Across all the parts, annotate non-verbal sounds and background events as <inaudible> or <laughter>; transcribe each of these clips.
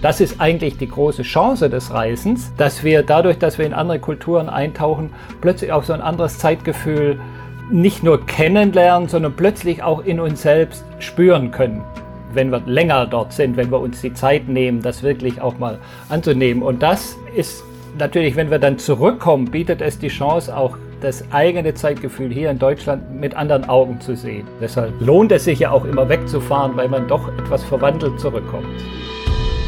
Das ist eigentlich die große Chance des Reisens, dass wir dadurch, dass wir in andere Kulturen eintauchen, plötzlich auch so ein anderes Zeitgefühl nicht nur kennenlernen, sondern plötzlich auch in uns selbst spüren können wenn wir länger dort sind, wenn wir uns die Zeit nehmen, das wirklich auch mal anzunehmen. Und das ist natürlich, wenn wir dann zurückkommen, bietet es die Chance, auch das eigene Zeitgefühl hier in Deutschland mit anderen Augen zu sehen. Deshalb lohnt es sich ja auch immer wegzufahren, weil man doch etwas verwandelt zurückkommt.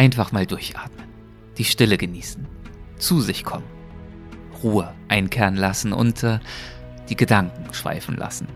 Einfach mal durchatmen, die Stille genießen, zu sich kommen, Ruhe einkehren lassen und äh, die Gedanken schweifen lassen.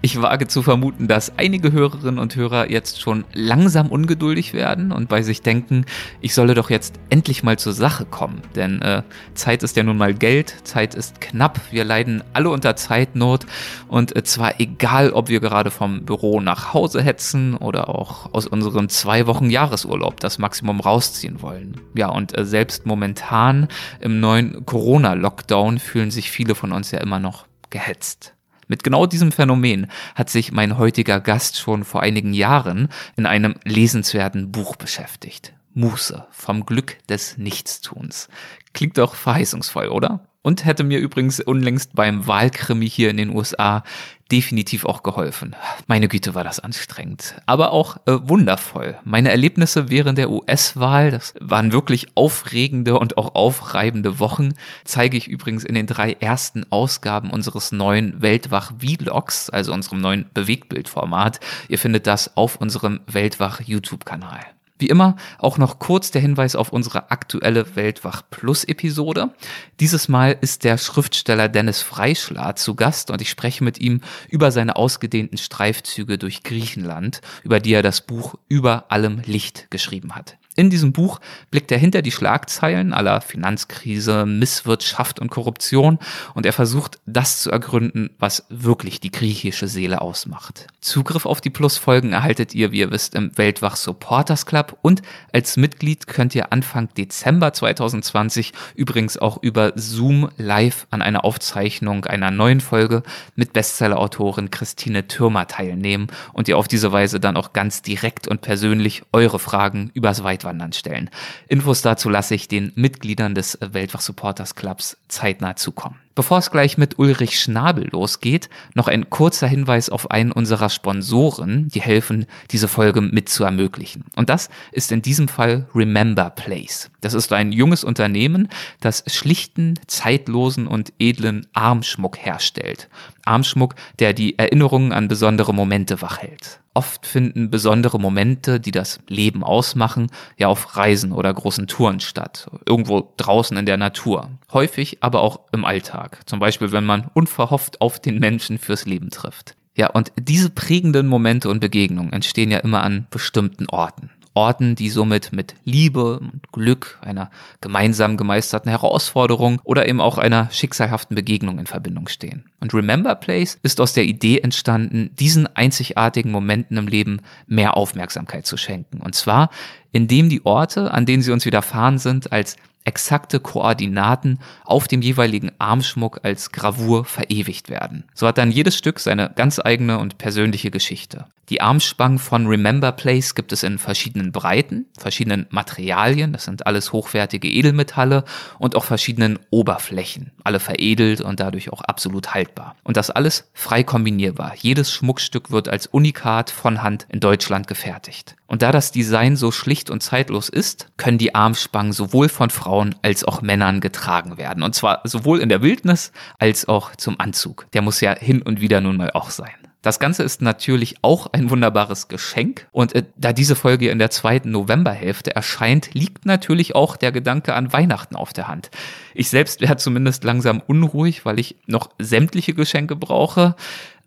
Ich wage zu vermuten, dass einige Hörerinnen und Hörer jetzt schon langsam ungeduldig werden und bei sich denken, ich solle doch jetzt endlich mal zur Sache kommen. Denn äh, Zeit ist ja nun mal Geld, Zeit ist knapp, wir leiden alle unter Zeitnot und äh, zwar egal, ob wir gerade vom Büro nach Hause hetzen oder auch aus unserem zwei Wochen Jahresurlaub das Maximum rausziehen wollen. Ja, und äh, selbst momentan im neuen Corona-Lockdown fühlen sich viele von uns ja immer noch gehetzt. Mit genau diesem Phänomen hat sich mein heutiger Gast schon vor einigen Jahren in einem lesenswerten Buch beschäftigt. Muße vom Glück des Nichtstuns. Klingt doch verheißungsvoll, oder? Und hätte mir übrigens unlängst beim Wahlkrimi hier in den USA definitiv auch geholfen. Meine Güte, war das anstrengend. Aber auch äh, wundervoll. Meine Erlebnisse während der US-Wahl, das waren wirklich aufregende und auch aufreibende Wochen, zeige ich übrigens in den drei ersten Ausgaben unseres neuen Weltwach-Vlogs, also unserem neuen Bewegtbildformat. Ihr findet das auf unserem Weltwach-YouTube-Kanal. Wie immer auch noch kurz der Hinweis auf unsere aktuelle Weltwach Plus Episode. Dieses Mal ist der Schriftsteller Dennis Freischlad zu Gast und ich spreche mit ihm über seine ausgedehnten Streifzüge durch Griechenland, über die er das Buch Über allem Licht geschrieben hat. In diesem Buch blickt er hinter die Schlagzeilen aller Finanzkrise, Misswirtschaft und Korruption und er versucht, das zu ergründen, was wirklich die griechische Seele ausmacht. Zugriff auf die Plusfolgen erhaltet ihr, wie ihr wisst, im Weltwach Supporters Club und als Mitglied könnt ihr Anfang Dezember 2020 übrigens auch über Zoom live an einer Aufzeichnung einer neuen Folge mit Bestsellerautorin Christine Türmer teilnehmen und ihr auf diese Weise dann auch ganz direkt und persönlich eure Fragen übers Weitwasser Auswandern stellen. Infos dazu lasse ich den Mitgliedern des Weltwach Supporters Clubs zeitnah zukommen. Bevor es gleich mit Ulrich Schnabel losgeht, noch ein kurzer Hinweis auf einen unserer Sponsoren, die helfen, diese Folge mit zu ermöglichen. Und das ist in diesem Fall Remember Place. Das ist ein junges Unternehmen, das schlichten, zeitlosen und edlen Armschmuck herstellt. Armschmuck, der die Erinnerungen an besondere Momente wachhält. Oft finden besondere Momente, die das Leben ausmachen, ja auf Reisen oder großen Touren statt. Irgendwo draußen in der Natur. Häufig aber auch im Alltag. Zum Beispiel, wenn man unverhofft auf den Menschen fürs Leben trifft. Ja, und diese prägenden Momente und Begegnungen entstehen ja immer an bestimmten Orten. Orten, die somit mit Liebe und Glück, einer gemeinsam gemeisterten Herausforderung oder eben auch einer schicksalhaften Begegnung in Verbindung stehen. Und Remember Place ist aus der Idee entstanden, diesen einzigartigen Momenten im Leben mehr Aufmerksamkeit zu schenken. Und zwar, indem die Orte, an denen sie uns widerfahren sind, als exakte Koordinaten auf dem jeweiligen Armschmuck als Gravur verewigt werden. So hat dann jedes Stück seine ganz eigene und persönliche Geschichte. Die Armspangen von Remember Place gibt es in verschiedenen Breiten, verschiedenen Materialien, das sind alles hochwertige Edelmetalle und auch verschiedenen Oberflächen, alle veredelt und dadurch auch absolut haltbar. Und das alles frei kombinierbar. Jedes Schmuckstück wird als Unikat von Hand in Deutschland gefertigt. Und da das Design so schlicht und zeitlos ist, können die Armspangen sowohl von Frauen als auch Männern getragen werden. Und zwar sowohl in der Wildnis als auch zum Anzug. Der muss ja hin und wieder nun mal auch sein. Das Ganze ist natürlich auch ein wunderbares Geschenk und äh, da diese Folge in der zweiten Novemberhälfte erscheint, liegt natürlich auch der Gedanke an Weihnachten auf der Hand. Ich selbst werde zumindest langsam unruhig, weil ich noch sämtliche Geschenke brauche.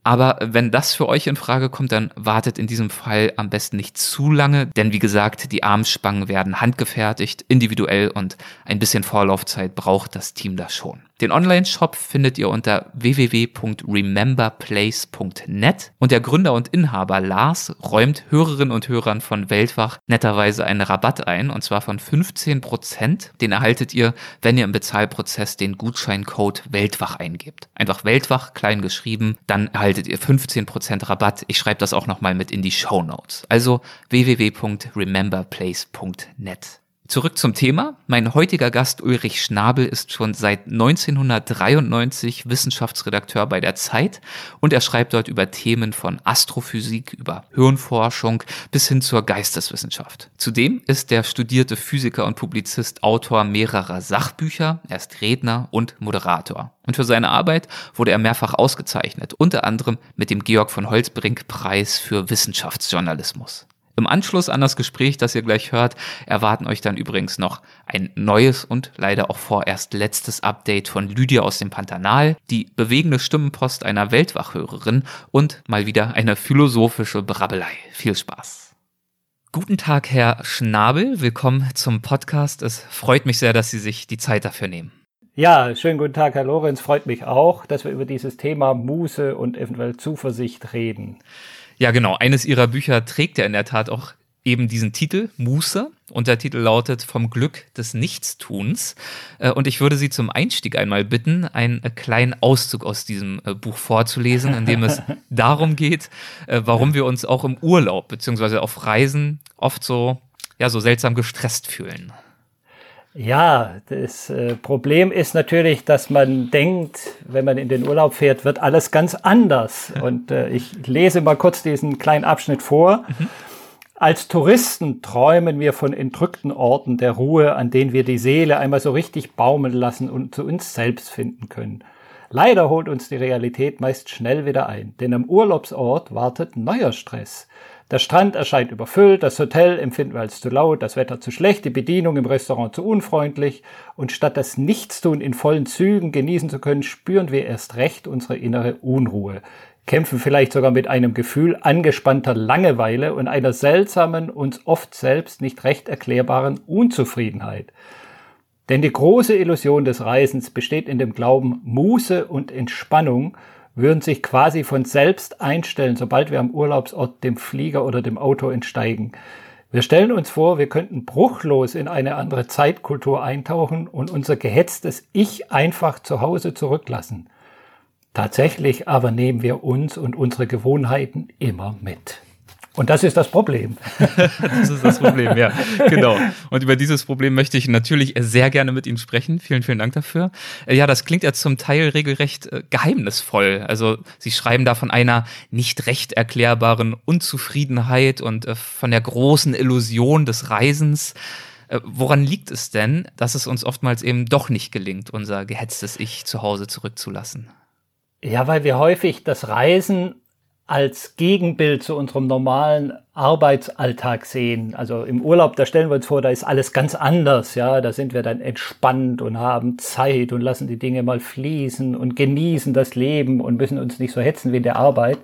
Aber wenn das für euch in Frage kommt, dann wartet in diesem Fall am besten nicht zu lange, denn wie gesagt, die Armspangen werden handgefertigt, individuell und ein bisschen Vorlaufzeit braucht das Team da schon. Den Online-Shop findet ihr unter www.rememberplace.net und der Gründer und Inhaber Lars räumt Hörerinnen und Hörern von Weltwach netterweise einen Rabatt ein und zwar von 15 Prozent. Den erhaltet ihr, wenn ihr im Bezahlprozess den Gutscheincode Weltwach eingebt. Einfach Weltwach klein geschrieben, dann erhaltet ihr 15 Prozent Rabatt. Ich schreibe das auch nochmal mit in die Show Notes. Also www.rememberplace.net. Zurück zum Thema. Mein heutiger Gast Ulrich Schnabel ist schon seit 1993 Wissenschaftsredakteur bei der Zeit und er schreibt dort über Themen von Astrophysik, über Hirnforschung bis hin zur Geisteswissenschaft. Zudem ist der studierte Physiker und Publizist Autor mehrerer Sachbücher, er ist Redner und Moderator. Und für seine Arbeit wurde er mehrfach ausgezeichnet, unter anderem mit dem Georg von Holzbrink Preis für Wissenschaftsjournalismus. Im Anschluss an das Gespräch, das ihr gleich hört, erwarten euch dann übrigens noch ein neues und leider auch vorerst letztes Update von Lydia aus dem Pantanal, die bewegende Stimmenpost einer Weltwachhörerin und mal wieder eine philosophische Brabbelei. Viel Spaß. Guten Tag, Herr Schnabel. Willkommen zum Podcast. Es freut mich sehr, dass Sie sich die Zeit dafür nehmen. Ja, schönen guten Tag, Herr Lorenz. Freut mich auch, dass wir über dieses Thema Muße und eventuell Zuversicht reden. Ja, genau. Eines ihrer Bücher trägt ja in der Tat auch eben diesen Titel, Muße. Und der Titel lautet Vom Glück des Nichtstuns. Äh, und ich würde Sie zum Einstieg einmal bitten, einen äh, kleinen Auszug aus diesem äh, Buch vorzulesen, in dem es <laughs> darum geht, warum wir uns auch im Urlaub beziehungsweise auf Reisen oft so, ja, so seltsam gestresst fühlen. Ja, das äh, Problem ist natürlich, dass man denkt, wenn man in den Urlaub fährt, wird alles ganz anders. Und äh, ich lese mal kurz diesen kleinen Abschnitt vor. Mhm. Als Touristen träumen wir von entrückten Orten der Ruhe, an denen wir die Seele einmal so richtig baumeln lassen und zu uns selbst finden können. Leider holt uns die Realität meist schnell wieder ein, denn am Urlaubsort wartet neuer Stress. Der Strand erscheint überfüllt, das Hotel empfinden wir als zu laut, das Wetter zu schlecht, die Bedienung im Restaurant zu unfreundlich. Und statt das Nichtstun in vollen Zügen genießen zu können, spüren wir erst recht unsere innere Unruhe, kämpfen vielleicht sogar mit einem Gefühl angespannter Langeweile und einer seltsamen, uns oft selbst nicht recht erklärbaren Unzufriedenheit. Denn die große Illusion des Reisens besteht in dem Glauben, Muße und Entspannung würden sich quasi von selbst einstellen, sobald wir am Urlaubsort dem Flieger oder dem Auto entsteigen. Wir stellen uns vor, wir könnten bruchlos in eine andere Zeitkultur eintauchen und unser gehetztes Ich einfach zu Hause zurücklassen. Tatsächlich aber nehmen wir uns und unsere Gewohnheiten immer mit. Und das ist das Problem. <laughs> das ist das Problem, ja, genau. Und über dieses Problem möchte ich natürlich sehr gerne mit Ihnen sprechen. Vielen, vielen Dank dafür. Äh, ja, das klingt ja zum Teil regelrecht äh, geheimnisvoll. Also Sie schreiben da von einer nicht recht erklärbaren Unzufriedenheit und äh, von der großen Illusion des Reisens. Woran liegt es denn, dass es uns oftmals eben doch nicht gelingt, unser gehetztes Ich zu Hause zurückzulassen? Ja, weil wir häufig das Reisen als Gegenbild zu unserem normalen Arbeitsalltag sehen. Also im Urlaub, da stellen wir uns vor, da ist alles ganz anders, ja. Da sind wir dann entspannt und haben Zeit und lassen die Dinge mal fließen und genießen das Leben und müssen uns nicht so hetzen wie in der Arbeit.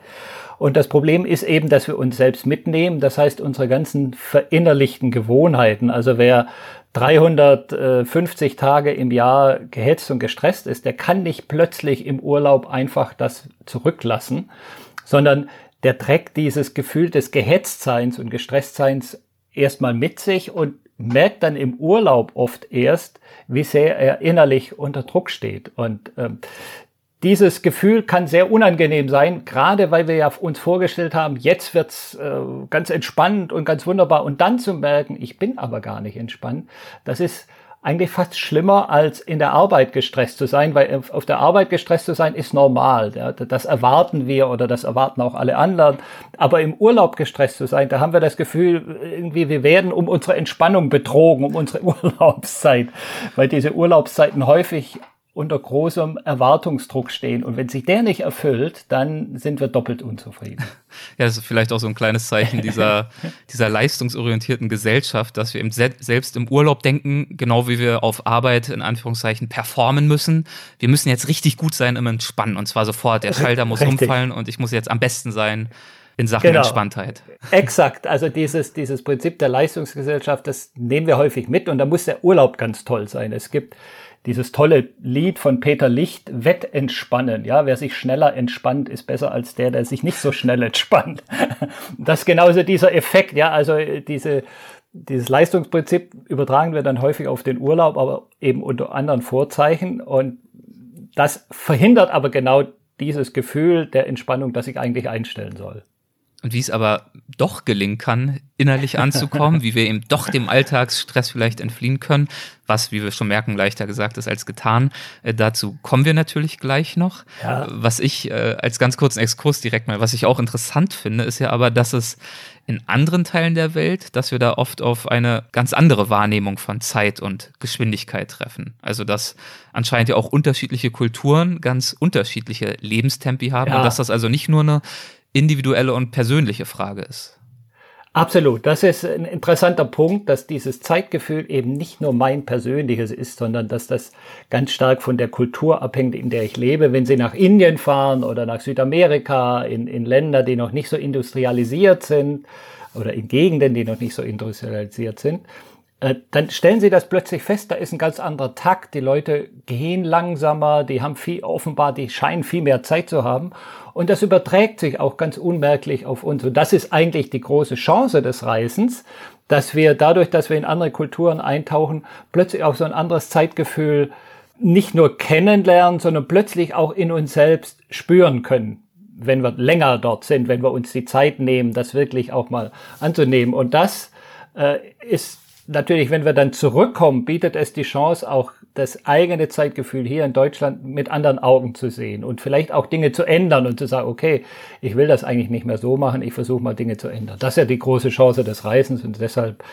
Und das Problem ist eben, dass wir uns selbst mitnehmen. Das heißt, unsere ganzen verinnerlichten Gewohnheiten. Also wer 350 Tage im Jahr gehetzt und gestresst ist, der kann nicht plötzlich im Urlaub einfach das zurücklassen sondern der trägt dieses Gefühl des Gehetztseins und Gestresstseins erstmal mit sich und merkt dann im Urlaub oft erst, wie sehr er innerlich unter Druck steht. Und ähm, dieses Gefühl kann sehr unangenehm sein, gerade weil wir ja uns vorgestellt haben, jetzt wird's äh, ganz entspannt und ganz wunderbar. Und dann zu merken, ich bin aber gar nicht entspannt, das ist eigentlich fast schlimmer, als in der Arbeit gestresst zu sein, weil auf der Arbeit gestresst zu sein ist normal. Das erwarten wir oder das erwarten auch alle anderen. Aber im Urlaub gestresst zu sein, da haben wir das Gefühl, irgendwie wir werden um unsere Entspannung betrogen, um unsere <laughs> Urlaubszeit, weil diese Urlaubszeiten häufig unter großem Erwartungsdruck stehen. Und wenn sich der nicht erfüllt, dann sind wir doppelt unzufrieden. <laughs> Ja, das ist vielleicht auch so ein kleines Zeichen dieser, <laughs> dieser leistungsorientierten Gesellschaft, dass wir eben selbst im Urlaub denken, genau wie wir auf Arbeit in Anführungszeichen performen müssen. Wir müssen jetzt richtig gut sein im Entspannen und zwar sofort. Der Schalter muss richtig. umfallen und ich muss jetzt am besten sein in Sachen genau. Entspanntheit. Exakt. Also dieses, dieses Prinzip der Leistungsgesellschaft, das nehmen wir häufig mit und da muss der Urlaub ganz toll sein. Es gibt dieses tolle Lied von Peter Licht, Wettentspannen. Ja, wer sich schneller entspannt, ist besser als der, der sich nicht so schnell <laughs> entspannt. Das ist genauso dieser Effekt. Ja, also diese, dieses Leistungsprinzip übertragen wir dann häufig auf den Urlaub, aber eben unter anderen Vorzeichen. Und das verhindert aber genau dieses Gefühl der Entspannung, das ich eigentlich einstellen soll. Und wie es aber doch gelingen kann, innerlich anzukommen, <laughs> wie wir eben doch dem Alltagsstress vielleicht entfliehen können, was, wie wir schon merken, leichter gesagt ist als getan. Äh, dazu kommen wir natürlich gleich noch. Ja. Was ich äh, als ganz kurzen Exkurs direkt mal, was ich auch interessant finde, ist ja aber, dass es in anderen Teilen der Welt, dass wir da oft auf eine ganz andere Wahrnehmung von Zeit und Geschwindigkeit treffen. Also dass anscheinend ja auch unterschiedliche Kulturen ganz unterschiedliche Lebenstempi haben ja. und dass das also nicht nur eine individuelle und persönliche Frage ist. Absolut. Das ist ein interessanter Punkt, dass dieses Zeitgefühl eben nicht nur mein persönliches ist, sondern dass das ganz stark von der Kultur abhängt, in der ich lebe. Wenn Sie nach Indien fahren oder nach Südamerika, in, in Länder, die noch nicht so industrialisiert sind oder in Gegenden, die noch nicht so industrialisiert sind, äh, dann stellen Sie das plötzlich fest, da ist ein ganz anderer Takt. Die Leute gehen langsamer, die haben viel, offenbar, die scheinen viel mehr Zeit zu haben. Und das überträgt sich auch ganz unmerklich auf uns. Und das ist eigentlich die große Chance des Reisens, dass wir dadurch, dass wir in andere Kulturen eintauchen, plötzlich auch so ein anderes Zeitgefühl nicht nur kennenlernen, sondern plötzlich auch in uns selbst spüren können, wenn wir länger dort sind, wenn wir uns die Zeit nehmen, das wirklich auch mal anzunehmen. Und das äh, ist natürlich, wenn wir dann zurückkommen, bietet es die Chance, auch das eigene Zeitgefühl hier in Deutschland mit anderen Augen zu sehen und vielleicht auch Dinge zu ändern und zu sagen, okay, ich will das eigentlich nicht mehr so machen, ich versuche mal Dinge zu ändern. Das ist ja die große Chance des Reisens und deshalb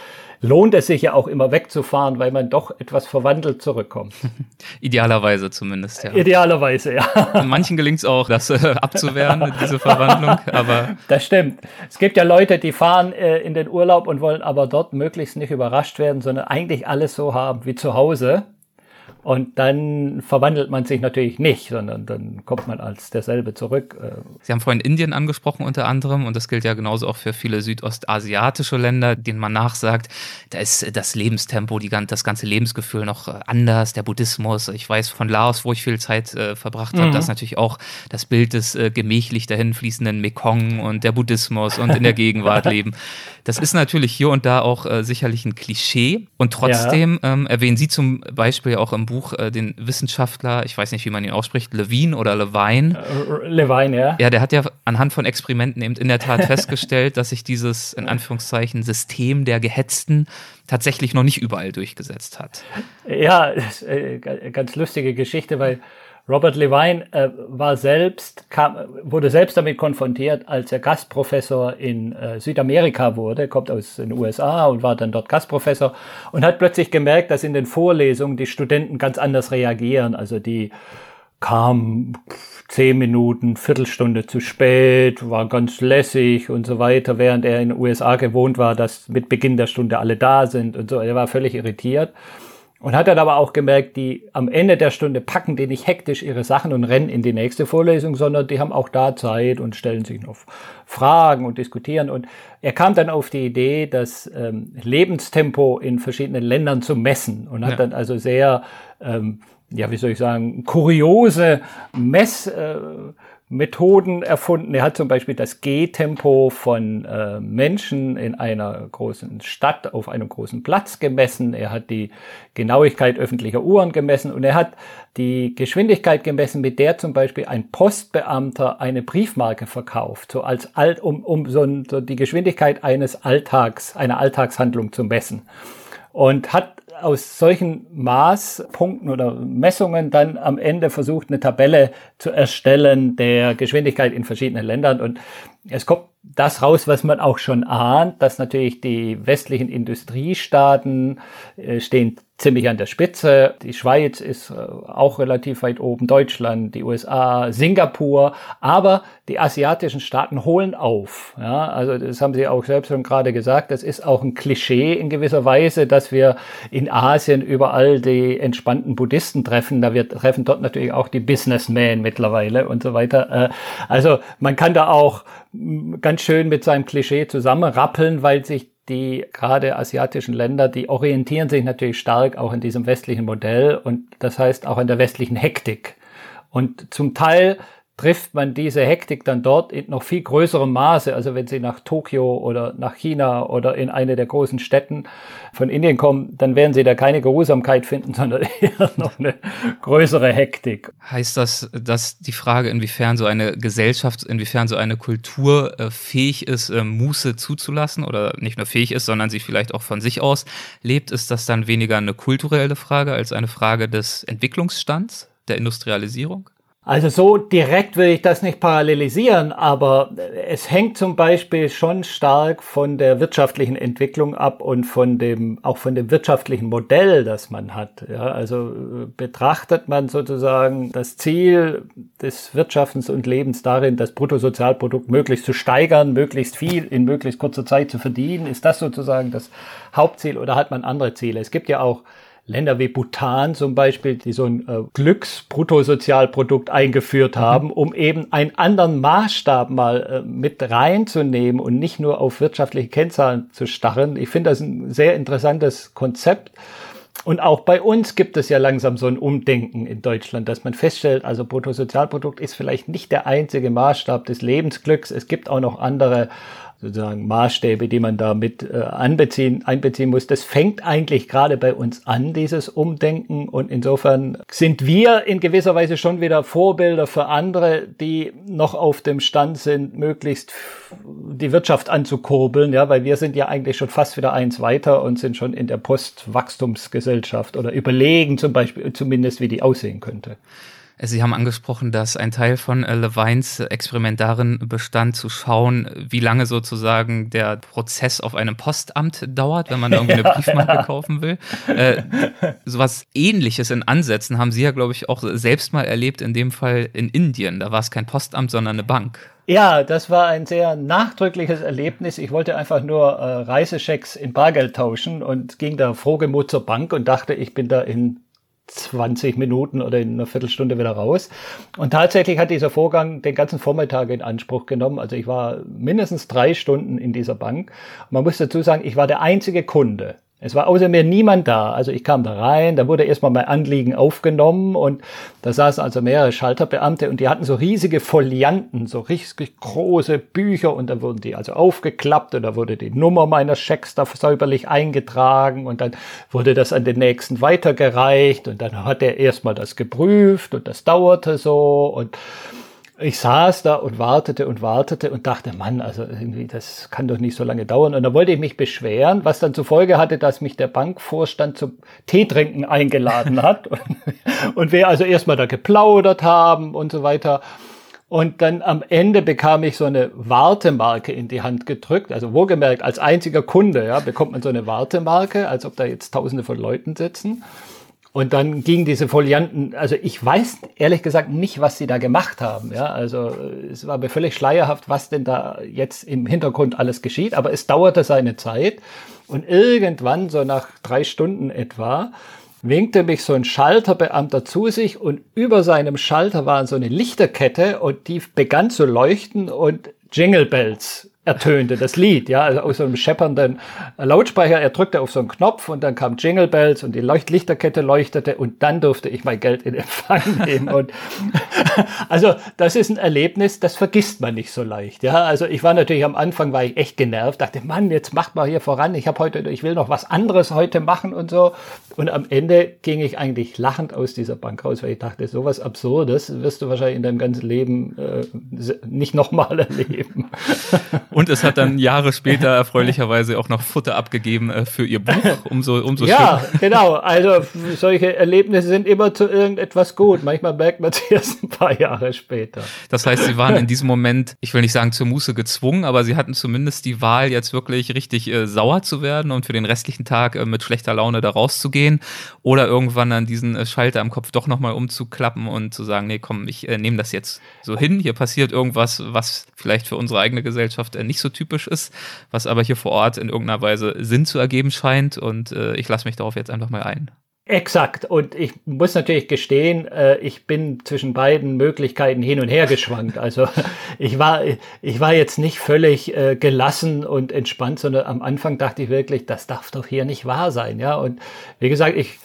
lohnt es sich ja auch immer wegzufahren, weil man doch etwas verwandelt zurückkommt. <laughs> Idealerweise zumindest, ja. Idealerweise, ja. <laughs> Manchen gelingt es auch, das äh, abzuwehren, <laughs> diese Verwandlung, aber. Das stimmt. Es gibt ja Leute, die fahren äh, in den Urlaub und wollen aber dort möglichst nicht überrascht werden, sondern eigentlich alles so haben wie zu Hause. Und dann verwandelt man sich natürlich nicht, sondern dann kommt man als derselbe zurück. Äh. Sie haben vorhin Indien angesprochen unter anderem und das gilt ja genauso auch für viele südostasiatische Länder, denen man nachsagt, da ist das Lebenstempo, die, das ganze Lebensgefühl noch äh, anders, der Buddhismus. Ich weiß von Laos, wo ich viel Zeit äh, verbracht habe, mhm. dass natürlich auch das Bild des äh, gemächlich dahinfließenden Mekong und der Buddhismus und in der Gegenwart <laughs> leben. Das ist natürlich hier und da auch äh, sicherlich ein Klischee und trotzdem ja. ähm, erwähnen Sie zum Beispiel auch im Buch Buch äh, den Wissenschaftler, ich weiß nicht, wie man ihn ausspricht, Levine oder Levine. Äh, Levine, ja. Ja, der hat ja anhand von Experimenten eben in der Tat <laughs> festgestellt, dass sich dieses in Anführungszeichen System der Gehetzten tatsächlich noch nicht überall durchgesetzt hat. Ja, äh, ganz lustige Geschichte, weil Robert Levine äh, war selbst, kam, wurde selbst damit konfrontiert, als er Gastprofessor in äh, Südamerika wurde, kommt aus den USA und war dann dort Gastprofessor und hat plötzlich gemerkt, dass in den Vorlesungen die Studenten ganz anders reagieren. Also die kamen zehn Minuten, Viertelstunde zu spät, war ganz lässig und so weiter, während er in den USA gewohnt war, dass mit Beginn der Stunde alle da sind und so. Er war völlig irritiert. Und hat dann aber auch gemerkt, die am Ende der Stunde packen die nicht hektisch ihre Sachen und rennen in die nächste Vorlesung, sondern die haben auch da Zeit und stellen sich noch Fragen und diskutieren. Und er kam dann auf die Idee, das ähm, Lebenstempo in verschiedenen Ländern zu messen und hat ja. dann also sehr, ähm, ja, wie soll ich sagen, kuriose Mess, äh, Methoden erfunden. Er hat zum Beispiel das Gehtempo von äh, Menschen in einer großen Stadt auf einem großen Platz gemessen. Er hat die Genauigkeit öffentlicher Uhren gemessen und er hat die Geschwindigkeit gemessen, mit der zum Beispiel ein Postbeamter eine Briefmarke verkauft, so als alt, um, um so, so die Geschwindigkeit eines Alltags, einer Alltagshandlung zu messen. Und hat aus solchen Maßpunkten oder Messungen dann am Ende versucht, eine Tabelle zu erstellen der Geschwindigkeit in verschiedenen Ländern. Und es kommt das raus, was man auch schon ahnt, dass natürlich die westlichen Industriestaaten äh, stehen ziemlich an der Spitze. Die Schweiz ist äh, auch relativ weit oben, Deutschland, die USA, Singapur, aber die asiatischen Staaten holen auf. Ja, also das haben Sie auch selbst schon gerade gesagt. Das ist auch ein Klischee in gewisser Weise, dass wir in Asien überall die entspannten Buddhisten treffen. Da wir treffen dort natürlich auch die Businessmen mittlerweile und so weiter. Äh, also man kann da auch ganz schön mit seinem Klischee zusammenrappeln, weil sich die gerade asiatischen Länder, die orientieren sich natürlich stark auch in diesem westlichen Modell und das heißt auch in der westlichen Hektik. Und zum Teil trifft man diese Hektik dann dort in noch viel größerem Maße. Also wenn Sie nach Tokio oder nach China oder in eine der großen Städten von Indien kommen, dann werden Sie da keine Geruhsamkeit finden, <laughs> sondern eher noch eine größere Hektik. Heißt das, dass die Frage, inwiefern so eine Gesellschaft, inwiefern so eine Kultur äh, fähig ist, äh, Muße zuzulassen oder nicht nur fähig ist, sondern sie vielleicht auch von sich aus lebt, ist das dann weniger eine kulturelle Frage als eine Frage des Entwicklungsstands, der Industrialisierung? Also so direkt will ich das nicht parallelisieren, aber es hängt zum Beispiel schon stark von der wirtschaftlichen Entwicklung ab und von dem, auch von dem wirtschaftlichen Modell, das man hat. Ja, also äh, betrachtet man sozusagen das Ziel des Wirtschaftens und Lebens darin, das Bruttosozialprodukt möglichst zu steigern, möglichst viel in möglichst kurzer Zeit zu verdienen. Ist das sozusagen das Hauptziel oder hat man andere Ziele? Es gibt ja auch Länder wie Bhutan zum Beispiel, die so ein äh, Glücksbruttosozialprodukt eingeführt mhm. haben, mhm. um eben einen anderen Maßstab mal äh, mit reinzunehmen und nicht nur auf wirtschaftliche Kennzahlen zu starren. Ich finde das ein sehr interessantes Konzept. Und auch bei uns gibt es ja langsam so ein Umdenken in Deutschland, dass man feststellt, also Bruttosozialprodukt ist vielleicht nicht der einzige Maßstab des Lebensglücks. Es gibt auch noch andere sozusagen Maßstäbe, die man da mit äh, anbeziehen, einbeziehen muss. Das fängt eigentlich gerade bei uns an, dieses Umdenken. Und insofern sind wir in gewisser Weise schon wieder Vorbilder für andere, die noch auf dem Stand sind, möglichst die Wirtschaft anzukurbeln, ja, weil wir sind ja eigentlich schon fast wieder eins weiter und sind schon in der Postwachstumsgesellschaft oder überlegen zum Beispiel zumindest, wie die aussehen könnte. Sie haben angesprochen, dass ein Teil von äh, Levines Experiment darin bestand, zu schauen, wie lange sozusagen der Prozess auf einem Postamt dauert, wenn man irgendwie eine <laughs> Briefmarke kaufen will. Äh, sowas ähnliches in Ansätzen haben Sie ja, glaube ich, auch selbst mal erlebt, in dem Fall in Indien. Da war es kein Postamt, sondern eine Bank. Ja, das war ein sehr nachdrückliches Erlebnis. Ich wollte einfach nur äh, Reisechecks in Bargeld tauschen und ging da frohgemut zur Bank und dachte, ich bin da in 20 Minuten oder in einer Viertelstunde wieder raus. Und tatsächlich hat dieser Vorgang den ganzen Vormittag in Anspruch genommen. Also ich war mindestens drei Stunden in dieser Bank. man muss dazu sagen, ich war der einzige Kunde. Es war außer mir niemand da. Also ich kam da rein, da wurde erstmal mein Anliegen aufgenommen und da saßen also mehrere Schalterbeamte und die hatten so riesige Folianten, so richtig große Bücher und dann wurden die also aufgeklappt und da wurde die Nummer meiner Schecks da säuberlich eingetragen und dann wurde das an den nächsten weitergereicht und dann hat er erstmal das geprüft und das dauerte so und ich saß da und wartete und wartete und dachte, Mann, also irgendwie, das kann doch nicht so lange dauern. Und dann wollte ich mich beschweren, was dann zur Folge hatte, dass mich der Bankvorstand zum Teetrinken eingeladen hat. <laughs> und, und wir also erstmal da geplaudert haben und so weiter. Und dann am Ende bekam ich so eine Wartemarke in die Hand gedrückt. Also wohlgemerkt, als einziger Kunde ja, bekommt man so eine Wartemarke, als ob da jetzt tausende von Leuten sitzen. Und dann gingen diese Folianten, also ich weiß ehrlich gesagt nicht, was sie da gemacht haben. Ja, also es war mir völlig schleierhaft, was denn da jetzt im Hintergrund alles geschieht. Aber es dauerte seine Zeit. Und irgendwann, so nach drei Stunden etwa, winkte mich so ein Schalterbeamter zu sich und über seinem Schalter war so eine Lichterkette und die begann zu leuchten und Jingle Bells ertönte, das Lied, ja, also aus so einem scheppernden Lautsprecher. Er drückte auf so einen Knopf und dann kam Jingle Bells und die Leuchtlichterkette leuchtete und dann durfte ich mein Geld in Empfang <laughs> nehmen. Und also das ist ein Erlebnis, das vergisst man nicht so leicht, ja. Also ich war natürlich am Anfang war ich echt genervt, dachte, Mann, jetzt macht mal hier voran. Ich habe heute, ich will noch was anderes heute machen und so. Und am Ende ging ich eigentlich lachend aus dieser Bank raus, weil ich dachte, sowas Absurdes wirst du wahrscheinlich in deinem ganzen Leben äh, nicht nochmal erleben. <laughs> Und es hat dann <laughs> Jahre später erfreulicherweise auch noch Futter abgegeben äh, für ihr Buch. Umso, umso Ja, schön. genau. Also solche Erlebnisse sind immer zu irgendetwas gut. Manchmal merkt man es erst ein paar Jahre später. Das heißt, Sie waren in <laughs> diesem Moment, ich will nicht sagen zur Muße gezwungen, aber Sie hatten zumindest die Wahl, jetzt wirklich richtig äh, sauer zu werden und für den restlichen Tag äh, mit schlechter Laune da rauszugehen oder irgendwann dann diesen äh, Schalter im Kopf doch nochmal umzuklappen und zu sagen, nee, komm, ich äh, nehme das jetzt so hin. Hier passiert irgendwas, was vielleicht für unsere eigene Gesellschaft äh, nicht so typisch ist, was aber hier vor Ort in irgendeiner Weise Sinn zu ergeben scheint und äh, ich lasse mich darauf jetzt einfach mal ein. Exakt. Und ich muss natürlich gestehen, äh, ich bin zwischen beiden Möglichkeiten hin und her geschwankt. Also <laughs> ich war, ich war jetzt nicht völlig äh, gelassen und entspannt, sondern am Anfang dachte ich wirklich, das darf doch hier nicht wahr sein. Ja. Und wie gesagt, ich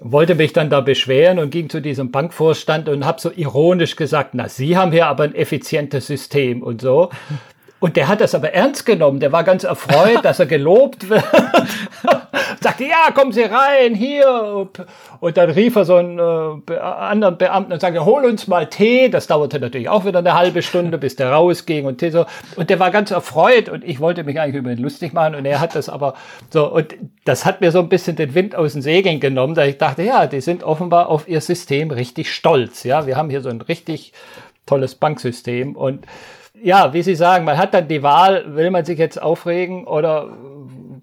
wollte mich dann da beschweren und ging zu diesem Bankvorstand und habe so ironisch gesagt, na, Sie haben hier aber ein effizientes System und so. Und der hat das aber ernst genommen. Der war ganz erfreut, dass er gelobt wird. <laughs> Sagte, ja, kommen Sie rein, hier. Und dann rief er so einen äh, anderen Beamten und sagte, hol uns mal Tee. Das dauerte natürlich auch wieder eine halbe Stunde, bis der rausging und Tee so. Und der war ganz erfreut und ich wollte mich eigentlich über ihn lustig machen und er hat das aber so. Und das hat mir so ein bisschen den Wind aus den Segeln genommen, da ich dachte, ja, die sind offenbar auf ihr System richtig stolz. Ja, wir haben hier so ein richtig tolles Banksystem und ja, wie Sie sagen, man hat dann die Wahl, will man sich jetzt aufregen oder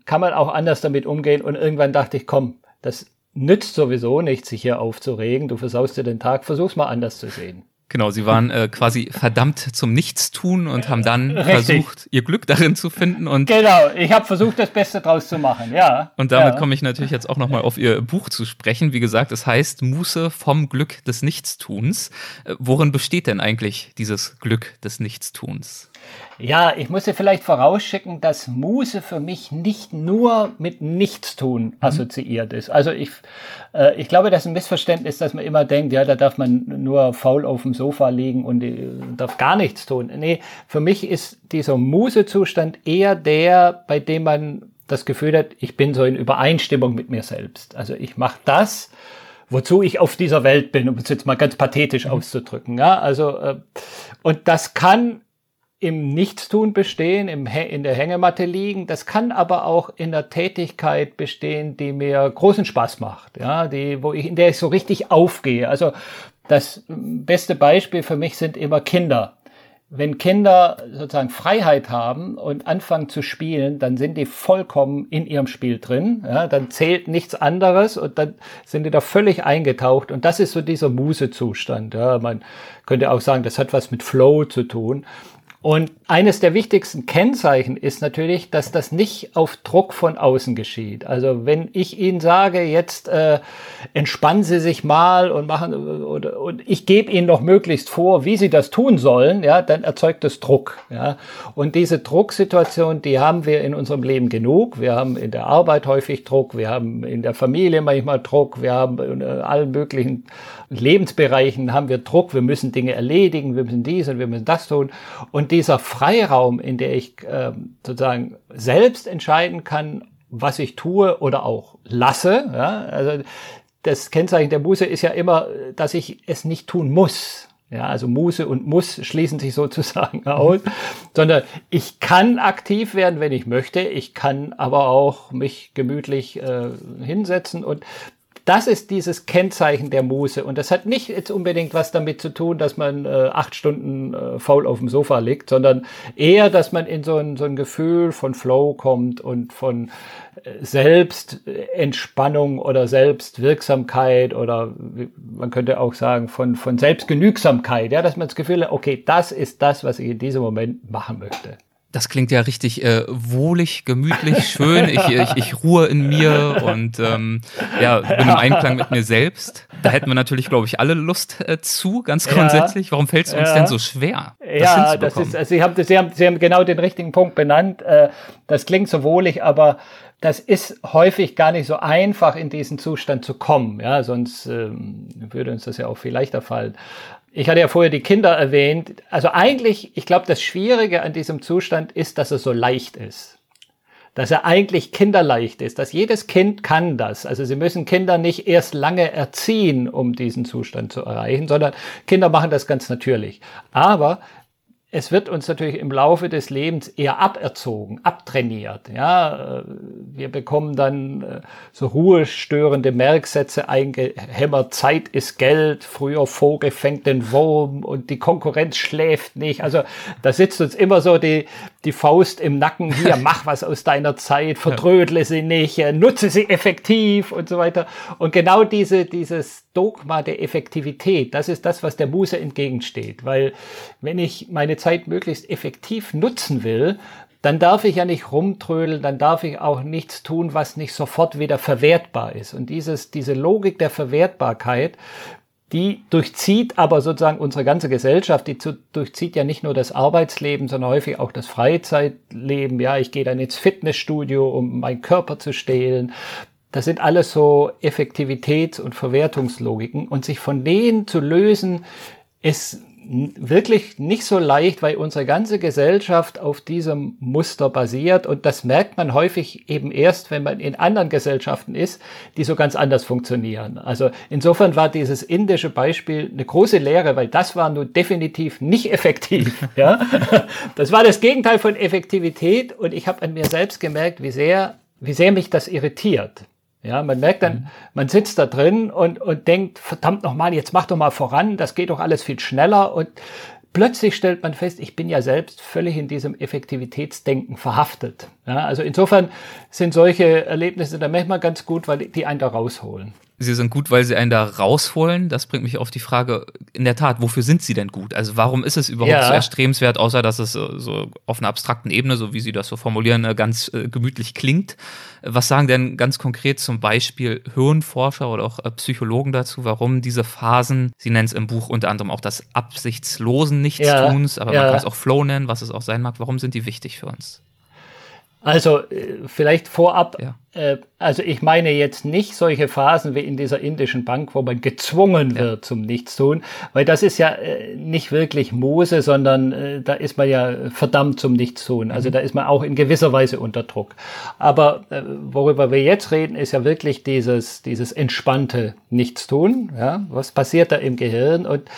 kann man auch anders damit umgehen? Und irgendwann dachte ich, komm, das nützt sowieso nichts, sich hier aufzuregen. Du versaust dir den Tag, versuch's mal anders zu sehen. Genau, sie waren äh, quasi verdammt zum Nichtstun und haben dann Richtig. versucht, ihr Glück darin zu finden. Und genau, ich habe versucht, das Beste draus zu machen, ja. Und damit ja. komme ich natürlich jetzt auch nochmal auf ihr Buch zu sprechen. Wie gesagt, es heißt Muße vom Glück des Nichtstuns. Äh, worin besteht denn eigentlich dieses Glück des Nichtstuns? Ja, ich muss dir vielleicht vorausschicken, dass Muße für mich nicht nur mit Nichtstun mhm. assoziiert ist. Also ich, äh, ich glaube, das ist ein Missverständnis, dass man immer denkt, ja, da darf man nur faul auf dem Sofa liegen und äh, darf gar nichts tun. Nee, für mich ist dieser Mußezustand eher der, bei dem man das Gefühl hat, ich bin so in Übereinstimmung mit mir selbst. Also ich mache das, wozu ich auf dieser Welt bin, um es jetzt mal ganz pathetisch mhm. auszudrücken. Ja, also äh, und das kann im Nichtstun bestehen, im, in der Hängematte liegen. Das kann aber auch in der Tätigkeit bestehen, die mir großen Spaß macht, ja, die, wo ich, in der ich so richtig aufgehe. Also das beste Beispiel für mich sind immer Kinder. Wenn Kinder sozusagen Freiheit haben und anfangen zu spielen, dann sind die vollkommen in ihrem Spiel drin. Ja, dann zählt nichts anderes und dann sind die da völlig eingetaucht. Und das ist so dieser Musezustand. Ja, man könnte auch sagen, das hat was mit Flow zu tun. Und eines der wichtigsten Kennzeichen ist natürlich, dass das nicht auf Druck von außen geschieht. Also wenn ich Ihnen sage, jetzt äh, entspannen Sie sich mal und machen und, und ich gebe Ihnen noch möglichst vor, wie Sie das tun sollen, ja, dann erzeugt das Druck. Ja. Und diese Drucksituation, die haben wir in unserem Leben genug. Wir haben in der Arbeit häufig Druck, wir haben in der Familie manchmal Druck, wir haben in allen möglichen Lebensbereichen haben wir Druck, wir müssen Dinge erledigen, wir müssen dies und wir müssen das tun. Und dieser Freiraum, in der ich äh, sozusagen selbst entscheiden kann, was ich tue oder auch lasse, ja, also das Kennzeichen der Muße ist ja immer, dass ich es nicht tun muss. Ja, also Muße und Muss schließen sich <laughs> sozusagen aus, sondern ich kann aktiv werden, wenn ich möchte. Ich kann aber auch mich gemütlich äh, hinsetzen und das ist dieses Kennzeichen der Muße. Und das hat nicht jetzt unbedingt was damit zu tun, dass man äh, acht Stunden äh, faul auf dem Sofa liegt, sondern eher, dass man in so ein, so ein Gefühl von Flow kommt und von äh, Selbstentspannung oder Selbstwirksamkeit oder man könnte auch sagen von, von Selbstgenügsamkeit. Ja, dass man das Gefühl hat, okay, das ist das, was ich in diesem Moment machen möchte. Das klingt ja richtig äh, wohlig, gemütlich, schön. Ich, ich, ich ruhe in mir und ähm, ja, bin im Einklang mit mir selbst. Da hätten wir natürlich, glaube ich, alle Lust äh, zu, ganz grundsätzlich. Warum fällt es uns ja. denn so schwer? Das ja, das ist, also Sie haben, Sie, haben, Sie haben genau den richtigen Punkt benannt. Äh, das klingt so wohlig, aber das ist häufig gar nicht so einfach, in diesen Zustand zu kommen. Ja, sonst ähm, würde uns das ja auch viel leichter fallen. Ich hatte ja vorher die Kinder erwähnt. Also eigentlich, ich glaube, das Schwierige an diesem Zustand ist, dass er so leicht ist. Dass er eigentlich kinderleicht ist, dass jedes Kind kann das. Also sie müssen Kinder nicht erst lange erziehen, um diesen Zustand zu erreichen, sondern Kinder machen das ganz natürlich. Aber es wird uns natürlich im Laufe des Lebens eher aberzogen, abtrainiert. Ja, äh, wir bekommen dann äh, so ruhestörende Merksätze eingehämmert. Zeit ist Geld. Früher Vogel fängt den Wurm und die Konkurrenz schläft nicht. Also da sitzt uns immer so die, die Faust im Nacken. Hier, <laughs> mach was aus deiner Zeit, verdrödle sie nicht, nutze sie effektiv und so weiter. Und genau diese, dieses Dogma der Effektivität, das ist das, was der Muse entgegensteht. Weil wenn ich meine Zeit möglichst effektiv nutzen will, dann darf ich ja nicht rumtrödeln, dann darf ich auch nichts tun, was nicht sofort wieder verwertbar ist. Und dieses, diese Logik der Verwertbarkeit, die durchzieht aber sozusagen unsere ganze Gesellschaft, die zu, durchzieht ja nicht nur das Arbeitsleben, sondern häufig auch das Freizeitleben. Ja, ich gehe dann ins Fitnessstudio, um meinen Körper zu stehlen. Das sind alles so Effektivitäts- und Verwertungslogiken. Und sich von denen zu lösen, ist wirklich nicht so leicht, weil unsere ganze Gesellschaft auf diesem Muster basiert und das merkt man häufig eben erst, wenn man in anderen Gesellschaften ist, die so ganz anders funktionieren. Also insofern war dieses indische Beispiel eine große Lehre, weil das war nun definitiv nicht effektiv. <laughs> Ja, das war das Gegenteil von Effektivität und ich habe an mir selbst gemerkt, wie sehr, wie sehr mich das irritiert. Ja, man merkt dann, mhm. man sitzt da drin und, und denkt, verdammt nochmal, jetzt mach doch mal voran, das geht doch alles viel schneller und plötzlich stellt man fest, ich bin ja selbst völlig in diesem Effektivitätsdenken verhaftet. Ja, also insofern sind solche Erlebnisse dann manchmal ganz gut, weil die einen da rausholen sie sind gut, weil sie einen da rausholen. Das bringt mich auf die Frage, in der Tat, wofür sind sie denn gut? Also warum ist es überhaupt ja. so erstrebenswert, außer dass es äh, so auf einer abstrakten Ebene, so wie Sie das so formulieren, äh, ganz äh, gemütlich klingt? Was sagen denn ganz konkret zum Beispiel Hirnforscher oder auch Psychologen dazu, warum diese Phasen, Sie nennen es im Buch unter anderem auch das absichtslosen Nichtstuns, ja. aber ja. man kann es auch Flow nennen, was es auch sein mag, warum sind die wichtig für uns? Also äh, vielleicht vorab, ja. äh, also ich meine jetzt nicht solche Phasen wie in dieser indischen Bank, wo man gezwungen wird ja. zum Nichtstun, weil das ist ja äh, nicht wirklich Mose, sondern äh, da ist man ja verdammt zum Nichtstun. Also mhm. da ist man auch in gewisser Weise unter Druck. Aber äh, worüber wir jetzt reden, ist ja wirklich dieses, dieses entspannte Nichtstun. Ja? Was passiert da im Gehirn? Und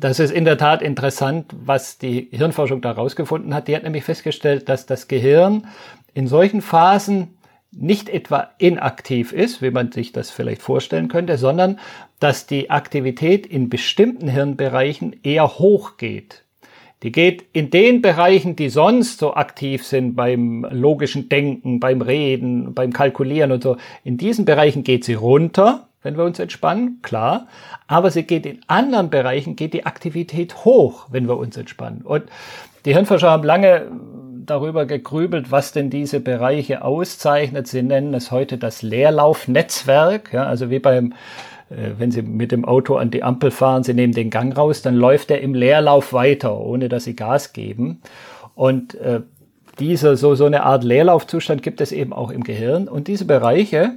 das ist in der Tat interessant, was die Hirnforschung da rausgefunden hat. Die hat nämlich festgestellt, dass das Gehirn in solchen Phasen nicht etwa inaktiv ist, wie man sich das vielleicht vorstellen könnte, sondern dass die Aktivität in bestimmten Hirnbereichen eher hoch geht. Die geht in den Bereichen, die sonst so aktiv sind beim logischen Denken, beim Reden, beim Kalkulieren und so. In diesen Bereichen geht sie runter wenn wir uns entspannen, klar. Aber sie geht in anderen Bereichen, geht die Aktivität hoch, wenn wir uns entspannen. Und die Hirnforscher haben lange darüber gegrübelt, was denn diese Bereiche auszeichnet. Sie nennen es heute das Leerlaufnetzwerk. Ja, also wie beim, äh, wenn Sie mit dem Auto an die Ampel fahren, Sie nehmen den Gang raus, dann läuft er im Leerlauf weiter, ohne dass Sie Gas geben. Und äh, dieser, so, so eine Art Leerlaufzustand gibt es eben auch im Gehirn. Und diese Bereiche,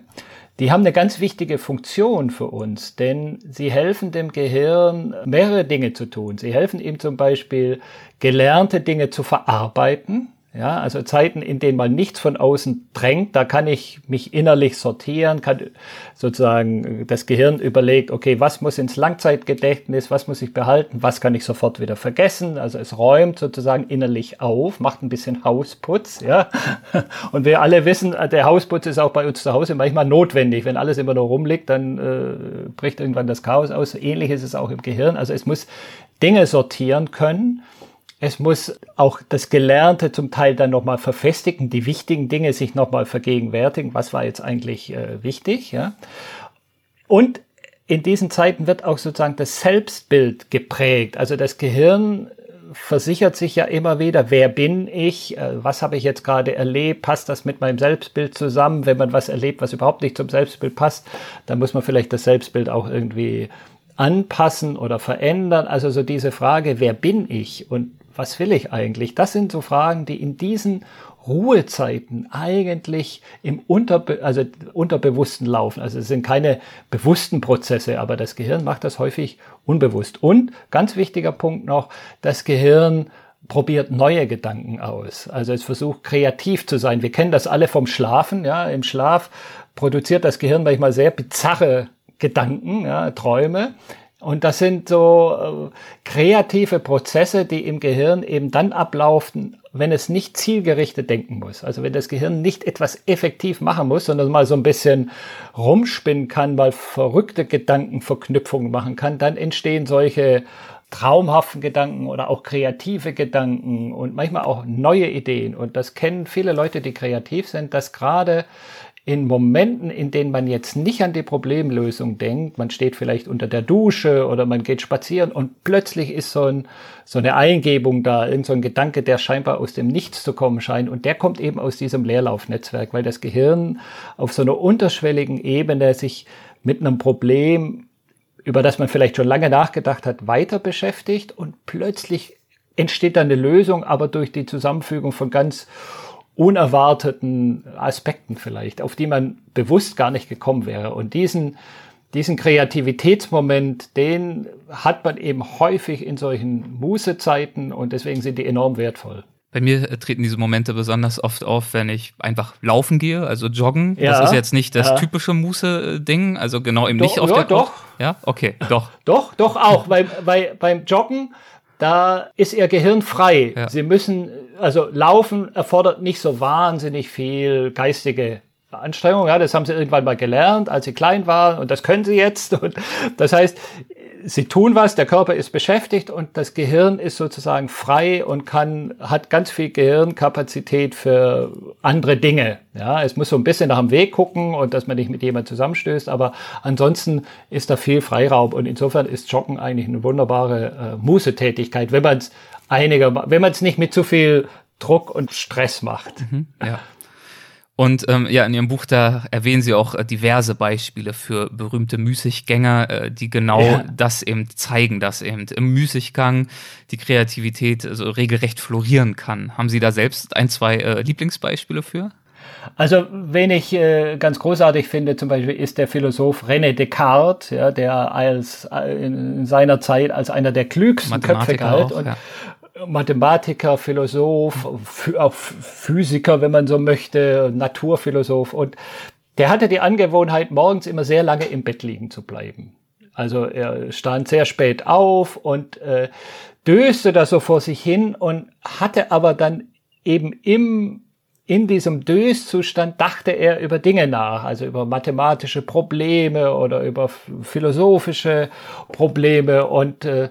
die haben eine ganz wichtige Funktion für uns, denn sie helfen dem Gehirn, mehrere Dinge zu tun. Sie helfen ihm zum Beispiel, gelernte Dinge zu verarbeiten. Ja, also Zeiten, in denen man nichts von außen drängt, da kann ich mich innerlich sortieren, kann sozusagen das Gehirn überlegt, okay, was muss ins Langzeitgedächtnis, was muss ich behalten, was kann ich sofort wieder vergessen. Also es räumt sozusagen innerlich auf, macht ein bisschen Hausputz, ja. <laughs> Und wir alle wissen, der Hausputz ist auch bei uns zu Hause manchmal notwendig. Wenn alles immer nur rumliegt, dann äh, bricht irgendwann das Chaos aus. Ähnlich ist es auch im Gehirn. Also es muss Dinge sortieren können. Es muss auch das Gelernte zum Teil dann nochmal verfestigen, die wichtigen Dinge sich nochmal vergegenwärtigen. Was war jetzt eigentlich äh, wichtig? Ja? Und in diesen Zeiten wird auch sozusagen das Selbstbild geprägt. Also das Gehirn versichert sich ja immer wieder, wer bin ich, äh, was habe ich jetzt gerade erlebt, passt das mit meinem Selbstbild zusammen? Wenn man was erlebt, was überhaupt nicht zum Selbstbild passt, dann muss man vielleicht das Selbstbild auch irgendwie anpassen oder verändern. Also so diese Frage, wer bin ich und was will ich eigentlich? Das sind so Fragen, die in diesen Ruhezeiten eigentlich im Unterbe also Unterbewussten laufen. Also es sind keine bewussten Prozesse, aber das Gehirn macht das häufig unbewusst. Und ganz wichtiger Punkt noch, das Gehirn probiert neue Gedanken aus. Also es versucht kreativ zu sein. Wir kennen das alle vom Schlafen. Ja, im Schlaf produziert das Gehirn manchmal sehr bizarre Gedanken, ja, Träume. Und das sind so äh, kreative Prozesse, die im Gehirn eben dann ablaufen, wenn es nicht zielgerichtet denken muss. Also wenn das Gehirn nicht etwas effektiv machen muss, sondern mal so ein bisschen rumspinnen kann, mal verrückte Gedankenverknüpfungen machen kann, dann entstehen solche traumhaften Gedanken oder auch kreative Gedanken und manchmal auch neue Ideen. Und das kennen viele Leute, die kreativ sind, dass gerade in Momenten, in denen man jetzt nicht an die Problemlösung denkt, man steht vielleicht unter der Dusche oder man geht spazieren und plötzlich ist so, ein, so eine Eingebung da, irgend so ein Gedanke, der scheinbar aus dem Nichts zu kommen scheint und der kommt eben aus diesem Leerlaufnetzwerk, weil das Gehirn auf so einer unterschwelligen Ebene sich mit einem Problem, über das man vielleicht schon lange nachgedacht hat, weiter beschäftigt und plötzlich entsteht dann eine Lösung, aber durch die Zusammenfügung von ganz unerwarteten Aspekten vielleicht, auf die man bewusst gar nicht gekommen wäre. Und diesen, diesen Kreativitätsmoment, den hat man eben häufig in solchen Mußezeiten und deswegen sind die enorm wertvoll. Bei mir äh, treten diese Momente besonders oft auf, wenn ich einfach laufen gehe, also joggen. Ja, das ist jetzt nicht das ja. typische Muße-Ding, also genau eben doch, nicht auf ja, der Doch. Ja, okay, doch. Doch, doch auch. bei, bei, beim Joggen da ist ihr Gehirn frei. Ja. Sie müssen, also Laufen erfordert nicht so wahnsinnig viel geistige Anstrengung. Ja, das haben sie irgendwann mal gelernt, als sie klein waren und das können sie jetzt. <laughs> Und das heißt, sie tun was, der Körper ist beschäftigt und das Gehirn ist sozusagen frei und kann, hat ganz viel Gehirnkapazität für andere Dinge. Ja, es muss so ein bisschen nach dem Weg gucken und dass man nicht mit jemandem zusammenstößt, aber ansonsten ist da viel Freiraum und insofern ist Joggen eigentlich eine wunderbare äh, Mußetätigkeit, wenn man es einiger, wenn man es nicht mit zu viel Druck und Stress macht. Mhm, ja. Und ähm, ja, in Ihrem Buch, da erwähnen Sie auch äh, diverse Beispiele für berühmte Müßiggänger, äh, die genau ja. das eben zeigen, dass eben im Müßiggang die Kreativität also regelrecht florieren kann. Haben Sie da selbst ein, zwei äh, Lieblingsbeispiele für? Also, wen ich äh, ganz großartig finde, zum Beispiel ist der Philosoph René Descartes, ja, der als äh, in seiner Zeit als einer der klügsten Köpfe galt. Auch, und, ja. Mathematiker, Philosoph, auch Physiker, wenn man so möchte, Naturphilosoph. Und der hatte die Angewohnheit, morgens immer sehr lange im Bett liegen zu bleiben. Also er stand sehr spät auf und äh, döste da so vor sich hin und hatte aber dann eben im in diesem Döszustand dachte er über Dinge nach, also über mathematische Probleme oder über philosophische Probleme und äh,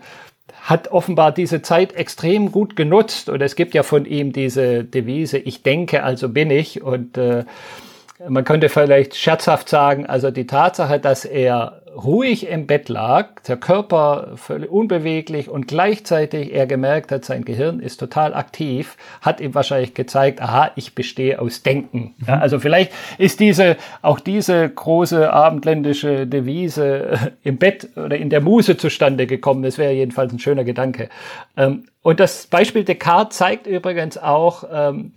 hat offenbar diese Zeit extrem gut genutzt. Und es gibt ja von ihm diese Devise, ich denke, also bin ich. Und äh, man könnte vielleicht scherzhaft sagen, also die Tatsache, dass er ruhig im Bett lag, der Körper völlig unbeweglich und gleichzeitig er gemerkt hat, sein Gehirn ist total aktiv, hat ihm wahrscheinlich gezeigt, aha, ich bestehe aus Denken. Mhm. Ja, also vielleicht ist diese, auch diese große abendländische Devise äh, im Bett oder in der Muse zustande gekommen. Das wäre jedenfalls ein schöner Gedanke. Ähm, und das Beispiel Descartes zeigt übrigens auch, ähm,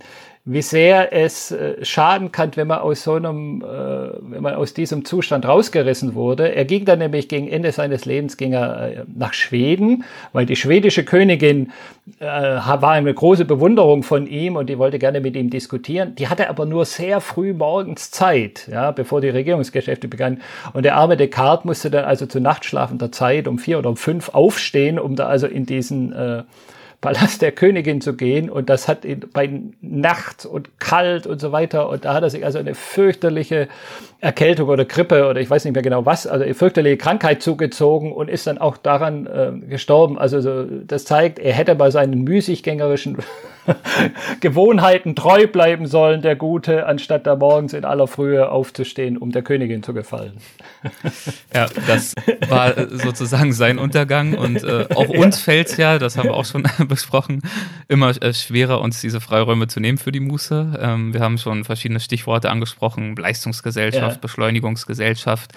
wie sehr es äh, schaden kann, wenn man aus so einem, äh, wenn man aus diesem Zustand rausgerissen wurde. Er ging dann nämlich gegen Ende seines Lebens ging er äh, nach Schweden, weil die schwedische Königin äh, war eine große Bewunderung von ihm und die wollte gerne mit ihm diskutieren. Die hatte aber nur sehr früh morgens Zeit, ja, bevor die Regierungsgeschäfte begannen. Und der arme Descartes musste dann also zu nachtschlafender Zeit um vier oder um fünf aufstehen, um da also in diesen äh, Palast der Königin zu gehen und das hat ihn bei Nacht und kalt und so weiter und da hat er sich also eine fürchterliche Erkältung oder Grippe oder ich weiß nicht mehr genau was, also eine fürchterliche Krankheit zugezogen und ist dann auch daran äh, gestorben. Also so, das zeigt, er hätte bei seinen müßiggängerischen <laughs> Gewohnheiten treu bleiben sollen, der Gute, anstatt da morgens in aller Frühe aufzustehen, um der Königin zu gefallen. ja, das war sozusagen sein Untergang und äh, auch <laughs> uns ja. fällt es ja, das haben wir auch schon <laughs> besprochen, immer äh, schwerer, uns diese Freiräume zu nehmen für die Muße. Ähm, wir haben schon verschiedene Stichworte angesprochen, Leistungsgesellschaft, ja. Beschleunigungsgesellschaft.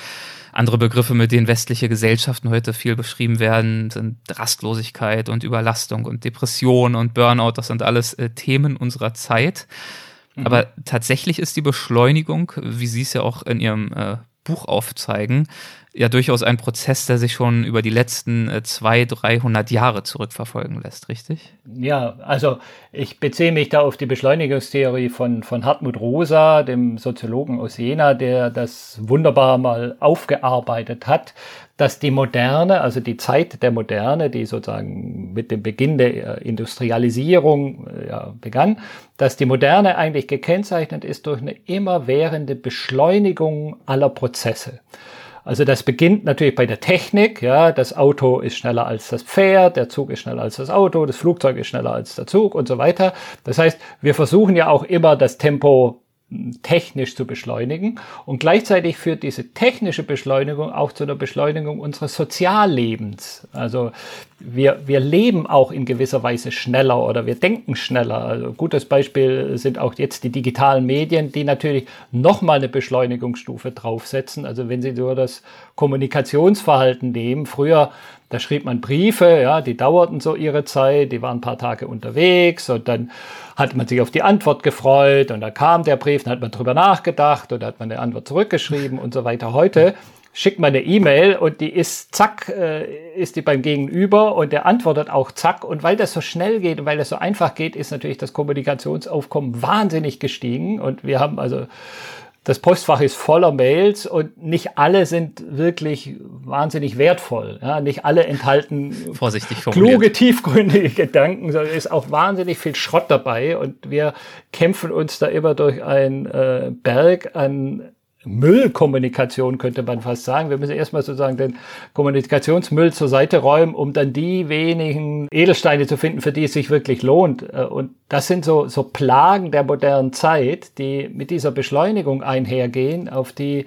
Andere Begriffe, mit denen westliche Gesellschaften heute viel beschrieben werden, sind Rastlosigkeit und Überlastung und Depression und Burnout. Das sind alles äh, Themen unserer Zeit. Mhm. Aber tatsächlich ist die Beschleunigung, wie Sie es ja auch in Ihrem äh, Buch aufzeigen, ja durchaus ein Prozess, der sich schon über die letzten äh, zwei, 300 Jahre zurückverfolgen lässt, richtig? Ja, also ich beziehe mich da auf die Beschleunigungstheorie von, von Hartmut Rosa, dem Soziologen aus Jena, der das wunderbar mal aufgearbeitet hat, dass die Moderne, also die Zeit der Moderne, die sozusagen mit dem Beginn der äh, Industrialisierung äh, ja, begann, dass die Moderne eigentlich gekennzeichnet ist durch eine immerwährende Beschleunigung aller Prozesse. Also das beginnt natürlich bei der Technik, ja, das Auto ist schneller als das Pferd, der Zug ist schneller als das Auto, das Flugzeug ist schneller als der Zug und so weiter. Das heißt, wir versuchen ja auch immer das Tempo technisch zu beschleunigen. Und gleichzeitig führt diese technische Beschleunigung auch zu einer Beschleunigung unseres Soziallebens. Also wir, wir leben auch in gewisser Weise schneller oder wir denken schneller. Also gutes Beispiel sind auch jetzt die digitalen Medien, die natürlich nochmal eine Beschleunigungsstufe draufsetzen. Also wenn Sie nur das Kommunikationsverhalten nehmen, früher da schrieb man Briefe, ja, die dauerten so ihre Zeit, die waren ein paar Tage unterwegs und dann hat man sich auf die Antwort gefreut und da kam der Brief, dann hat man drüber nachgedacht und hat man eine Antwort zurückgeschrieben und so weiter. Heute schickt man eine E-Mail und die ist zack, äh, ist die beim Gegenüber und der antwortet auch zack. Und weil das so schnell geht und weil das so einfach geht, ist natürlich das Kommunikationsaufkommen wahnsinnig gestiegen. Und wir haben also das Postfach ist voller Mails und nicht alle sind wirklich wahnsinnig wertvoll. Ja, nicht alle enthalten kluge, tiefgründige Gedanken, sondern ist auch wahnsinnig viel Schrott dabei und wir kämpfen uns da immer durch einen äh, Berg an Müllkommunikation, könnte man fast sagen. Wir müssen erstmal sozusagen den Kommunikationsmüll zur Seite räumen, um dann die wenigen Edelsteine zu finden, für die es sich wirklich lohnt. Äh, und das sind so, so Plagen der modernen Zeit, die mit dieser Beschleunigung einhergehen, auf die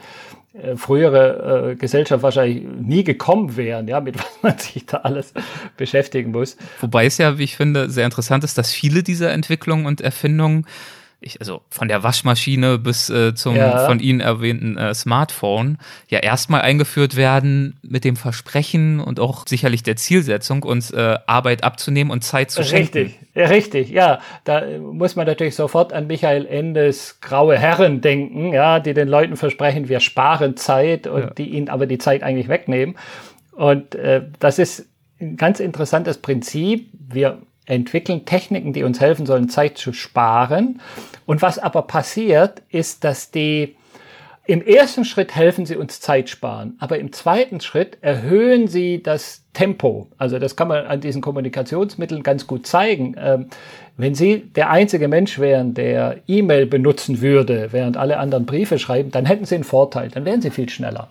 äh, frühere äh, Gesellschaft wahrscheinlich nie gekommen wären, ja, mit <laughs> was man sich da alles beschäftigen muss. Wobei es ja, wie ich finde, sehr interessant ist, dass viele dieser Entwicklungen und Erfindungen ich, also von der Waschmaschine bis äh, zum ja. von Ihnen erwähnten äh, Smartphone ja erstmal eingeführt werden mit dem Versprechen und auch sicherlich der Zielsetzung, uns äh, Arbeit abzunehmen und Zeit zu schenken. Richtig, ja, richtig, ja. Da muss man natürlich sofort an Michael Endes graue Herren denken, ja, die den Leuten versprechen, wir sparen Zeit und ja. die ihnen aber die Zeit eigentlich wegnehmen. Und äh, das ist ein ganz interessantes Prinzip. Wir entwickeln Techniken, die uns helfen sollen, Zeit zu sparen. Und was aber passiert, ist, dass die im ersten Schritt helfen sie uns Zeit sparen, aber im zweiten Schritt erhöhen sie das Tempo. Also das kann man an diesen Kommunikationsmitteln ganz gut zeigen. Ähm, wenn Sie der einzige Mensch wären, der E-Mail benutzen würde, während alle anderen Briefe schreiben, dann hätten Sie einen Vorteil, dann wären Sie viel schneller.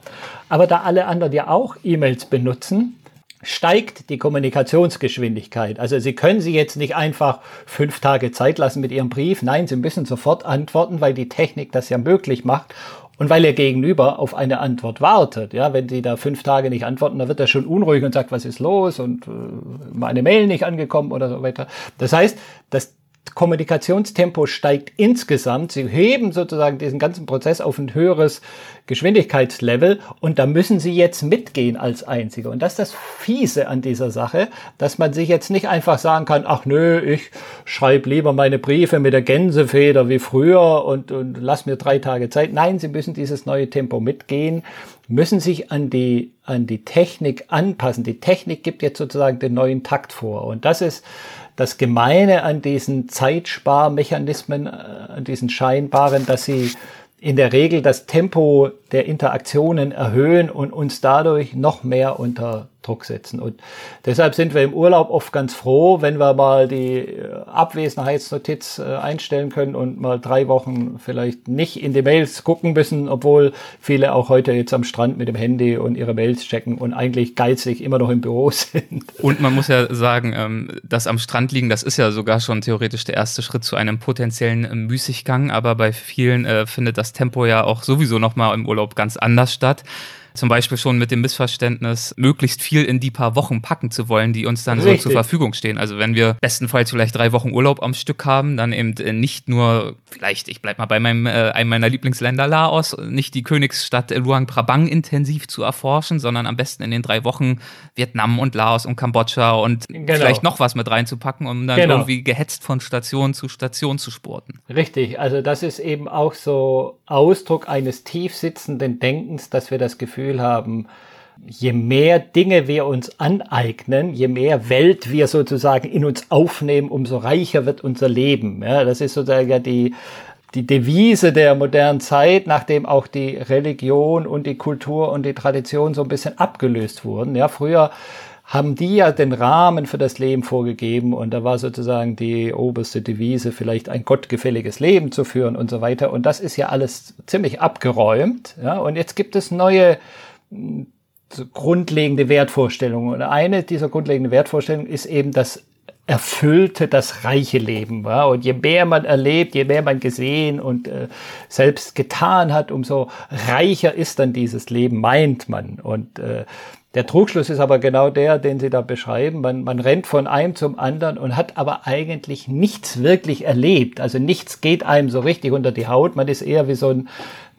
Aber da alle anderen ja auch E-Mails benutzen, steigt die Kommunikationsgeschwindigkeit. Also Sie können Sie jetzt nicht einfach fünf Tage Zeit lassen mit Ihrem Brief. Nein, Sie müssen sofort antworten, weil die Technik das ja möglich macht und weil Ihr Gegenüber auf eine Antwort wartet. Ja, wenn Sie da fünf Tage nicht antworten, dann wird er schon unruhig und sagt, was ist los und äh, meine Mail nicht angekommen oder so weiter. Das heißt, das Kommunikationstempo steigt insgesamt. Sie heben sozusagen diesen ganzen Prozess auf ein höheres Geschwindigkeitslevel und da müssen Sie jetzt mitgehen als Einzige. Und das ist das Fiese an dieser Sache, dass man sich jetzt nicht einfach sagen kann, ach nö, ich schreibe lieber meine Briefe mit der Gänsefeder wie früher und, und lass mir drei Tage Zeit. Nein, Sie müssen dieses neue Tempo mitgehen, müssen sich an die, an die Technik anpassen. Die Technik gibt jetzt sozusagen den neuen Takt vor. Und das ist, das Gemeine an diesen Zeitsparmechanismen, äh, an diesen scheinbaren, dass sie in der Regel das Tempo der Interaktionen erhöhen und uns dadurch noch mehr unter Druck setzen. Und deshalb sind wir im Urlaub oft ganz froh, wenn wir mal die äh, Abwesenheitsnotiz äh, einstellen können und mal drei Wochen vielleicht nicht in die Mails gucken müssen, obwohl viele auch heute jetzt am Strand mit dem Handy und ihre Mails checken und eigentlich geizig immer noch im Büro <laughs> sind. Und man muss ja sagen, ähm, das am Strand liegen, das ist ja sogar schon theoretisch der erste Schritt zu einem potenziellen äh, Müßiggang, aber bei vielen findet das Tempo ja auch sowieso nochmal im Urlaub ganz anders statt. Zum Beispiel schon mit dem Missverständnis, möglichst viel in die paar Wochen packen zu wollen, die uns dann Richtig. so zur Verfügung stehen. Also wenn wir bestenfalls vielleicht drei Wochen Urlaub am Stück haben, dann eben äh, nicht nur, vielleicht, ich bleib mal bei meinem, äh, einem meiner Lieblingsländer Laos, nicht die Königsstadt Luang Prabang intensiv zu erforschen, sondern am besten in den drei Wochen Vietnam und Laos und Kambodscha und genau. vielleicht noch was mit reinzupacken, um dann genau. irgendwie gehetzt von Station zu Station zu sporten. Richtig, also das ist eben auch so Ausdruck eines tief sitzenden Denkens, dass wir das Gefühl Gefühl haben, je mehr Dinge wir uns aneignen, je mehr Welt wir sozusagen in uns aufnehmen, umso reicher wird unser Leben. Ja, das ist sozusagen die, die Devise der modernen Zeit, nachdem auch die Religion und die Kultur und die Tradition so ein bisschen abgelöst wurden. Ja, früher haben die ja den Rahmen für das Leben vorgegeben und da war sozusagen die oberste Devise, vielleicht ein gottgefälliges Leben zu führen und so weiter. Und das ist ja alles ziemlich abgeräumt. Ja, und jetzt gibt es neue grundlegende Wertvorstellungen. Und eine dieser grundlegenden Wertvorstellungen ist eben das erfüllte, das reiche Leben. Ja? Und je mehr man erlebt, je mehr man gesehen und äh, selbst getan hat, umso reicher ist dann dieses Leben, meint man. Und äh, der Trugschluss ist aber genau der, den Sie da beschreiben. Man, man rennt von einem zum anderen und hat aber eigentlich nichts wirklich erlebt. Also nichts geht einem so richtig unter die Haut. Man ist eher wie so ein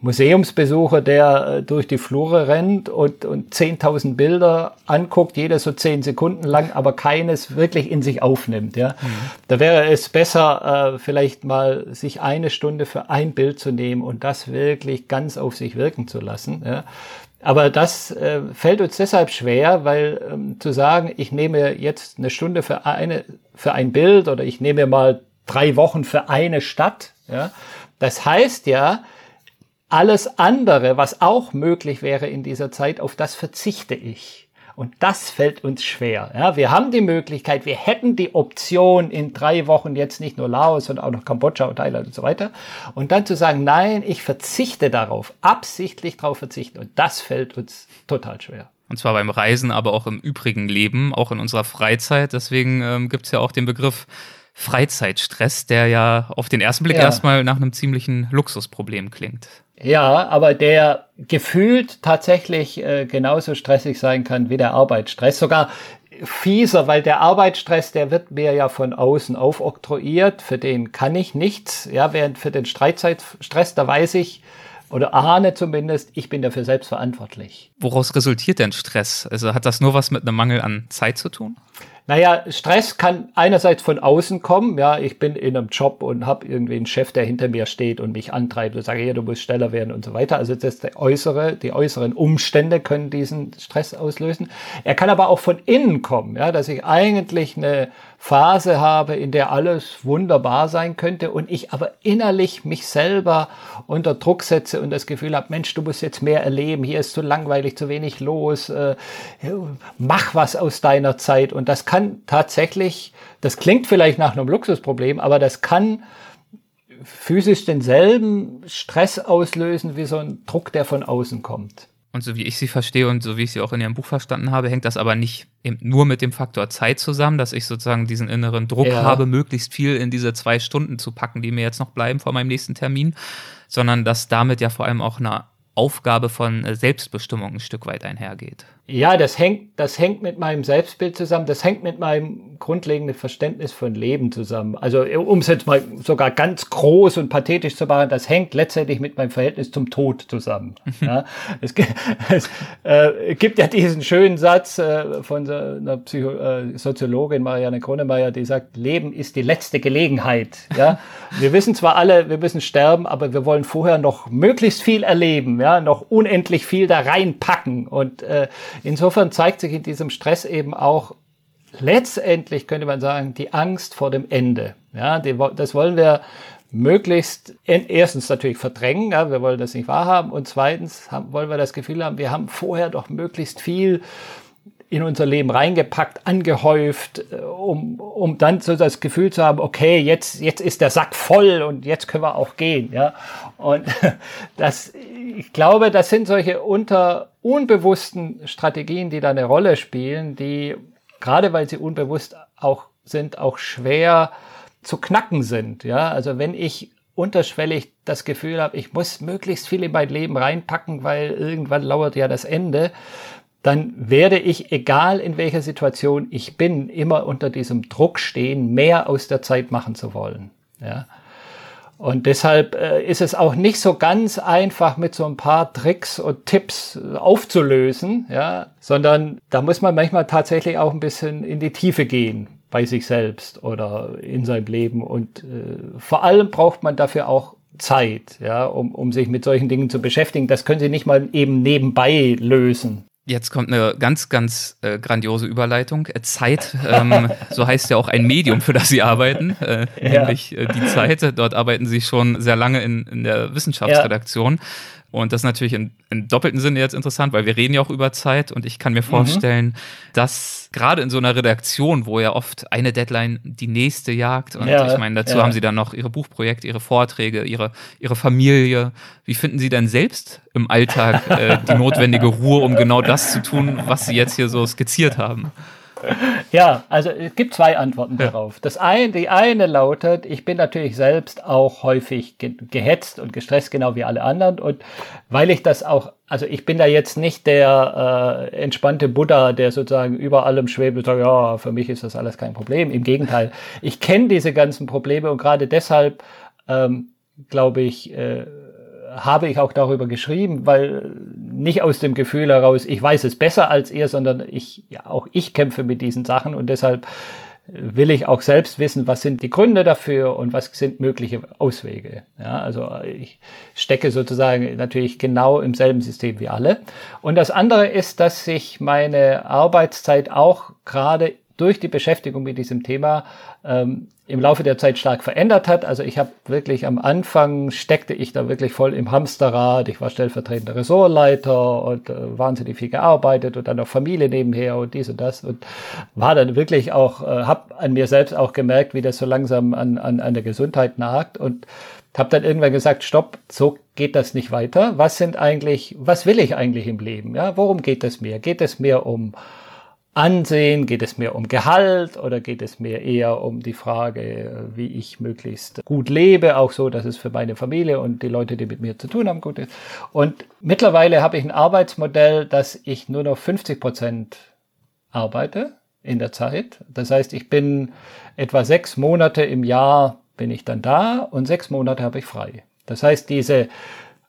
Museumsbesucher, der äh, durch die Flure rennt und, und 10.000 Bilder anguckt, jedes so 10 Sekunden lang, aber keines wirklich in sich aufnimmt. Ja. Mhm. Da wäre es besser, äh, vielleicht mal sich eine Stunde für ein Bild zu nehmen und das wirklich ganz auf sich wirken zu lassen. Ja. Aber das äh, fällt uns deshalb schwer, weil ähm, zu sagen, ich nehme jetzt eine Stunde für eine für ein Bild oder ich nehme mal drei Wochen für eine Stadt, ja, das heißt ja, alles andere, was auch möglich wäre in dieser Zeit, auf das verzichte ich. Und das fällt uns schwer. Ja, wir haben die Möglichkeit, wir hätten die Option in drei Wochen jetzt nicht nur Laos, sondern auch noch Kambodscha und Thailand und so weiter. Und dann zu sagen, nein, ich verzichte darauf, absichtlich darauf verzichten. Und das fällt uns total schwer. Und zwar beim Reisen, aber auch im übrigen Leben, auch in unserer Freizeit. Deswegen ähm, gibt es ja auch den Begriff Freizeitstress, der ja auf den ersten Blick ja. erstmal nach einem ziemlichen Luxusproblem klingt. Ja, aber der gefühlt tatsächlich äh, genauso stressig sein kann wie der Arbeitsstress. Sogar fieser, weil der Arbeitsstress, der wird mir ja von außen aufoktroyiert, für den kann ich nichts. Ja, während für den Streitzeitstress, da weiß ich, oder ahne zumindest, ich bin dafür selbst verantwortlich. Woraus resultiert denn Stress? Also hat das nur was mit einem Mangel an Zeit zu tun? Naja, Stress kann einerseits von außen kommen. Ja, ich bin in einem Job und habe irgendwie einen Chef, der hinter mir steht und mich antreibt und sage, hier, du musst schneller werden und so weiter. Also das ist der äußere, die äußeren Umstände können diesen Stress auslösen. Er kann aber auch von innen kommen, ja, dass ich eigentlich eine Phase habe, in der alles wunderbar sein könnte und ich aber innerlich mich selber unter Druck setze und das Gefühl habe, Mensch, du musst jetzt mehr erleben, hier ist zu langweilig, zu wenig los, äh, mach was aus deiner Zeit und das kann tatsächlich, das klingt vielleicht nach einem Luxusproblem, aber das kann physisch denselben Stress auslösen wie so ein Druck, der von außen kommt. Und so wie ich sie verstehe und so wie ich sie auch in ihrem Buch verstanden habe, hängt das aber nicht nur mit dem Faktor Zeit zusammen, dass ich sozusagen diesen inneren Druck ja. habe, möglichst viel in diese zwei Stunden zu packen, die mir jetzt noch bleiben vor meinem nächsten Termin, sondern dass damit ja vor allem auch eine Aufgabe von Selbstbestimmung ein Stück weit einhergeht. Ja, das hängt, das hängt mit meinem Selbstbild zusammen, das hängt mit meinem grundlegenden Verständnis von Leben zusammen. Also um es jetzt mal sogar ganz groß und pathetisch zu machen, das hängt letztendlich mit meinem Verhältnis zum Tod zusammen. <laughs> ja, es, es äh, gibt ja diesen schönen Satz äh, von so einer Psycho äh, Soziologin Marianne Kronemeyer, die sagt, Leben ist die letzte Gelegenheit. Ja, wir wissen zwar alle, wir müssen sterben, aber wir wollen vorher noch möglichst viel erleben, ja, noch unendlich viel da reinpacken und äh, Insofern zeigt sich in diesem Stress eben auch letztendlich, könnte man sagen, die Angst vor dem Ende. Ja, die, das wollen wir möglichst erstens natürlich verdrängen, ja, wir wollen das nicht wahrhaben und zweitens haben, wollen wir das Gefühl haben, wir haben vorher doch möglichst viel in unser Leben reingepackt, angehäuft, äh, um, um dann so das Gefühl zu haben, okay, jetzt, jetzt ist der Sack voll und jetzt können wir auch gehen, ja. Und <laughs> das, ich glaube, das sind solche unter unbewussten Strategien, die da eine Rolle spielen, die gerade weil sie unbewusst auch sind, auch schwer zu knacken sind, ja. Also wenn ich unterschwellig das Gefühl habe, ich muss möglichst viel in mein Leben reinpacken, weil irgendwann lauert ja das Ende, dann werde ich, egal in welcher Situation ich bin, immer unter diesem Druck stehen, mehr aus der Zeit machen zu wollen. Ja. Und deshalb äh, ist es auch nicht so ganz einfach mit so ein paar Tricks und Tipps äh, aufzulösen, ja, sondern da muss man manchmal tatsächlich auch ein bisschen in die Tiefe gehen bei sich selbst oder in seinem Leben. Und äh, vor allem braucht man dafür auch Zeit, ja, um, um sich mit solchen Dingen zu beschäftigen. Das können Sie nicht mal eben nebenbei lösen. Jetzt kommt eine ganz, ganz äh, grandiose Überleitung. Äh, Zeit, ähm, so heißt ja auch ein Medium, für das Sie arbeiten, äh, ja. nämlich äh, die Zeit. Dort arbeiten Sie schon sehr lange in, in der Wissenschaftsredaktion. Und das ist natürlich in, in doppelten Sinne jetzt interessant, weil wir reden ja auch über Zeit und ich kann mir vorstellen, mhm. dass gerade in so einer Redaktion, wo ja oft eine Deadline die nächste jagt und ja, ich meine, dazu ja. haben Sie dann noch Ihre Buchprojekte, Ihre Vorträge, Ihre, Ihre Familie. Wie finden Sie denn selbst im Alltag äh, die notwendige Ruhe, um genau das zu tun, was Sie jetzt hier so skizziert haben? <laughs> Ja, also es gibt zwei Antworten darauf. Das eine, die eine lautet, ich bin natürlich selbst auch häufig ge gehetzt und gestresst, genau wie alle anderen. Und weil ich das auch, also ich bin da jetzt nicht der äh, entspannte Buddha, der sozusagen über allem schwebt und sagt, ja, für mich ist das alles kein Problem. Im Gegenteil, ich kenne diese ganzen Probleme und gerade deshalb ähm, glaube ich, äh, habe ich auch darüber geschrieben, weil nicht aus dem Gefühl heraus, ich weiß es besser als ihr, sondern ich, ja, auch ich kämpfe mit diesen Sachen und deshalb will ich auch selbst wissen, was sind die Gründe dafür und was sind mögliche Auswege. Ja, also ich stecke sozusagen natürlich genau im selben System wie alle. Und das andere ist, dass sich meine Arbeitszeit auch gerade durch die Beschäftigung mit diesem Thema ähm, im Laufe der Zeit stark verändert hat. Also ich habe wirklich am Anfang steckte ich da wirklich voll im Hamsterrad. Ich war stellvertretender Ressortleiter und äh, wahnsinnig viel gearbeitet und dann noch Familie nebenher und dies und das und war dann wirklich auch, äh, habe an mir selbst auch gemerkt, wie das so langsam an, an, an der Gesundheit nagt und habe dann irgendwann gesagt, stopp, so geht das nicht weiter. Was sind eigentlich, was will ich eigentlich im Leben? Ja, worum geht es mir? Geht es mir um Ansehen? Geht es mehr um Gehalt oder geht es mir eher um die Frage, wie ich möglichst gut lebe, auch so, dass es für meine Familie und die Leute, die mit mir zu tun haben, gut ist? Und mittlerweile habe ich ein Arbeitsmodell, dass ich nur noch 50 Prozent arbeite in der Zeit. Das heißt, ich bin etwa sechs Monate im Jahr bin ich dann da und sechs Monate habe ich frei. Das heißt, diese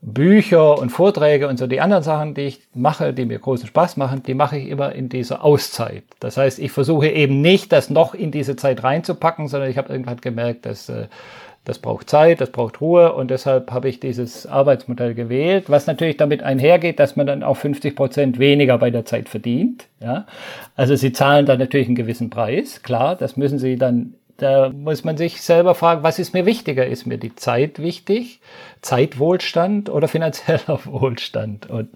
Bücher und Vorträge und so die anderen Sachen, die ich mache, die mir großen Spaß machen, die mache ich immer in dieser Auszeit. Das heißt, ich versuche eben nicht, das noch in diese Zeit reinzupacken, sondern ich habe irgendwann gemerkt, dass äh, das braucht Zeit, das braucht Ruhe und deshalb habe ich dieses Arbeitsmodell gewählt, was natürlich damit einhergeht, dass man dann auch 50 Prozent weniger bei der Zeit verdient. Ja? Also sie zahlen dann natürlich einen gewissen Preis, klar, das müssen sie dann da muss man sich selber fragen, was ist mir wichtiger? Ist mir die Zeit wichtig? Zeitwohlstand oder finanzieller <laughs> Wohlstand? Und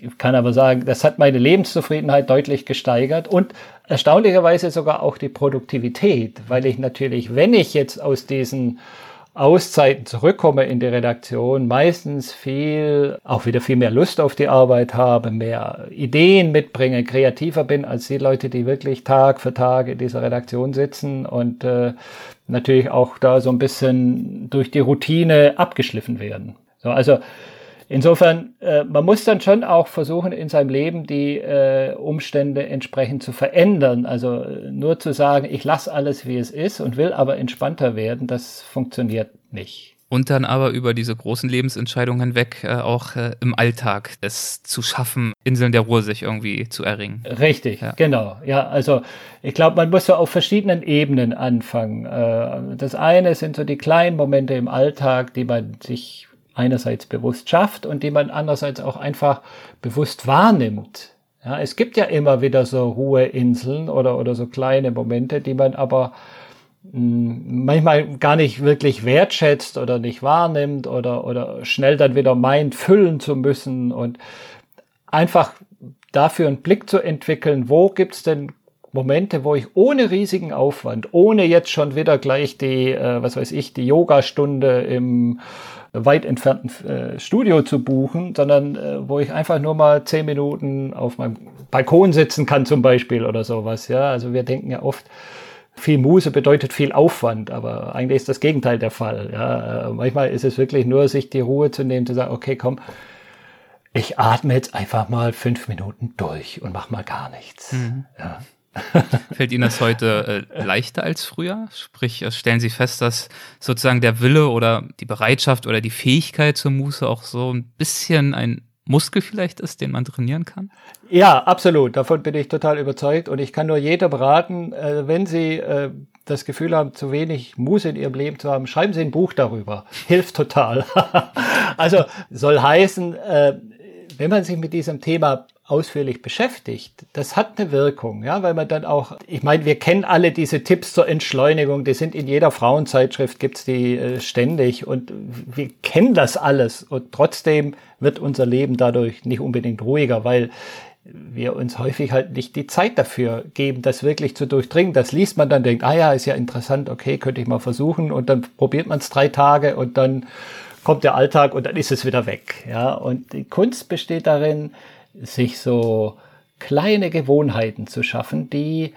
ich kann aber sagen, das hat meine Lebenszufriedenheit deutlich gesteigert und erstaunlicherweise sogar auch die Produktivität, weil ich natürlich, wenn ich jetzt aus diesen Auszeiten zurückkomme in die Redaktion, meistens viel, auch wieder viel mehr Lust auf die Arbeit habe, mehr Ideen mitbringe, kreativer bin als die Leute, die wirklich Tag für Tag in dieser Redaktion sitzen und äh, natürlich auch da so ein bisschen durch die Routine abgeschliffen werden. So, also Insofern, äh, man muss dann schon auch versuchen, in seinem Leben die äh, Umstände entsprechend zu verändern. Also äh, nur zu sagen, ich lasse alles, wie es ist und will aber entspannter werden, das funktioniert nicht und dann aber über diese großen Lebensentscheidungen hinweg äh, auch äh, im Alltag es zu schaffen, Inseln der Ruhe sich irgendwie zu erringen. Richtig, ja. genau. Ja, also ich glaube, man muss so auf verschiedenen Ebenen anfangen. Äh, das eine sind so die kleinen Momente im Alltag, die man sich einerseits bewusst schafft und die man andererseits auch einfach bewusst wahrnimmt. Ja, es gibt ja immer wieder so Ruheinseln oder, oder so kleine Momente, die man aber mh, hm, manchmal gar nicht wirklich wertschätzt oder nicht wahrnimmt oder, oder schnell dann wieder meint, füllen zu müssen und einfach dafür einen Blick zu entwickeln, wo gibt's denn Momente, wo ich ohne riesigen Aufwand, ohne jetzt schon wieder gleich die, äh, was weiß ich, die Yogastunde im weit entfernten äh, Studio zu buchen, sondern äh, wo ich einfach nur mal zehn Minuten auf meinem Balkon sitzen kann zum Beispiel oder sowas. Ja, also wir denken ja oft, viel Muße bedeutet viel Aufwand, aber eigentlich ist das Gegenteil der Fall. Ja, äh, manchmal ist es wirklich nur, sich die Ruhe zu nehmen, zu sagen, okay, komm, ich atme jetzt einfach mal fünf Minuten durch und mach mal gar nichts. Mhm. Ja. <laughs> Fällt Ihnen das heute äh, leichter als früher? Sprich, äh, stellen Sie fest, dass sozusagen der Wille oder die Bereitschaft oder die Fähigkeit zur Muße auch so ein bisschen ein Muskel vielleicht ist, den man trainieren kann? Ja, absolut. Davon bin ich total überzeugt. Und ich kann nur jedem raten, äh, wenn Sie äh, das Gefühl haben, zu wenig Muße in ihrem Leben zu haben, schreiben Sie ein Buch darüber. <laughs> Hilft total. <laughs> also soll heißen, äh, wenn man sich mit diesem Thema ausführlich beschäftigt, das hat eine Wirkung, ja, weil man dann auch, ich meine, wir kennen alle diese Tipps zur Entschleunigung, die sind in jeder Frauenzeitschrift, gibt's die äh, ständig und wir kennen das alles und trotzdem wird unser Leben dadurch nicht unbedingt ruhiger, weil wir uns häufig halt nicht die Zeit dafür geben, das wirklich zu durchdringen. Das liest man dann, denkt, ah ja, ist ja interessant, okay, könnte ich mal versuchen und dann probiert man es drei Tage und dann kommt der Alltag und dann ist es wieder weg. Ja, und die Kunst besteht darin, sich so kleine Gewohnheiten zu schaffen, die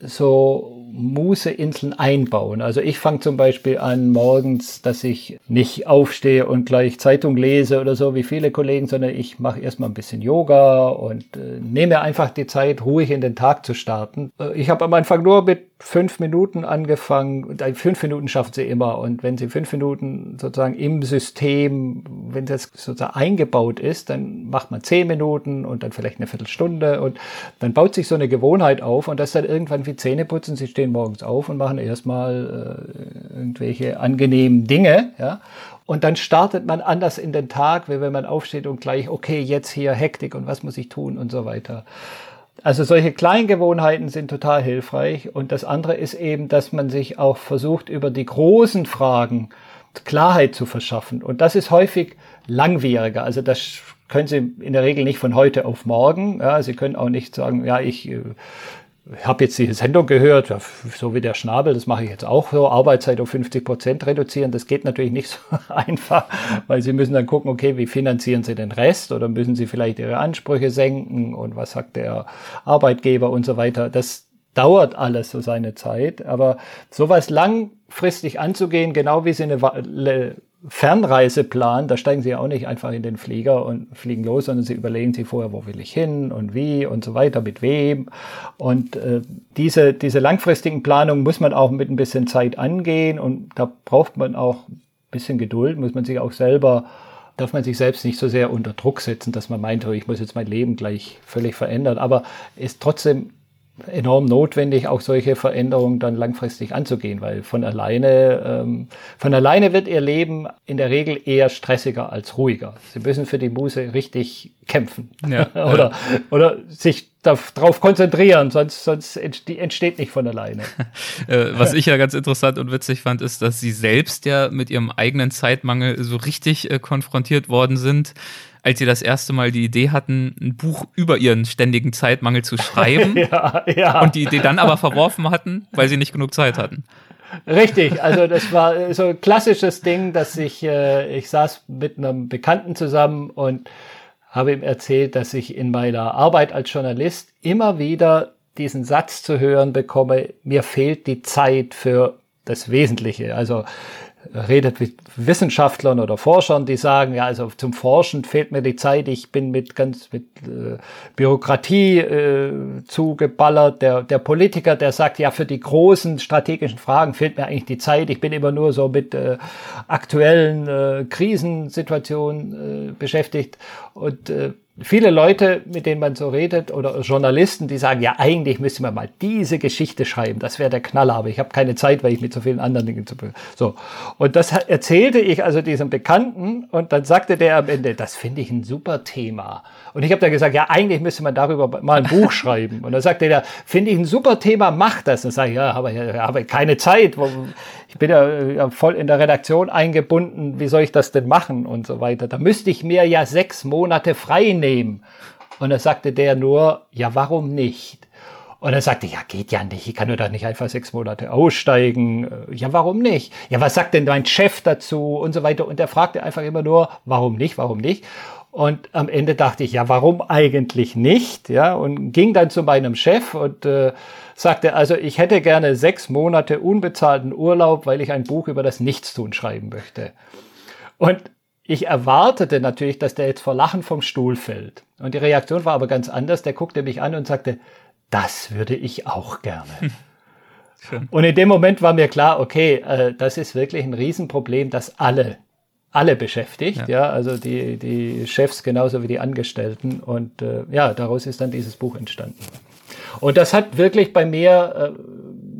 so Mußeinseln einbauen. Also ich fange zum Beispiel an morgens, dass ich nicht aufstehe und gleich Zeitung lese oder so wie viele Kollegen, sondern ich mache erstmal ein bisschen Yoga und äh, nehme einfach die Zeit, ruhig in den Tag zu starten. Äh, ich habe am Anfang nur mit fünf Minuten angefangen. Fünf Minuten schafft sie immer. Und wenn sie fünf Minuten sozusagen im System, wenn das sozusagen eingebaut ist, dann macht man zehn Minuten und dann vielleicht eine Viertelstunde und dann baut sich so eine Gewohnheit auf und das dann irgendwann wie Zähneputzen. Sie stehen morgens auf und machen erstmal äh, irgendwelche angenehmen Dinge, ja. Und dann startet man anders in den Tag, wie wenn man aufsteht und gleich, okay, jetzt hier Hektik und was muss ich tun und so weiter. Also solche Kleingewohnheiten sind total hilfreich. Und das andere ist eben, dass man sich auch versucht, über die großen Fragen Klarheit zu verschaffen. Und das ist häufig langwieriger. Also das können Sie in der Regel nicht von heute auf morgen. Ja, Sie können auch nicht sagen, ja, ich äh, ich habe jetzt die Sendung gehört, ja, so wie der Schnabel, das mache ich jetzt auch so, Arbeitszeit um 50 Prozent reduzieren. Das geht natürlich nicht so <laughs> einfach, weil Sie müssen dann gucken, okay, wie finanzieren Sie den Rest oder müssen Sie vielleicht Ihre Ansprüche senken und was sagt der Arbeitgeber und so weiter. Das dauert alles so seine Zeit, aber sowas langfristig anzugehen, genau wie Sie eine Fernreiseplan, da steigen Sie ja auch nicht einfach in den Flieger und fliegen los, sondern Sie überlegen sich vorher, wo will ich hin und wie und so weiter, mit wem. Und äh, diese, diese langfristigen Planungen muss man auch mit ein bisschen Zeit angehen und da braucht man auch ein bisschen Geduld, muss man sich auch selber darf man sich selbst nicht so sehr unter Druck setzen, dass man meint, oh, ich muss jetzt mein Leben gleich völlig verändern. Aber ist trotzdem enorm notwendig, auch solche Veränderungen dann langfristig anzugehen, weil von alleine, ähm, von alleine wird ihr Leben in der Regel eher stressiger als ruhiger. Sie müssen für die Muse richtig kämpfen ja, <laughs> oder, ja. oder sich darauf konzentrieren, sonst, sonst entsteht nicht von alleine. <laughs> Äh, was ich ja ganz interessant und witzig fand, ist, dass Sie selbst ja mit Ihrem eigenen Zeitmangel so richtig äh, konfrontiert worden sind als sie das erste Mal die Idee hatten, ein Buch über ihren ständigen Zeitmangel zu schreiben <laughs> ja, ja. und die Idee dann aber verworfen hatten, weil sie nicht genug Zeit hatten. Richtig, also das war so ein klassisches Ding, dass ich, äh, ich saß mit einem Bekannten zusammen und habe ihm erzählt, dass ich in meiner Arbeit als Journalist immer wieder diesen Satz zu hören bekomme, mir fehlt die Zeit für das Wesentliche. Also redet mit Wissenschaftlern oder Forschern, die sagen, ja, also zum Forschen fehlt mir die Zeit, ich bin mit ganz mit äh, Bürokratie äh, zugeballert. Der, der Politiker, der sagt, ja, für die großen strategischen Fragen fehlt mir eigentlich die Zeit, ich bin immer nur so mit äh, aktuellen äh, Krisensituationen äh, beschäftigt und äh, viele Leute, mit denen man so redet, oder Journalisten, die sagen, ja, eigentlich müsste man mal diese Geschichte schreiben, das wäre der Knaller, aber ich habe keine Zeit, weil ich mit so vielen anderen Dingen zu so. Und das erzählte ich also diesem Bekannten und dann sagte der am Ende, das finde ich ein super Thema und ich habe dann gesagt, ja, eigentlich müsste man darüber mal ein Buch <laughs> schreiben und dann sagte der, finde ich ein super Thema, mach das und sage ich, ja, aber ich habe keine Zeit, ich bin ja voll in der Redaktion eingebunden, wie soll ich das denn machen und so weiter. Da müsste ich mir ja sechs Monate frei nehmen. Und da sagte der nur, ja, warum nicht? Und er sagte, ja, geht ja nicht, ich kann nur da nicht einfach sechs Monate aussteigen. Ja, warum nicht? Ja, was sagt denn mein Chef dazu und so weiter? Und er fragte einfach immer nur, warum nicht, warum nicht? Und am Ende dachte ich, ja, warum eigentlich nicht? Ja, und ging dann zu meinem Chef und äh, sagte, also ich hätte gerne sechs Monate unbezahlten Urlaub, weil ich ein Buch über das Nichtstun schreiben möchte. Und ich erwartete natürlich, dass der jetzt vor Lachen vom Stuhl fällt. Und die Reaktion war aber ganz anders. Der guckte mich an und sagte, das würde ich auch gerne. Und in dem Moment war mir klar, okay, äh, das ist wirklich ein Riesenproblem, das alle alle beschäftigt, ja. ja, also die, die Chefs genauso wie die Angestellten. Und äh, ja, daraus ist dann dieses Buch entstanden. Und das hat wirklich bei mir äh,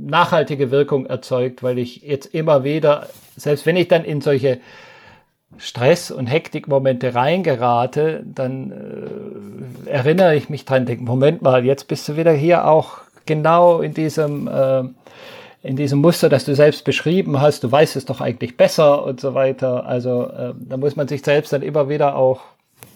nachhaltige Wirkung erzeugt, weil ich jetzt immer wieder, selbst wenn ich dann in solche Stress- und Hektikmomente reingerate, dann äh, erinnere ich mich dran, denke, Moment mal, jetzt bist du wieder hier auch genau in diesem, äh, in diesem Muster, das du selbst beschrieben hast, du weißt es doch eigentlich besser und so weiter. Also äh, da muss man sich selbst dann immer wieder auch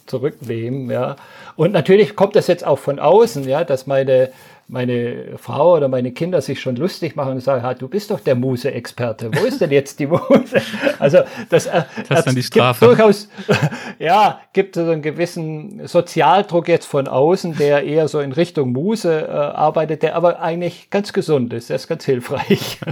zurücknehmen, ja. Und natürlich kommt das jetzt auch von außen, ja, dass meine meine Frau oder meine Kinder sich schon lustig machen und sagen, ha, du bist doch der Muse-Experte. Wo ist denn jetzt die Muse? <laughs> Also das, äh, das ist dann die Strafe. Gibt durchaus, <laughs> ja, gibt so einen gewissen Sozialdruck jetzt von außen, der eher so in Richtung Muse äh, arbeitet, der aber eigentlich ganz gesund ist. Der ist ganz hilfreich. <laughs>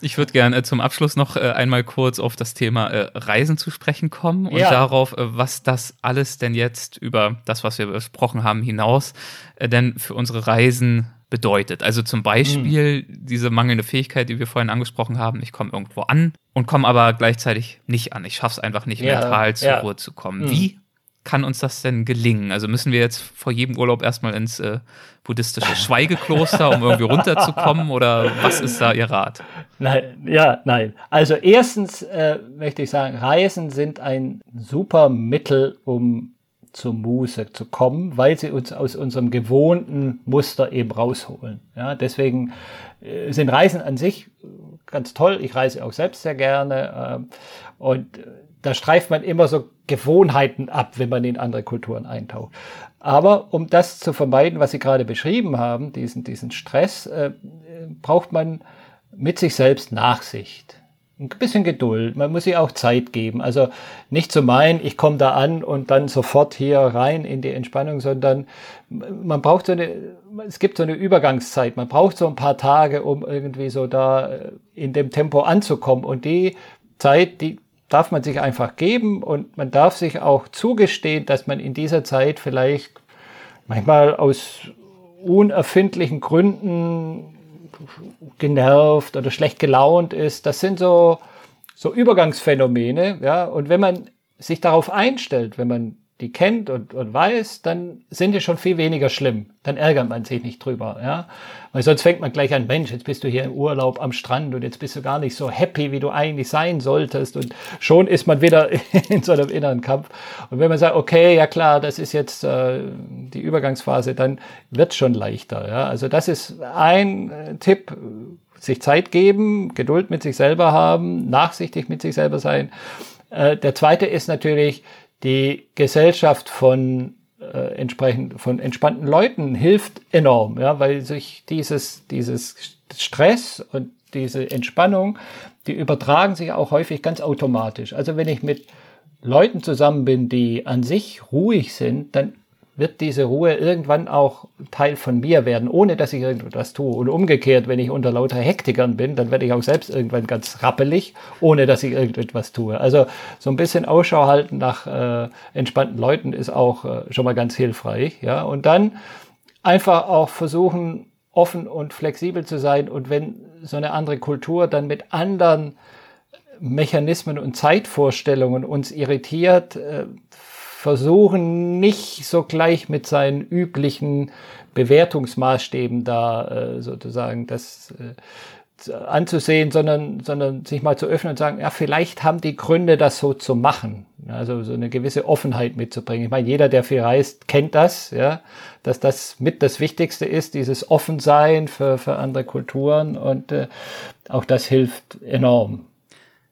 Ich würde gerne äh, zum Abschluss noch äh, einmal kurz auf das Thema äh, Reisen zu sprechen kommen und ja. darauf, äh, was das alles denn jetzt über das, was wir besprochen haben, hinaus denn für unsere Reisen bedeutet. Also zum Beispiel mhm. diese mangelnde Fähigkeit, die wir vorhin angesprochen haben, ich komme irgendwo an und komme aber gleichzeitig nicht an. Ich schaffe es einfach nicht, ja, mental zur ja. Ruhe zu kommen. Mhm. Wie kann uns das denn gelingen? Also müssen wir jetzt vor jedem Urlaub erstmal ins äh, buddhistische <laughs> Schweigekloster, um irgendwie runterzukommen? Oder was ist da Ihr Rat? Nein, ja, nein. Also erstens äh, möchte ich sagen, Reisen sind ein super Mittel, um zur Muße zu kommen, weil sie uns aus unserem gewohnten Muster eben rausholen. Ja, deswegen äh, sind Reisen an sich ganz toll. Ich reise auch selbst sehr gerne. Äh, und da streift man immer so Gewohnheiten ab, wenn man in andere Kulturen eintaucht. Aber um das zu vermeiden, was Sie gerade beschrieben haben, diesen, diesen Stress, äh, braucht man mit sich selbst Nachsicht ein bisschen Geduld. Man muss sich auch Zeit geben. Also nicht zu meinen, ich komme da an und dann sofort hier rein in die Entspannung, sondern man braucht so eine, es gibt so eine Übergangszeit. Man braucht so ein paar Tage, um irgendwie so da äh, in dem Tempo anzukommen. Und die Zeit, die darf man sich einfach geben und man darf sich auch zugestehen, dass man in dieser Zeit vielleicht manchmal aus unerfindlichen Gründen genervt oder schlecht gelaunt ist. Das sind so, so Übergangsphänomene, ja. Und wenn man sich darauf einstellt, wenn man die kennt und, und weiß, dann sind die schon viel weniger schlimm. Dann ärgert man sich nicht drüber, ja. Weil sonst fängt man gleich an, Mensch, jetzt bist du hier im Urlaub am Strand und jetzt bist du gar nicht so happy, wie du eigentlich sein solltest. Und schon ist man wieder <laughs> in so einem inneren Kampf. Und wenn man sagt, okay, ja klar, das ist jetzt äh, die Übergangsphase, dann wird schon leichter, ja. Also das ist ein äh, Tipp, sich Zeit geben, Geduld mit sich selber haben, nachsichtig mit sich selber sein. Äh, der zweite ist natürlich, die Gesellschaft von äh, entsprechend von entspannten Leuten hilft enorm, ja, weil sich dieses dieses Stress und diese Entspannung, die übertragen sich auch häufig ganz automatisch. Also wenn ich mit Leuten zusammen bin, die an sich ruhig sind, dann wird diese Ruhe irgendwann auch Teil von mir werden, ohne dass ich irgendwas tue. Und umgekehrt, wenn ich unter lauter Hektikern bin, dann werde ich auch selbst irgendwann ganz rappelig, ohne dass ich irgendetwas tue. Also so ein bisschen Ausschau halten nach äh, entspannten Leuten ist auch äh, schon mal ganz hilfreich. Ja, und dann einfach auch versuchen, offen und flexibel zu sein. Und wenn so eine andere Kultur dann mit anderen Mechanismen und Zeitvorstellungen uns irritiert, äh, versuchen nicht so gleich mit seinen üblichen Bewertungsmaßstäben da äh, sozusagen das äh, anzusehen, sondern, sondern sich mal zu öffnen und sagen, ja, vielleicht haben die Gründe, das so zu machen. Also so eine gewisse Offenheit mitzubringen. Ich meine, jeder, der viel reist, kennt das, ja, dass das mit das Wichtigste ist, dieses Offensein für, für andere Kulturen und äh, auch das hilft enorm.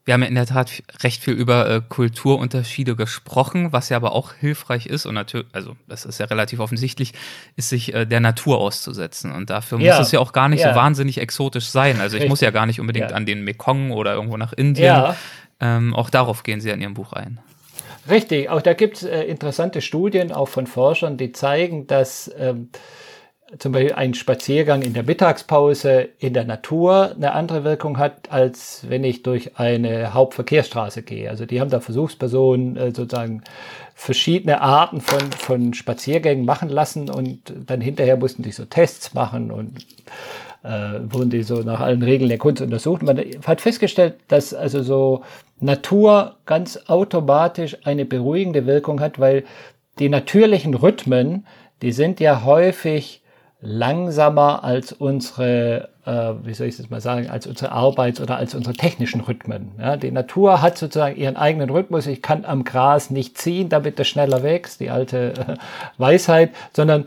Wir haben ja in der Tat recht viel über äh, Kulturunterschiede gesprochen, was ja aber auch hilfreich ist und natürlich, also das ist ja relativ offensichtlich, ist sich äh, der Natur auszusetzen. Und dafür ja. muss es ja auch gar nicht ja. so wahnsinnig exotisch sein. Also ich Richtig. muss ja gar nicht unbedingt ja. an den Mekong oder irgendwo nach Indien. Ähm, auch darauf gehen Sie in Ihrem Buch ein. Richtig, auch da gibt es äh, interessante Studien, auch von Forschern, die zeigen, dass ähm, zum Beispiel ein Spaziergang in der Mittagspause in der Natur eine andere Wirkung hat, als wenn ich durch eine Hauptverkehrsstraße gehe. Also die haben da Versuchspersonen äh, sozusagen verschiedene Arten von, von Spaziergängen machen lassen und dann hinterher mussten die so Tests machen und äh, wurden die so nach allen Regeln der Kunst untersucht. Man hat festgestellt, dass also so Natur ganz automatisch eine beruhigende Wirkung hat, weil die natürlichen Rhythmen, die sind ja häufig langsamer als unsere, äh, wie soll ich das mal sagen, als unsere Arbeits- oder als unsere technischen Rhythmen. Ja, die Natur hat sozusagen ihren eigenen Rhythmus. Ich kann am Gras nicht ziehen, damit es schneller wächst, die alte äh, Weisheit, sondern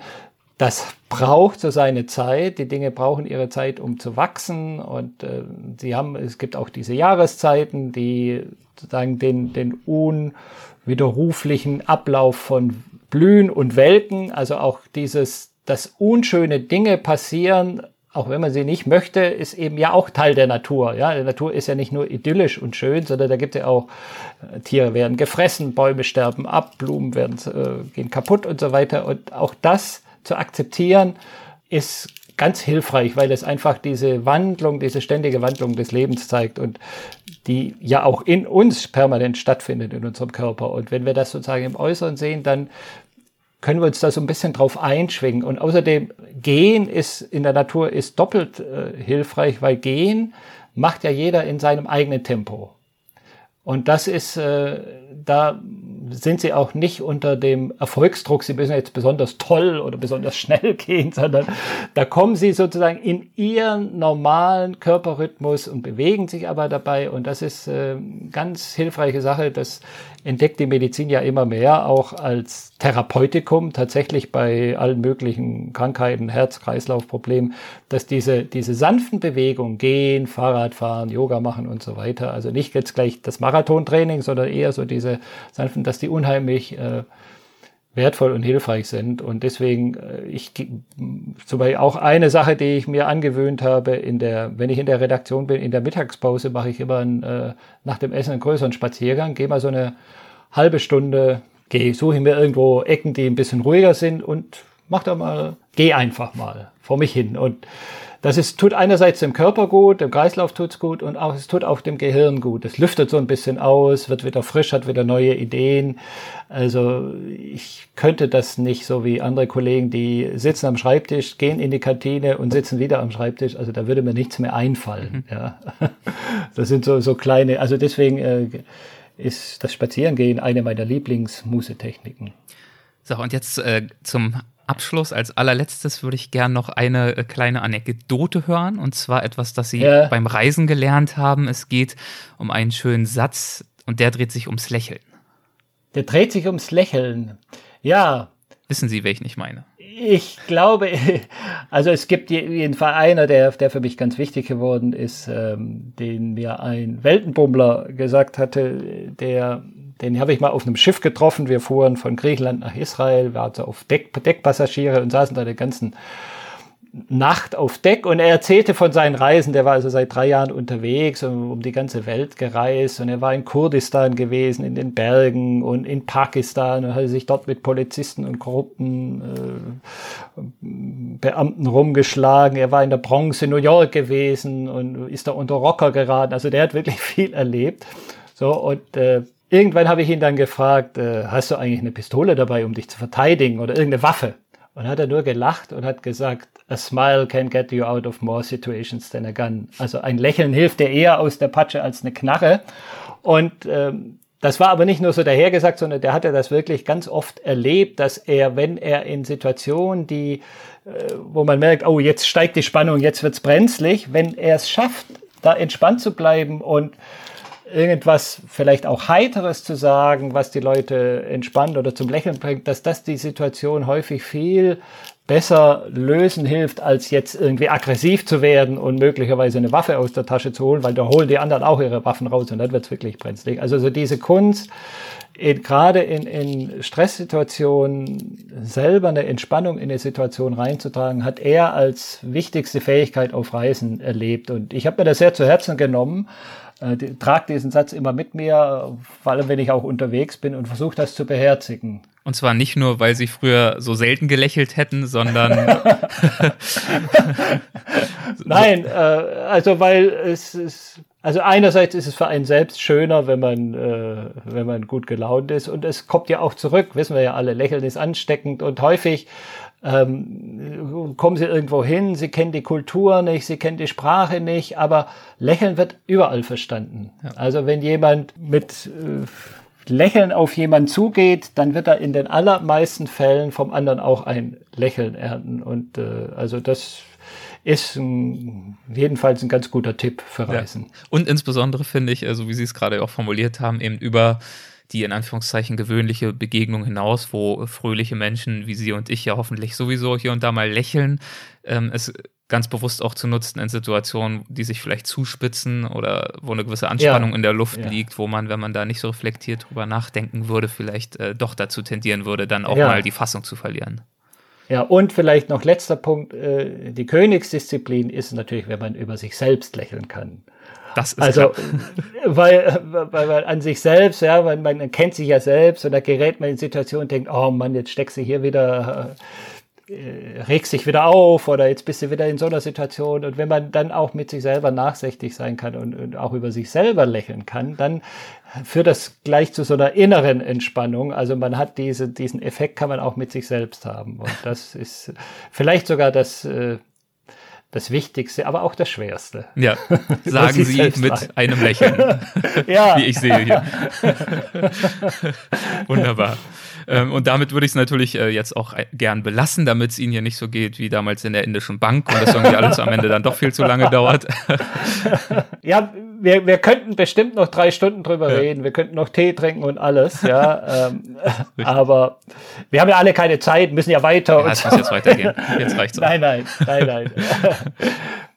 das braucht so seine Zeit. Die Dinge brauchen ihre Zeit, um zu wachsen. Und äh, sie haben, es gibt auch diese Jahreszeiten, die sozusagen den, den unwiderruflichen Ablauf von Blühen und Welken, also auch dieses dass unschöne Dinge passieren, auch wenn man sie nicht möchte, ist eben ja auch Teil der Natur. Ja, die Natur ist ja nicht nur idyllisch und schön, sondern da gibt es ja auch äh, Tiere werden gefressen, Bäume sterben ab, Blumen werden äh, gehen kaputt und so weiter. Und auch das zu akzeptieren ist ganz hilfreich, weil es einfach diese Wandlung, diese ständige Wandlung des Lebens zeigt und die ja auch in uns permanent stattfindet in unserem Körper. Und wenn wir das sozusagen im Äußeren sehen, dann können wir uns da so ein bisschen drauf einschwingen. Und außerdem, Gehen ist in der Natur ist doppelt äh, hilfreich, weil Gehen macht ja jeder in seinem eigenen Tempo. Und das ist, äh, da sind sie auch nicht unter dem Erfolgsdruck, sie müssen jetzt besonders toll oder besonders schnell <laughs> gehen, sondern da kommen sie sozusagen in ihren normalen Körperrhythmus und bewegen sich aber dabei. Und das ist äh, ganz hilfreiche Sache. Das entdeckt die Medizin ja immer mehr auch als Therapeutikum, tatsächlich bei allen möglichen Krankheiten, Herz-Kreislauf-Problemen, dass diese, diese sanften Bewegungen, gehen, Fahrradfahren, Yoga machen und so weiter, also nicht jetzt gleich das Marathontraining, sondern eher so diese sanften, dass die unheimlich äh, wertvoll und hilfreich sind. Und deswegen, äh, ich zum Beispiel auch eine Sache, die ich mir angewöhnt habe, in der, wenn ich in der Redaktion bin, in der Mittagspause mache ich immer einen, äh, nach dem Essen einen größeren Spaziergang, gehe mal so eine halbe Stunde, gehe, suche mir irgendwo Ecken, die ein bisschen ruhiger sind und mach da mal, geh einfach mal vor mich hin. Und das ist, tut einerseits dem Körper gut, dem Kreislauf tut's gut und auch, es tut auch dem Gehirn gut. Es lüftet so ein bisschen aus, wird wieder frisch, hat wieder neue Ideen. Also ich könnte das nicht so wie andere Kollegen, die sitzen am Schreibtisch, gehen in die Kantine und sitzen wieder am Schreibtisch. Also da würde mir nichts mehr einfallen. Mhm. Ja. <laughs> Das sind so, so kleine, also deswegen äh, ist das Spazierengehen eine meiner Lieblingsmusetechniken. So, und jetzt äh, zum Abschluss, als allerletztes würde ich gerne noch eine äh, kleine Anekdote hören. Und zwar etwas, das Sie ja. beim Reisen gelernt haben. Es geht um einen schönen Satz und der dreht sich ums Lächeln. Der dreht sich ums Lächeln. Ja. Wissen Sie, welchen ich meine? Ich glaube, <laughs> also es gibt jeden Fall einer, der, der für mich ganz wichtig geworden ist, ähm, den mir ein Weltenbummler gesagt hatte, der den habe ich mal auf einem Schiff getroffen. Wir fuhren von Griechenland nach Israel, wir hatten auf Deck, Deckpassagiere und saßen da den ganzen Nacht auf Deck und er erzählte von seinen Reisen. Der war also seit drei Jahren unterwegs und um die ganze Welt gereist und er war in Kurdistan gewesen, in den Bergen und in Pakistan und hatte sich dort mit Polizisten und korrupten äh, Beamten rumgeschlagen. Er war in der Bronx in New York gewesen und ist da unter Rocker geraten. Also der hat wirklich <laughs> viel erlebt. So und äh, Irgendwann habe ich ihn dann gefragt, äh, hast du eigentlich eine Pistole dabei, um dich zu verteidigen oder irgendeine Waffe? Und hat er nur gelacht und hat gesagt, a smile can get you out of more situations than a gun. Also ein Lächeln hilft dir eher aus der Patsche als eine Knarre. Und ähm, das war aber nicht nur so dahergesagt, sondern der hatte das wirklich ganz oft erlebt, dass er, wenn er in Situationen, die, äh, wo man merkt, oh, jetzt steigt die Spannung, jetzt wird's brenzlig, wenn er es schafft, da entspannt zu bleiben und irgendwas vielleicht auch Heiteres zu sagen, was die Leute entspannt oder zum Lächeln bringt, dass das die Situation häufig viel besser lösen hilft, als jetzt irgendwie aggressiv zu werden und möglicherweise eine Waffe aus der Tasche zu holen, weil da holen die anderen auch ihre Waffen raus und dann wird's wirklich brenzlig. Also so diese Kunst, in, gerade in, in Stresssituationen selber eine Entspannung in eine Situation reinzutragen, hat er als wichtigste Fähigkeit auf Reisen erlebt. Und ich habe mir das sehr zu Herzen genommen äh, trage diesen Satz immer mit mir, vor allem wenn ich auch unterwegs bin und versuche das zu beherzigen. Und zwar nicht nur, weil sie früher so selten gelächelt hätten, sondern. <laughs> <laughs> Nein, äh, also weil es ist, also einerseits ist es für einen selbst schöner, wenn man, äh, wenn man gut gelaunt ist und es kommt ja auch zurück, wissen wir ja alle, Lächeln ist ansteckend und häufig ähm, kommen sie irgendwo hin, sie kennen die Kultur nicht, sie kennen die Sprache nicht, aber Lächeln wird überall verstanden. Ja. Also wenn jemand mit äh, Lächeln auf jemanden zugeht, dann wird er in den allermeisten Fällen vom anderen auch ein Lächeln ernten. Und äh, also das ist ein, jedenfalls ein ganz guter Tipp für Reisen. Ja. Und insbesondere finde ich, also wie Sie es gerade auch formuliert haben, eben über die in Anführungszeichen gewöhnliche Begegnung hinaus, wo fröhliche Menschen wie Sie und ich ja hoffentlich sowieso hier und da mal lächeln, ähm, es ganz bewusst auch zu nutzen in Situationen, die sich vielleicht zuspitzen oder wo eine gewisse Anspannung ja. in der Luft ja. liegt, wo man, wenn man da nicht so reflektiert drüber nachdenken würde, vielleicht äh, doch dazu tendieren würde, dann auch ja. mal die Fassung zu verlieren. Ja, und vielleicht noch letzter Punkt, äh, die Königsdisziplin ist natürlich, wenn man über sich selbst lächeln kann. Das ist also, weil, weil, weil an sich selbst, ja, weil man kennt sich ja selbst und da gerät man in Situationen und denkt, oh Mann, jetzt steckst du hier wieder äh, regst dich wieder auf oder jetzt bist du wieder in so einer Situation. Und wenn man dann auch mit sich selber nachsichtig sein kann und, und, auch über sich selber lächeln kann, dann führt das gleich zu so einer inneren Entspannung. Also man hat diese, diesen Effekt kann man auch mit sich selbst haben. Und das ist vielleicht sogar das, äh, das Wichtigste, aber auch das Schwerste. Ja, <laughs> sagen Sie mit rein. einem Lächeln. <laughs> ja. Wie ich sehe hier. <laughs> Wunderbar. Ähm, und damit würde ich es natürlich äh, jetzt auch äh, gern belassen, damit es Ihnen hier nicht so geht wie damals in der indischen Bank und das irgendwie alles am Ende dann doch viel zu lange dauert. ja, wir, wir könnten bestimmt noch drei Stunden drüber ja. reden. Wir könnten noch Tee trinken und alles, ja. ähm, aber wir haben ja alle keine Zeit, müssen ja weiter. Ja, es muss jetzt weitergehen. Jetzt reicht's auch. Nein, nein, nein, nein.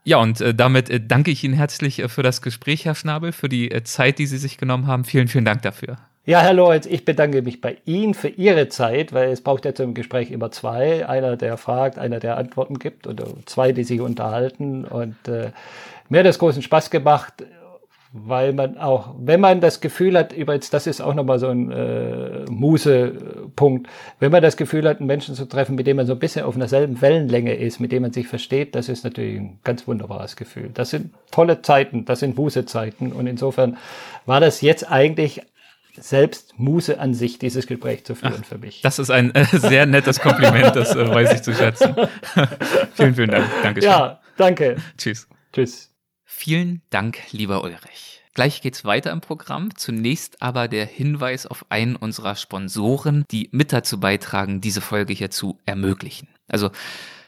Ja, und äh, damit äh, danke ich Ihnen herzlich äh, für das Gespräch, Herr Schnabel, für die äh, Zeit, die Sie sich genommen haben. Vielen, vielen Dank dafür. Ja, Herr Lorenz, ich bedanke mich bei Ihnen für Ihre Zeit, weil es braucht ja zum Gespräch immer zwei. Einer, der fragt, einer, der Antworten gibt oder zwei, die sich unterhalten. Und äh, mir hat das großen Spaß gemacht, weil man auch, wenn man das Gefühl hat, übrigens, das ist auch nochmal so ein äh, Musepunkt, wenn man das Gefühl hat, einen Menschen zu treffen, mit dem man so ein bisschen auf einer selben Wellenlänge ist, mit dem man sich versteht, das ist natürlich ein ganz wunderbares Gefühl. Das sind tolle Zeiten, das sind Musezeiten und insofern war das jetzt eigentlich selbst Muse an sich, dieses Gespräch zu führen Ach, für mich. Das ist ein äh, sehr nettes Kompliment, das äh, weiß ich zu schätzen. <laughs> vielen, vielen Dank. Dankeschön. Ja, danke. Tschüss. Tschüss. Vielen Dank, lieber Ulrich. Gleich geht's weiter im Programm. Zunächst aber der Hinweis auf einen unserer Sponsoren, die mit dazu beitragen, diese Folge hier zu ermöglichen. Also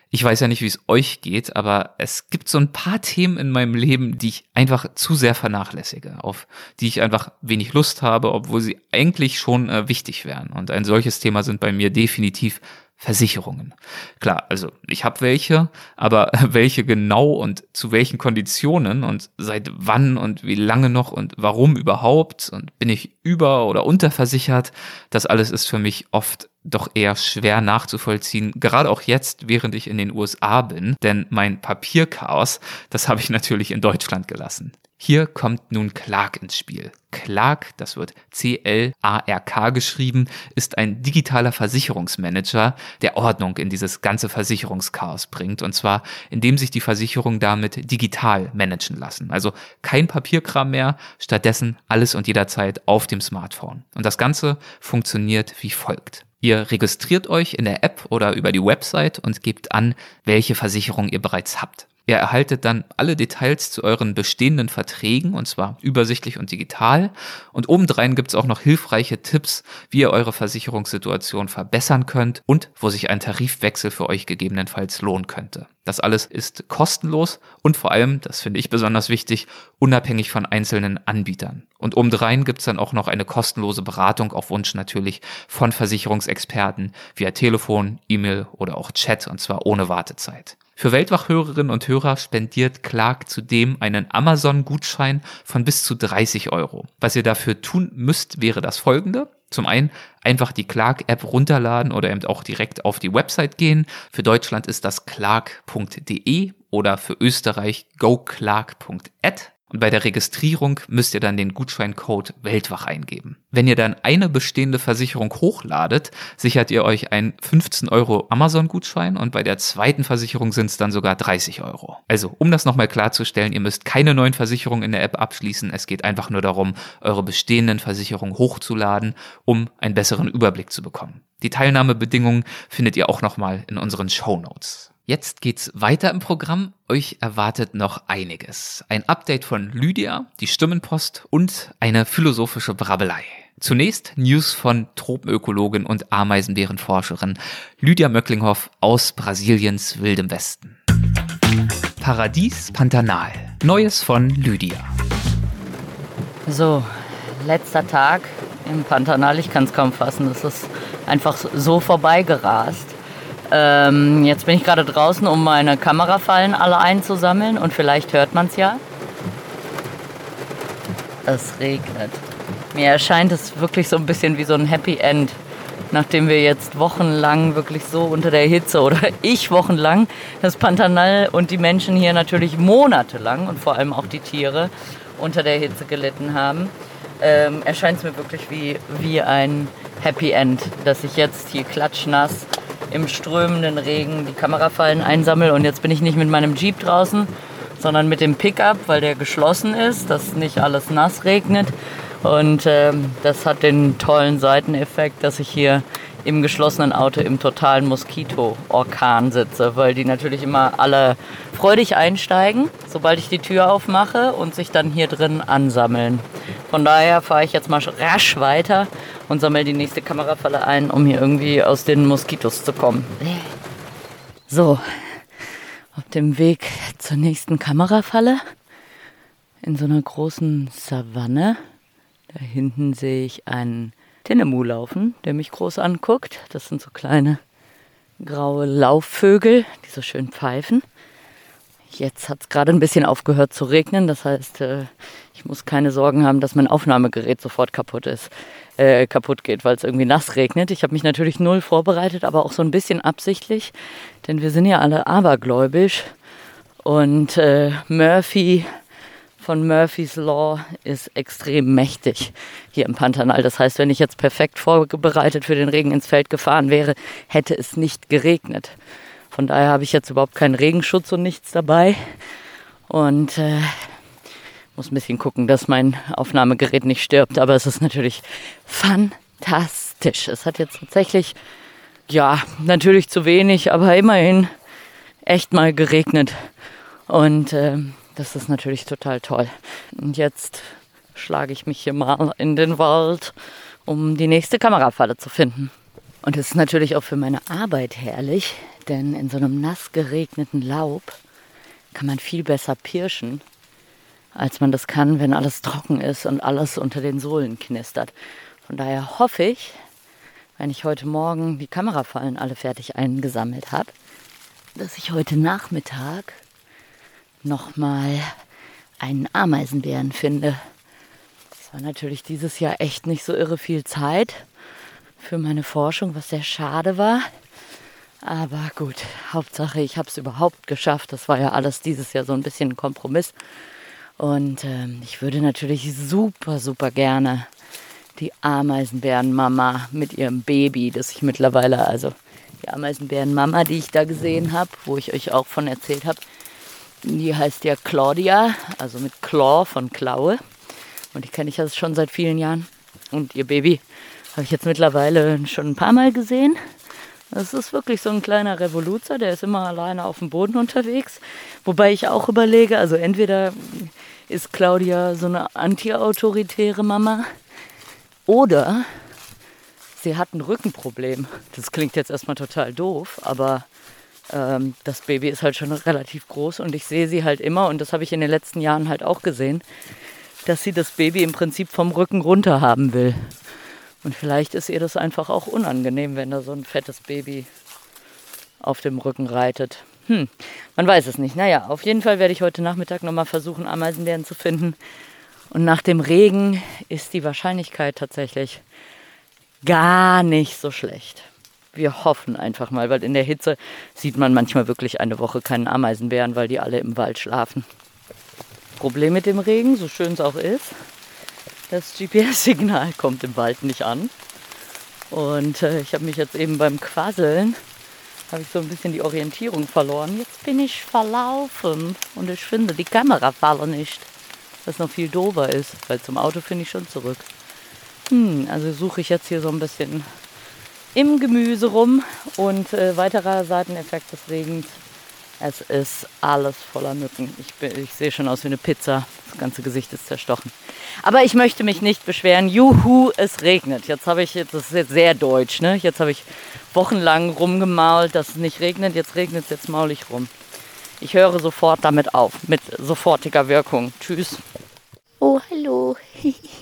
ich weiß ja nicht, wie es euch geht, aber es gibt so ein paar Themen in meinem Leben, die ich einfach zu sehr vernachlässige, auf die ich einfach wenig Lust habe, obwohl sie eigentlich schon äh, wichtig wären. Und ein solches Thema sind bei mir definitiv Versicherungen. Klar, also ich habe welche, aber <laughs> welche genau und zu welchen Konditionen und seit wann und wie lange noch und warum überhaupt und bin ich über- oder unterversichert, das alles ist für mich oft doch eher schwer nachzuvollziehen, gerade auch jetzt, während ich in den USA bin, denn mein Papierchaos, das habe ich <laughs> natürlich in Deutschland gelassen. Hier kommt nun Clark ins Spiel. Clark, das wird C-L-A-R-K geschrieben, ist ein digitaler Versicherungsmanager, der Ordnung in dieses ganze Versicherungschaos bringt. Und zwar, indem sich die Versicherungen damit digital managen lassen. Also kein Papierkram mehr, stattdessen alles und jederzeit auf dem Smartphone. Und das Ganze funktioniert wie folgt. Ihr registriert euch in der App oder über die Website und gebt an, welche Versicherung ihr bereits habt. Ihr erhaltet dann alle Details zu euren bestehenden Verträgen und zwar übersichtlich und digital. Und obendrein gibt's auch noch hilfreiche Tipps, wie ihr eure Versicherungssituation verbessern könnt und wo sich ein Tarifwechsel für euch gegebenenfalls lohnen könnte. Das alles ist kostenlos und vor allem, das finde ich besonders wichtig, unabhängig von einzelnen Anbietern. Und obendrein gibt's dann auch noch eine kostenlose Beratung auf Wunsch natürlich von Versicherungsexperten via Telefon, E-Mail oder auch Chat und zwar ohne Wartezeit. Für Weltwachhörerinnen und Hörer spendiert Clark zudem einen Amazon-Gutschein von bis zu 30 Euro. Was ihr dafür tun müsst, wäre das folgende. Zum einen einfach die Clark-App runterladen oder eben auch direkt auf die Website gehen. Für Deutschland ist das clark.de oder für Österreich goclark.at. Und bei der Registrierung müsst ihr dann den Gutscheincode Weltwach eingeben. Wenn ihr dann eine bestehende Versicherung hochladet, sichert ihr euch einen 15 Euro Amazon-Gutschein und bei der zweiten Versicherung sind es dann sogar 30 Euro. Also, um das nochmal klarzustellen, ihr müsst keine neuen Versicherungen in der App abschließen. Es geht einfach nur darum, eure bestehenden Versicherungen hochzuladen, um einen besseren Überblick zu bekommen. Die Teilnahmebedingungen findet ihr auch nochmal in unseren Show Notes. Jetzt geht's weiter im Programm. Euch erwartet noch einiges. Ein Update von Lydia, die Stimmenpost und eine philosophische Brabbelei. Zunächst News von Tropenökologin und Ameisenbärenforscherin Lydia Möcklinghoff aus Brasiliens wildem Westen. Paradies Pantanal. Neues von Lydia. So, letzter Tag im Pantanal. Ich kann es kaum fassen. Es ist einfach so vorbeigerast. Ähm, jetzt bin ich gerade draußen, um meine Kamerafallen alle einzusammeln und vielleicht hört man es ja. Es regnet. Mir erscheint es wirklich so ein bisschen wie so ein Happy End, nachdem wir jetzt wochenlang wirklich so unter der Hitze oder <laughs> ich wochenlang das Pantanal und die Menschen hier natürlich monatelang und vor allem auch die Tiere unter der Hitze gelitten haben, ähm, erscheint es mir wirklich wie, wie ein Happy End, dass ich jetzt hier klatschnass im strömenden Regen die Kamerafallen einsammle und jetzt bin ich nicht mit meinem Jeep draußen, sondern mit dem Pickup, weil der geschlossen ist, dass nicht alles nass regnet. Und ähm, das hat den tollen Seiteneffekt, dass ich hier im geschlossenen Auto im totalen Moskito-Orkan sitze, weil die natürlich immer alle freudig einsteigen, sobald ich die Tür aufmache und sich dann hier drin ansammeln. Von daher fahre ich jetzt mal rasch weiter und sammle die nächste Kamerafalle ein, um hier irgendwie aus den Moskitos zu kommen. So, auf dem Weg zur nächsten Kamerafalle in so einer großen Savanne. Da hinten sehe ich einen Tinemu laufen, der mich groß anguckt. Das sind so kleine graue Laufvögel, die so schön pfeifen. Jetzt hat es gerade ein bisschen aufgehört zu regnen. Das heißt, äh, ich muss keine Sorgen haben, dass mein Aufnahmegerät sofort kaputt ist, äh, kaputt geht, weil es irgendwie nass regnet. Ich habe mich natürlich null vorbereitet, aber auch so ein bisschen absichtlich, denn wir sind ja alle abergläubisch. Und äh, Murphy von Murphy's Law ist extrem mächtig hier im Pantanal. Das heißt, wenn ich jetzt perfekt vorbereitet für den Regen ins Feld gefahren wäre, hätte es nicht geregnet. Von daher habe ich jetzt überhaupt keinen Regenschutz und nichts dabei. Und äh, muss ein bisschen gucken, dass mein Aufnahmegerät nicht stirbt. Aber es ist natürlich fantastisch. Es hat jetzt tatsächlich, ja, natürlich zu wenig, aber immerhin echt mal geregnet. Und äh, das ist natürlich total toll. Und jetzt schlage ich mich hier mal in den Wald, um die nächste Kamerafalle zu finden. Und es ist natürlich auch für meine Arbeit herrlich, denn in so einem nass geregneten Laub kann man viel besser pirschen, als man das kann, wenn alles trocken ist und alles unter den Sohlen knistert. Von daher hoffe ich, wenn ich heute Morgen die Kamerafallen alle fertig eingesammelt habe, dass ich heute Nachmittag nochmal einen Ameisenbären finde. Das war natürlich dieses Jahr echt nicht so irre viel Zeit für meine Forschung, was sehr schade war. Aber gut, Hauptsache, ich habe es überhaupt geschafft. Das war ja alles dieses Jahr so ein bisschen ein Kompromiss. Und ähm, ich würde natürlich super, super gerne die Ameisenbärenmama mit ihrem Baby, das ich mittlerweile, also die Ameisenbärenmama, die ich da gesehen habe, wo ich euch auch von erzählt habe, die heißt ja Claudia, also mit Claw von Klaue. Und die kenne ich jetzt schon seit vielen Jahren. Und ihr Baby habe ich jetzt mittlerweile schon ein paar Mal gesehen. Das ist wirklich so ein kleiner Revoluzer, der ist immer alleine auf dem Boden unterwegs. Wobei ich auch überlege, also entweder ist Claudia so eine anti-autoritäre Mama oder sie hat ein Rückenproblem. Das klingt jetzt erstmal total doof, aber ähm, das Baby ist halt schon relativ groß und ich sehe sie halt immer, und das habe ich in den letzten Jahren halt auch gesehen, dass sie das Baby im Prinzip vom Rücken runter haben will. Und vielleicht ist ihr das einfach auch unangenehm, wenn da so ein fettes Baby auf dem Rücken reitet. Hm, man weiß es nicht. Naja, auf jeden Fall werde ich heute Nachmittag nochmal versuchen, Ameisenbären zu finden. Und nach dem Regen ist die Wahrscheinlichkeit tatsächlich gar nicht so schlecht wir hoffen einfach mal, weil in der Hitze sieht man manchmal wirklich eine Woche keinen Ameisenbären, weil die alle im Wald schlafen. Problem mit dem Regen, so schön es auch ist, das GPS-Signal <laughs> kommt im Wald nicht an. Und äh, ich habe mich jetzt eben beim Quasseln, habe ich so ein bisschen die Orientierung verloren. Jetzt bin ich verlaufen und ich finde die Kamerafalle nicht. Was noch viel dober ist, weil zum Auto finde ich schon zurück. Hm, also suche ich jetzt hier so ein bisschen im Gemüse rum. Und äh, weiterer Seiteneffekt des Regens, Es ist alles voller Mücken. Ich, ich sehe schon aus wie eine Pizza. Das ganze Gesicht ist zerstochen. Aber ich möchte mich nicht beschweren. Juhu, es regnet. Jetzt habe ich, das ist jetzt sehr deutsch, ne? Jetzt habe ich wochenlang rumgemault, dass es nicht regnet. Jetzt regnet es, jetzt maul ich rum. Ich höre sofort damit auf, mit sofortiger Wirkung. Tschüss. Oh, hallo. <laughs>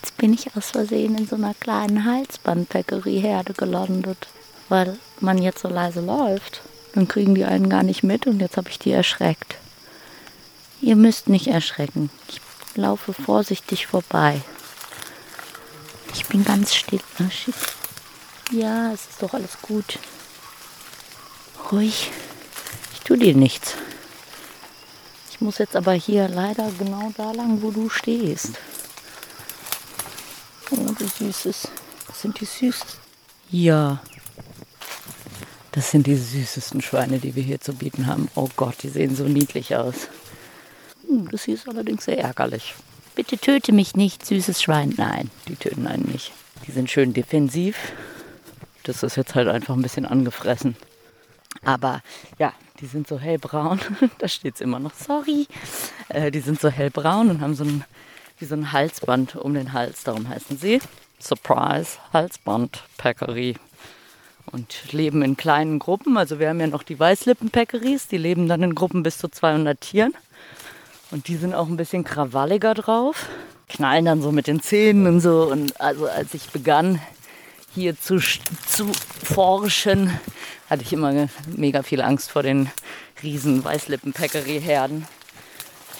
Jetzt bin ich aus Versehen in so einer kleinen Halsbandpäckerie-Herde gelandet, weil man jetzt so leise läuft. Dann kriegen die einen gar nicht mit und jetzt habe ich die erschreckt. Ihr müsst nicht erschrecken. Ich laufe vorsichtig vorbei. Ich bin ganz still. Ne? Ja, es ist doch alles gut. Ruhig. Ich tue dir nichts. Ich muss jetzt aber hier leider genau da lang, wo du stehst. Oh, du Süßes. Das sind die Süßes. Ja, das sind die süßesten Schweine, die wir hier zu bieten haben. Oh Gott, die sehen so niedlich aus. Hm, das hier ist allerdings sehr ärgerlich. Bitte töte mich nicht, süßes Schwein. Nein, die töten einen nicht. Die sind schön defensiv. Das ist jetzt halt einfach ein bisschen angefressen. Aber ja, die sind so hellbraun. <laughs> da steht es immer noch, sorry. Äh, die sind so hellbraun und haben so ein, wie so ein Halsband um den Hals. Darum heißen sie Surprise Halsband Packery und leben in kleinen Gruppen. Also wir haben ja noch die Weißlippenpeckeries, die leben dann in Gruppen bis zu 200 Tieren. Und die sind auch ein bisschen krawalliger drauf, knallen dann so mit den Zähnen und so. Und also als ich begann hier zu, zu forschen, hatte ich immer mega viel Angst vor den riesen Weißlippenpeckerie-Herden,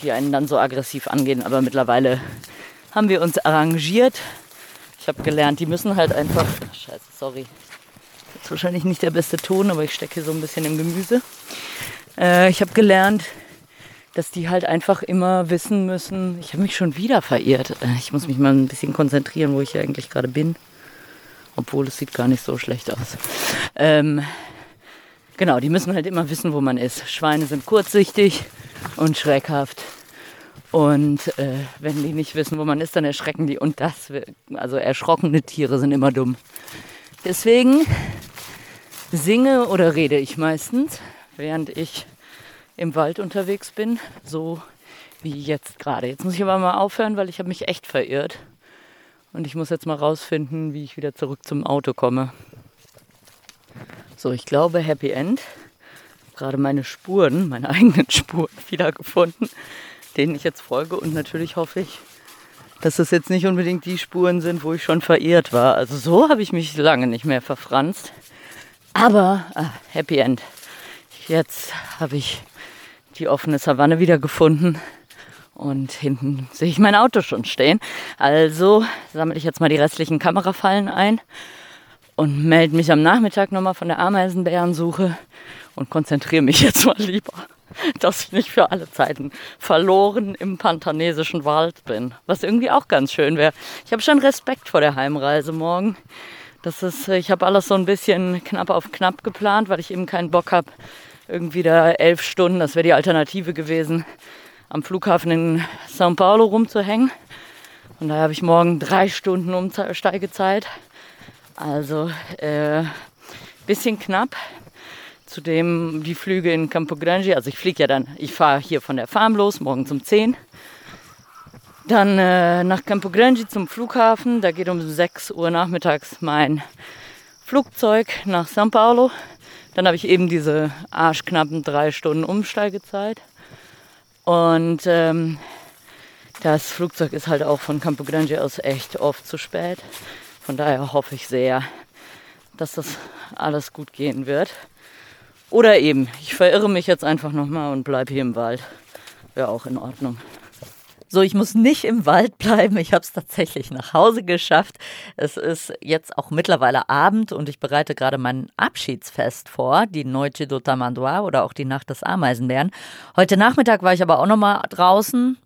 die einen dann so aggressiv angehen. Aber mittlerweile haben wir uns arrangiert. Ich habe gelernt, die müssen halt einfach. Scheiße, sorry, ist wahrscheinlich nicht der beste Ton, aber ich stecke hier so ein bisschen im Gemüse. Äh, ich habe gelernt, dass die halt einfach immer wissen müssen, ich habe mich schon wieder verirrt. Äh, ich muss mich mal ein bisschen konzentrieren, wo ich eigentlich gerade bin. Obwohl es sieht gar nicht so schlecht aus. Ähm, genau, die müssen halt immer wissen, wo man ist. Schweine sind kurzsichtig und schreckhaft. Und äh, wenn die nicht wissen, wo man ist, dann erschrecken die. Und das, also erschrockene Tiere sind immer dumm. Deswegen singe oder rede ich meistens, während ich im Wald unterwegs bin, so wie jetzt gerade. Jetzt muss ich aber mal aufhören, weil ich habe mich echt verirrt. Und ich muss jetzt mal rausfinden, wie ich wieder zurück zum Auto komme. So, ich glaube Happy End. Gerade meine Spuren, meine <laughs> eigenen Spuren wiedergefunden, denen ich jetzt folge. Und natürlich hoffe ich, dass das jetzt nicht unbedingt die Spuren sind, wo ich schon verirrt war. Also so habe ich mich lange nicht mehr verfranst. Aber ah, Happy End. Jetzt habe ich die offene Savanne wiedergefunden und hinten sehe ich mein Auto schon stehen. Also sammle ich jetzt mal die restlichen Kamerafallen ein und melde mich am Nachmittag nochmal von der Ameisenbärensuche und konzentriere mich jetzt mal lieber, <laughs> dass ich nicht für alle Zeiten verloren im pantanesischen Wald bin. Was irgendwie auch ganz schön wäre. Ich habe schon Respekt vor der Heimreise morgen. Das ist, ich habe alles so ein bisschen knapp auf knapp geplant, weil ich eben keinen Bock habe, irgendwie da elf Stunden, das wäre die Alternative gewesen, am Flughafen in São Paulo rumzuhängen. Und da habe ich morgen drei Stunden Umsteigezeit. Also äh, bisschen knapp. Zudem die Flüge in Campo Grande. Also ich fliege ja dann, ich fahre hier von der Farm los, morgen um 10. Dann äh, nach Campo Grande zum Flughafen. Da geht um 6 Uhr nachmittags mein Flugzeug nach São Paulo. Dann habe ich eben diese arschknappen drei Stunden Umsteigezeit. Und ähm, das Flugzeug ist halt auch von Campo Grande aus echt oft zu spät. Von daher hoffe ich sehr, dass das alles gut gehen wird. Oder eben, ich verirre mich jetzt einfach nochmal und bleibe hier im Wald. Wäre auch in Ordnung. So, ich muss nicht im Wald bleiben. Ich habe es tatsächlich nach Hause geschafft. Es ist jetzt auch mittlerweile Abend und ich bereite gerade mein Abschiedsfest vor, die Noche do Tamanduá oder auch die Nacht des Ameisenbären. Heute Nachmittag war ich aber auch noch mal draußen.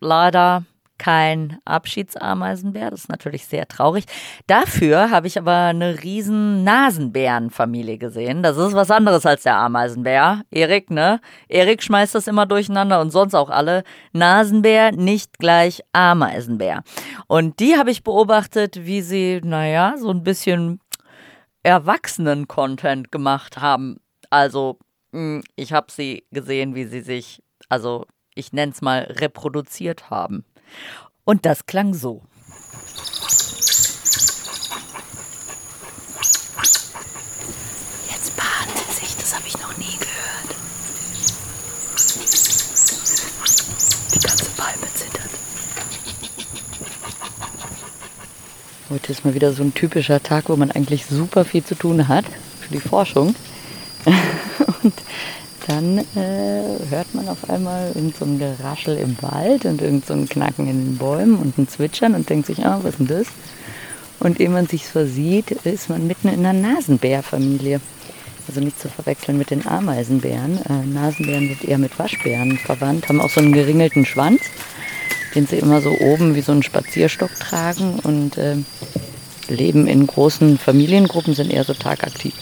Leider kein Abschiedsameisenbär. Das ist natürlich sehr traurig. Dafür habe ich aber eine riesen Nasenbärenfamilie gesehen. Das ist was anderes als der Ameisenbär. Erik, ne? Erik schmeißt das immer durcheinander und sonst auch alle. Nasenbär nicht gleich Ameisenbär. Und die habe ich beobachtet, wie sie, naja, so ein bisschen Erwachsenen-Content gemacht haben. Also Hm, ich habe sie gesehen, wie sie sich, also ich nenne es mal, reproduziert haben. Und das klang so. Jetzt sie sich, das habe ich noch nie gehört. Die ganze Palme zittert. Heute ist mal wieder so ein typischer Tag, wo man eigentlich super viel zu tun hat für die Forschung. <laughs> Und dann äh, hört man auf einmal irgend so Geraschel im Wald und irgend so Knacken in den Bäumen und ein Zwitschern und denkt sich, ah, was ist denn das? Und ehe man sich versieht, ist man mitten in einer Nasenbärfamilie. Also nicht zu verwechseln mit den Ameisenbären. Äh, Nasenbären sind eher mit Waschbären verwandt, haben auch so einen geringelten Schwanz, den sie immer so oben wie so einen Spazierstock tragen und äh, leben in großen Familiengruppen, sind eher so tagaktiv.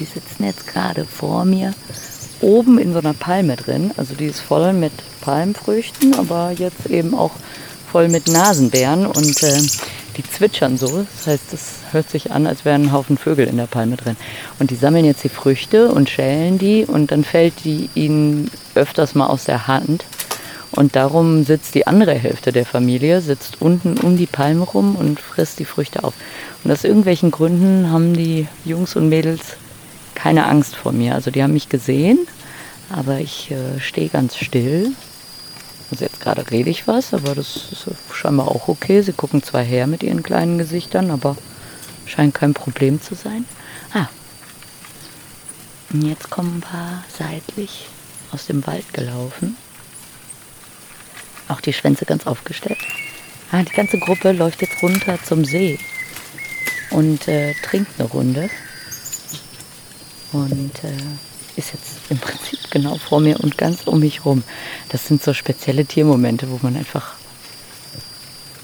Die sitzen jetzt gerade vor mir oben in so einer Palme drin. Also die ist voll mit Palmfrüchten, aber jetzt eben auch voll mit Nasenbären und äh, die zwitschern so. Das heißt, es hört sich an, als wären ein Haufen Vögel in der Palme drin. Und die sammeln jetzt die Früchte und schälen die und dann fällt die ihnen öfters mal aus der Hand. Und darum sitzt die andere Hälfte der Familie, sitzt unten um die Palme rum und frisst die Früchte auf. Und aus irgendwelchen Gründen haben die Jungs und Mädels keine Angst vor mir. Also die haben mich gesehen, aber ich äh, stehe ganz still. Also jetzt gerade rede ich was, aber das ist scheinbar auch okay. Sie gucken zwar her mit ihren kleinen Gesichtern, aber scheint kein Problem zu sein. Ah, und jetzt kommen ein paar seitlich aus dem Wald gelaufen. Auch die Schwänze ganz aufgestellt. Ah, die ganze Gruppe läuft jetzt runter zum See und äh, trinkt eine Runde und äh, ist jetzt im Prinzip genau vor mir und ganz um mich rum. Das sind so spezielle Tiermomente, wo man einfach,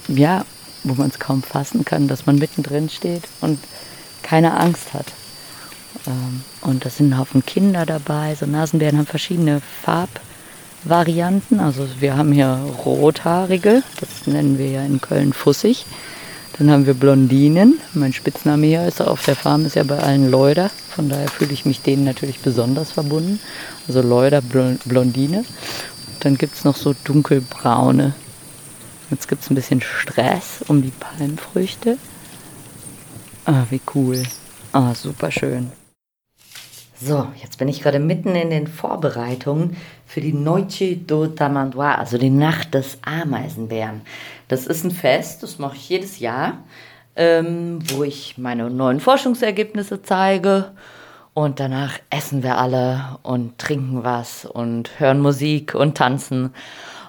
ja, wo man es kaum fassen kann, dass man mittendrin steht und keine Angst hat. Ähm, und da sind ein Haufen Kinder dabei. So Nasenbären haben verschiedene Farbvarianten. Also wir haben hier rothaarige, das nennen wir ja in Köln fussig. Dann haben wir Blondinen. Mein Spitzname hier ist auf der Farm ist ja bei allen Leuder. Von daher fühle ich mich denen natürlich besonders verbunden. Also Leuder, Blondine. Und dann gibt es noch so dunkelbraune. Jetzt gibt es ein bisschen Stress um die Palmfrüchte. Ah, wie cool. Ah, super schön. So, jetzt bin ich gerade mitten in den Vorbereitungen für die Noche do Tamanduá, also die Nacht des Ameisenbären. Das ist ein Fest, das mache ich jedes Jahr, ähm, wo ich meine neuen Forschungsergebnisse zeige. Und danach essen wir alle und trinken was und hören Musik und tanzen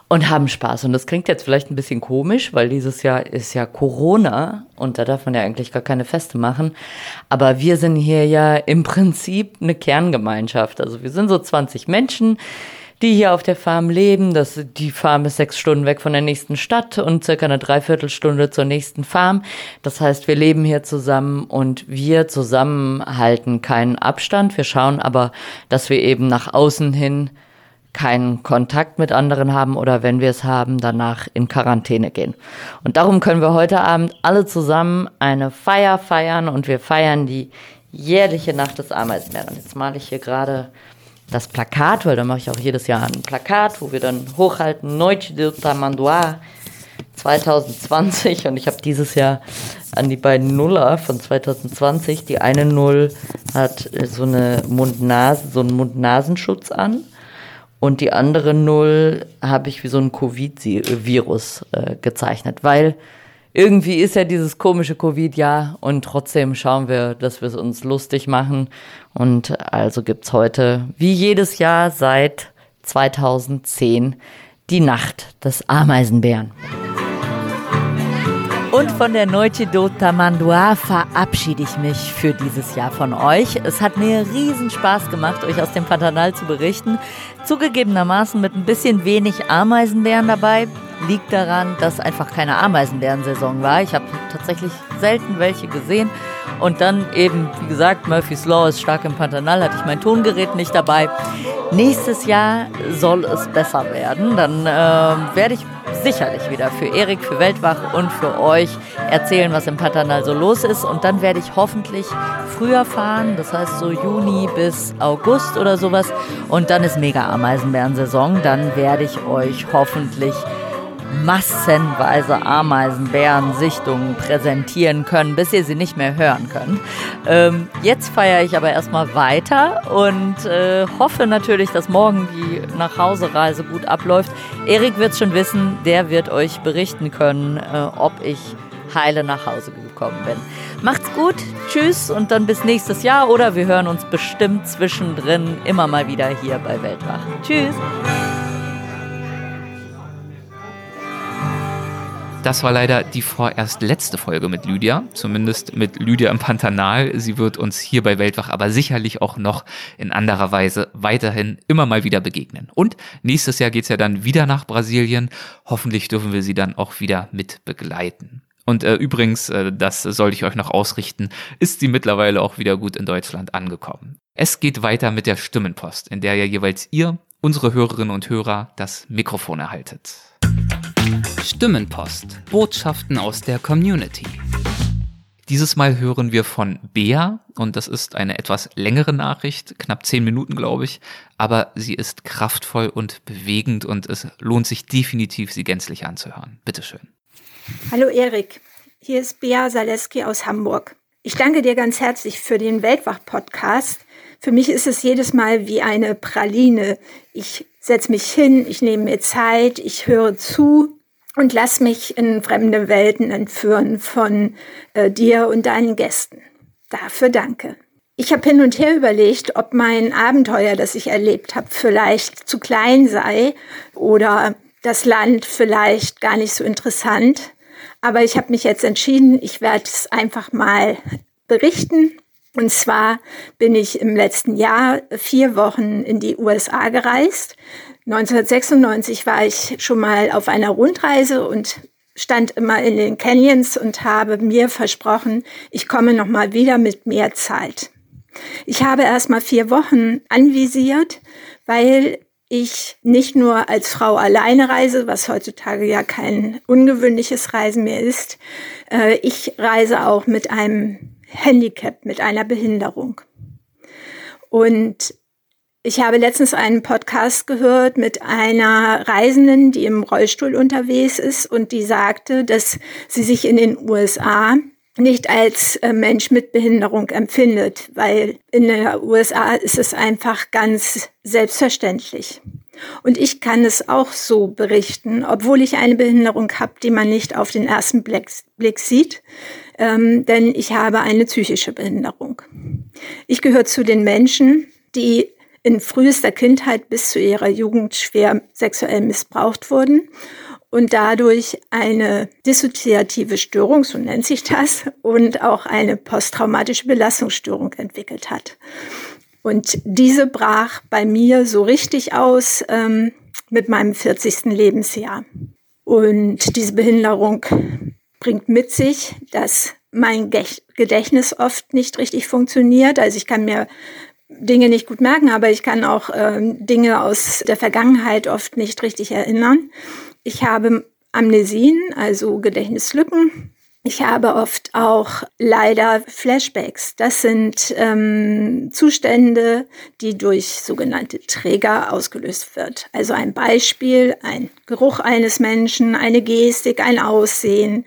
und haben Spaß. Und das klingt jetzt vielleicht ein bisschen komisch, weil dieses Jahr ist ja Corona und da darf man ja eigentlich gar keine Feste machen. Aber wir sind hier ja im Prinzip eine Kerngemeinschaft. Also wir sind so 20 Menschen, die hier auf der Farm leben. Das, die Farm ist sechs Stunden weg von der nächsten Stadt und circa eine Dreiviertelstunde zur nächsten Farm. Das heißt, wir leben hier zusammen und wir zusammen halten keinen Abstand. Wir schauen aber, dass wir eben nach außen hin keinen Kontakt mit anderen haben oder wenn wir es haben, danach in Quarantäne gehen. Und darum können wir heute Abend alle zusammen eine Feier feiern und wir feiern die jährliche Nacht des Ameisenbären. Jetzt male ich hier gerade das Plakat, weil da mache ich auch jedes Jahr ein Plakat, wo wir dann hochhalten, Noite de Tamanduá 2020 und ich habe dieses Jahr an die beiden Nuller von 2020, die eine Null hat so eine Mund-Nase, so einen Mund-Nasenschutz an. Und die andere Null habe ich wie so ein Covid-Virus äh, gezeichnet, weil irgendwie ist ja dieses komische Covid-Jahr. Und trotzdem schauen wir, dass wir es uns lustig machen. Und also es heute, wie jedes Jahr seit 2010, die Nacht des Ameisenbären. Und von der Noche do Tamanduá verabschiede ich mich für dieses Jahr von euch. Es hat mir riesen Spaß gemacht, euch aus dem Pantanal zu berichten. Zugegebenermaßen mit ein bisschen wenig Ameisenbären dabei, liegt daran, dass einfach keine Ameisenbärensaison war. Ich habe tatsächlich selten welche gesehen. Und dann eben, wie gesagt, Murphy's Law ist stark im Pantanal, hatte ich mein Tongerät nicht dabei. Nächstes Jahr soll es besser werden. Dann äh, werde ich sicherlich wieder für Erik, für Weltwach und für euch erzählen, was im Pantanal so los ist. Und dann werde ich hoffentlich früher fahren, das heißt so Juni bis August oder sowas. Und dann ist mega Ameisenbären-Saison. Dann werde ich euch hoffentlich massenweise Ameisenbären-Sichtungen präsentieren können, bis ihr sie nicht mehr hören könnt. Ähm, jetzt feiere ich aber erstmal weiter und äh, hoffe natürlich, dass morgen die Nachhausereise gut abläuft. Erik wird es schon wissen, der wird euch berichten können, äh, ob ich heile nach Hause gekommen bin. Macht's gut, tschüss und dann bis nächstes Jahr oder wir hören uns bestimmt zwischendrin immer mal wieder hier bei Weltwach. Tschüss! Das war leider die vorerst letzte Folge mit Lydia, zumindest mit Lydia im Pantanal. Sie wird uns hier bei Weltwach aber sicherlich auch noch in anderer Weise weiterhin immer mal wieder begegnen. Und nächstes Jahr geht's ja dann wieder nach Brasilien. Hoffentlich dürfen wir sie dann auch wieder mit begleiten. Und äh, übrigens, äh, das sollte ich euch noch ausrichten, ist sie mittlerweile auch wieder gut in Deutschland angekommen. Es geht weiter mit der Stimmenpost, in der ja jeweils ihr, unsere Hörerinnen und Hörer, das Mikrofon erhaltet. Stimmenpost. Botschaften aus der Community. Dieses Mal hören wir von Bea und das ist eine etwas längere Nachricht, knapp zehn Minuten glaube ich, aber sie ist kraftvoll und bewegend und es lohnt sich definitiv, sie gänzlich anzuhören. Bitteschön. Hallo Erik, hier ist Bea Saleski aus Hamburg. Ich danke dir ganz herzlich für den Weltwach-Podcast. Für mich ist es jedes Mal wie eine Praline. Ich setze mich hin, ich nehme mir Zeit, ich höre zu und lass mich in fremde Welten entführen von äh, dir und deinen Gästen. Dafür danke. Ich habe hin und her überlegt, ob mein Abenteuer, das ich erlebt habe, vielleicht zu klein sei oder das Land vielleicht gar nicht so interessant. Aber ich habe mich jetzt entschieden, ich werde es einfach mal berichten. Und zwar bin ich im letzten Jahr vier Wochen in die USA gereist 1996 war ich schon mal auf einer Rundreise und stand immer in den Canyons und habe mir versprochen, ich komme noch mal wieder mit mehr Zeit. Ich habe erst mal vier Wochen anvisiert, weil ich nicht nur als Frau alleine reise, was heutzutage ja kein ungewöhnliches Reisen mehr ist. Äh, ich reise auch mit einem Handicap, mit einer Behinderung. Und ich habe letztens einen Podcast gehört mit einer Reisenden, die im Rollstuhl unterwegs ist und die sagte, dass sie sich in den USA nicht als äh, Mensch mit Behinderung empfindet, weil in den USA ist es einfach ganz selbstverständlich. Und ich kann es auch so berichten, obwohl ich eine Behinderung habe, die man nicht auf den ersten Blick, sieht, ähm, denn ich habe eine psychische Behinderung. Ich gehöre zu den Menschen, die in frühester Kindheit bis zu ihrer Jugend schwer sexuell missbraucht wurden und dadurch eine dissoziative Störung, so nennt sich das, und auch eine posttraumatische Belastungsstörung entwickelt hat. Und diese brach bei mir so richtig aus ähm, mit meinem 40. Lebensjahr. Und diese Behinderung bringt mit sich, dass mein Gedächtnis oft nicht richtig funktioniert. Also ich kann mir Dinge nicht gut merken, aber ich kann auch ähm, Dinge aus der Vergangenheit oft nicht richtig erinnern. Ich habe Amnesien, also Gedächtnislücken. Ich habe oft auch leider Flashbacks. Das sind ähm, Zustände, die durch sogenannte Träger ausgelöst wird. Also ein Beispiel, ein Geruch eines Menschen, eine Gestik, ein Aussehen.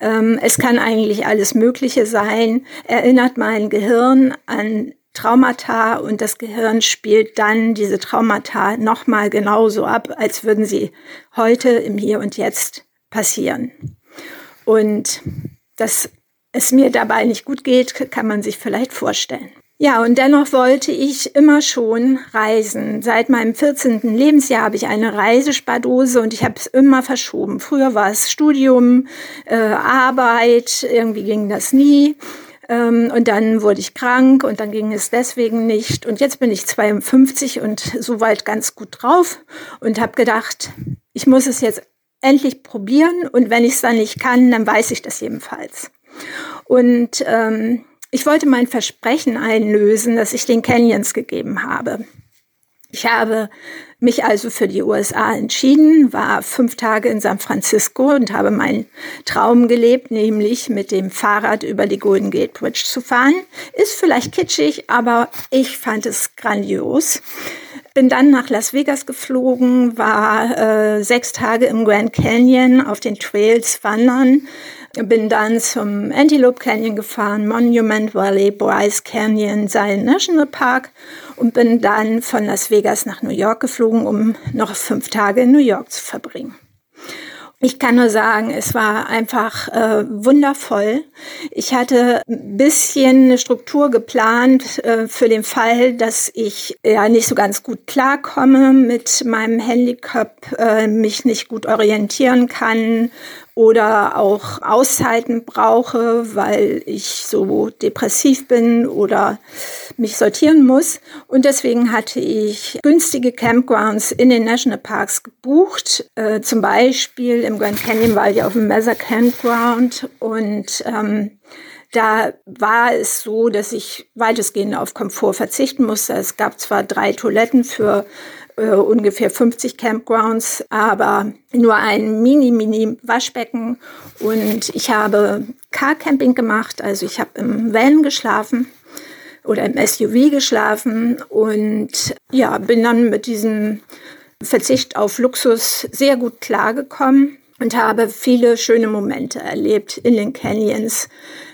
Ähm, es kann eigentlich alles Mögliche sein. Erinnert mein Gehirn an Traumata und das Gehirn spielt dann diese Traumata nochmal genauso ab, als würden sie heute im Hier und Jetzt passieren. Und dass es mir dabei nicht gut geht, kann man sich vielleicht vorstellen. Ja, und dennoch wollte ich immer schon reisen. Seit meinem 14. Lebensjahr habe ich eine Reisespardose und ich habe es immer verschoben. Früher war es Studium, äh, Arbeit, irgendwie ging das nie. Ähm, und dann wurde ich krank und dann ging es deswegen nicht. Und jetzt bin ich 52 und soweit ganz gut drauf und habe gedacht, ich muss es jetzt endlich probieren und wenn ich es dann nicht kann, dann weiß ich das jedenfalls. Und ähm, ich wollte mein Versprechen einlösen, das ich den Canyons gegeben habe. Ich habe mich also für die USA entschieden, war fünf Tage in San Francisco und habe meinen Traum gelebt, nämlich mit dem Fahrrad über die Golden Gate Bridge zu fahren. Ist vielleicht kitschig, aber ich fand es grandios. Bin dann nach Las Vegas geflogen, war äh, sechs Tage im Grand Canyon auf den Trails wandern, bin dann zum Antelope Canyon gefahren, Monument Valley, Bryce Canyon, Zion National Park und bin dann von Las Vegas nach New York geflogen, um noch fünf Tage in New York zu verbringen. Ich kann nur sagen, es war einfach äh, wundervoll. Ich hatte ein bisschen eine Struktur geplant äh, für den Fall, dass ich ja nicht so ganz gut klarkomme mit meinem Handicap, äh, mich nicht gut orientieren kann oder auch Auszeiten brauche, weil ich so depressiv bin oder mich sortieren muss. Und deswegen hatte ich günstige Campgrounds in den Nationalparks gebucht. Äh, zum Beispiel im Grand Canyon war ich auf dem Mesa Campground und ähm, da war es so, dass ich weitestgehend auf Komfort verzichten musste. Es gab zwar drei Toiletten für äh, ungefähr 50 Campgrounds, aber nur ein Mini-Mini-Waschbecken. Und ich habe Car-Camping gemacht, also ich habe im Van geschlafen oder im SUV geschlafen und ja, bin dann mit diesem Verzicht auf Luxus sehr gut klargekommen und habe viele schöne Momente erlebt in den Canyons,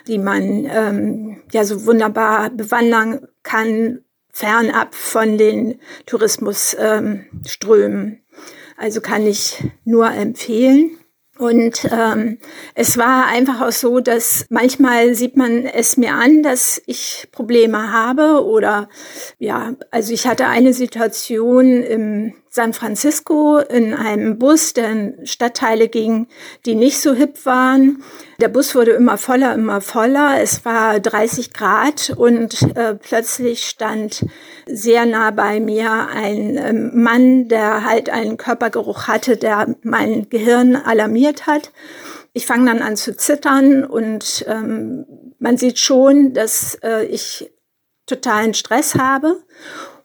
die man ähm, ja so wunderbar bewandern kann, fernab von den Tourismusströmen. Also kann ich nur empfehlen. Und ähm, es war einfach auch so, dass manchmal sieht man es mir an, dass ich Probleme habe oder ja, also ich hatte eine Situation im San Francisco in einem Bus, der in Stadtteile ging, die nicht so hip waren. Der Bus wurde immer voller, immer voller. Es war 30 Grad und äh, plötzlich stand sehr nah bei mir ein äh, Mann, der halt einen Körpergeruch hatte, der mein Gehirn alarmiert hat. Ich fange dann an zu zittern und ähm, man sieht schon, dass äh, ich totalen Stress habe.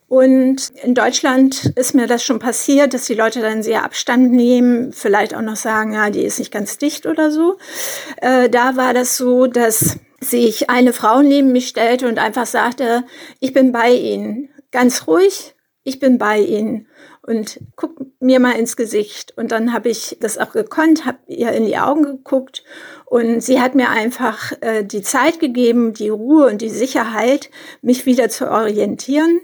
Und in Deutschland ist mir das schon passiert, dass die Leute dann sehr Abstand nehmen, vielleicht auch noch sagen, ja, die ist nicht ganz dicht oder so. Äh, da war das so, dass sich eine Frau neben mich stellte und einfach sagte, ich bin bei Ihnen. Ganz ruhig, ich bin bei Ihnen. Und guck mir mal ins Gesicht. Und dann habe ich das auch gekonnt, habe ihr in die Augen geguckt und sie hat mir einfach äh, die Zeit gegeben, die Ruhe und die Sicherheit, mich wieder zu orientieren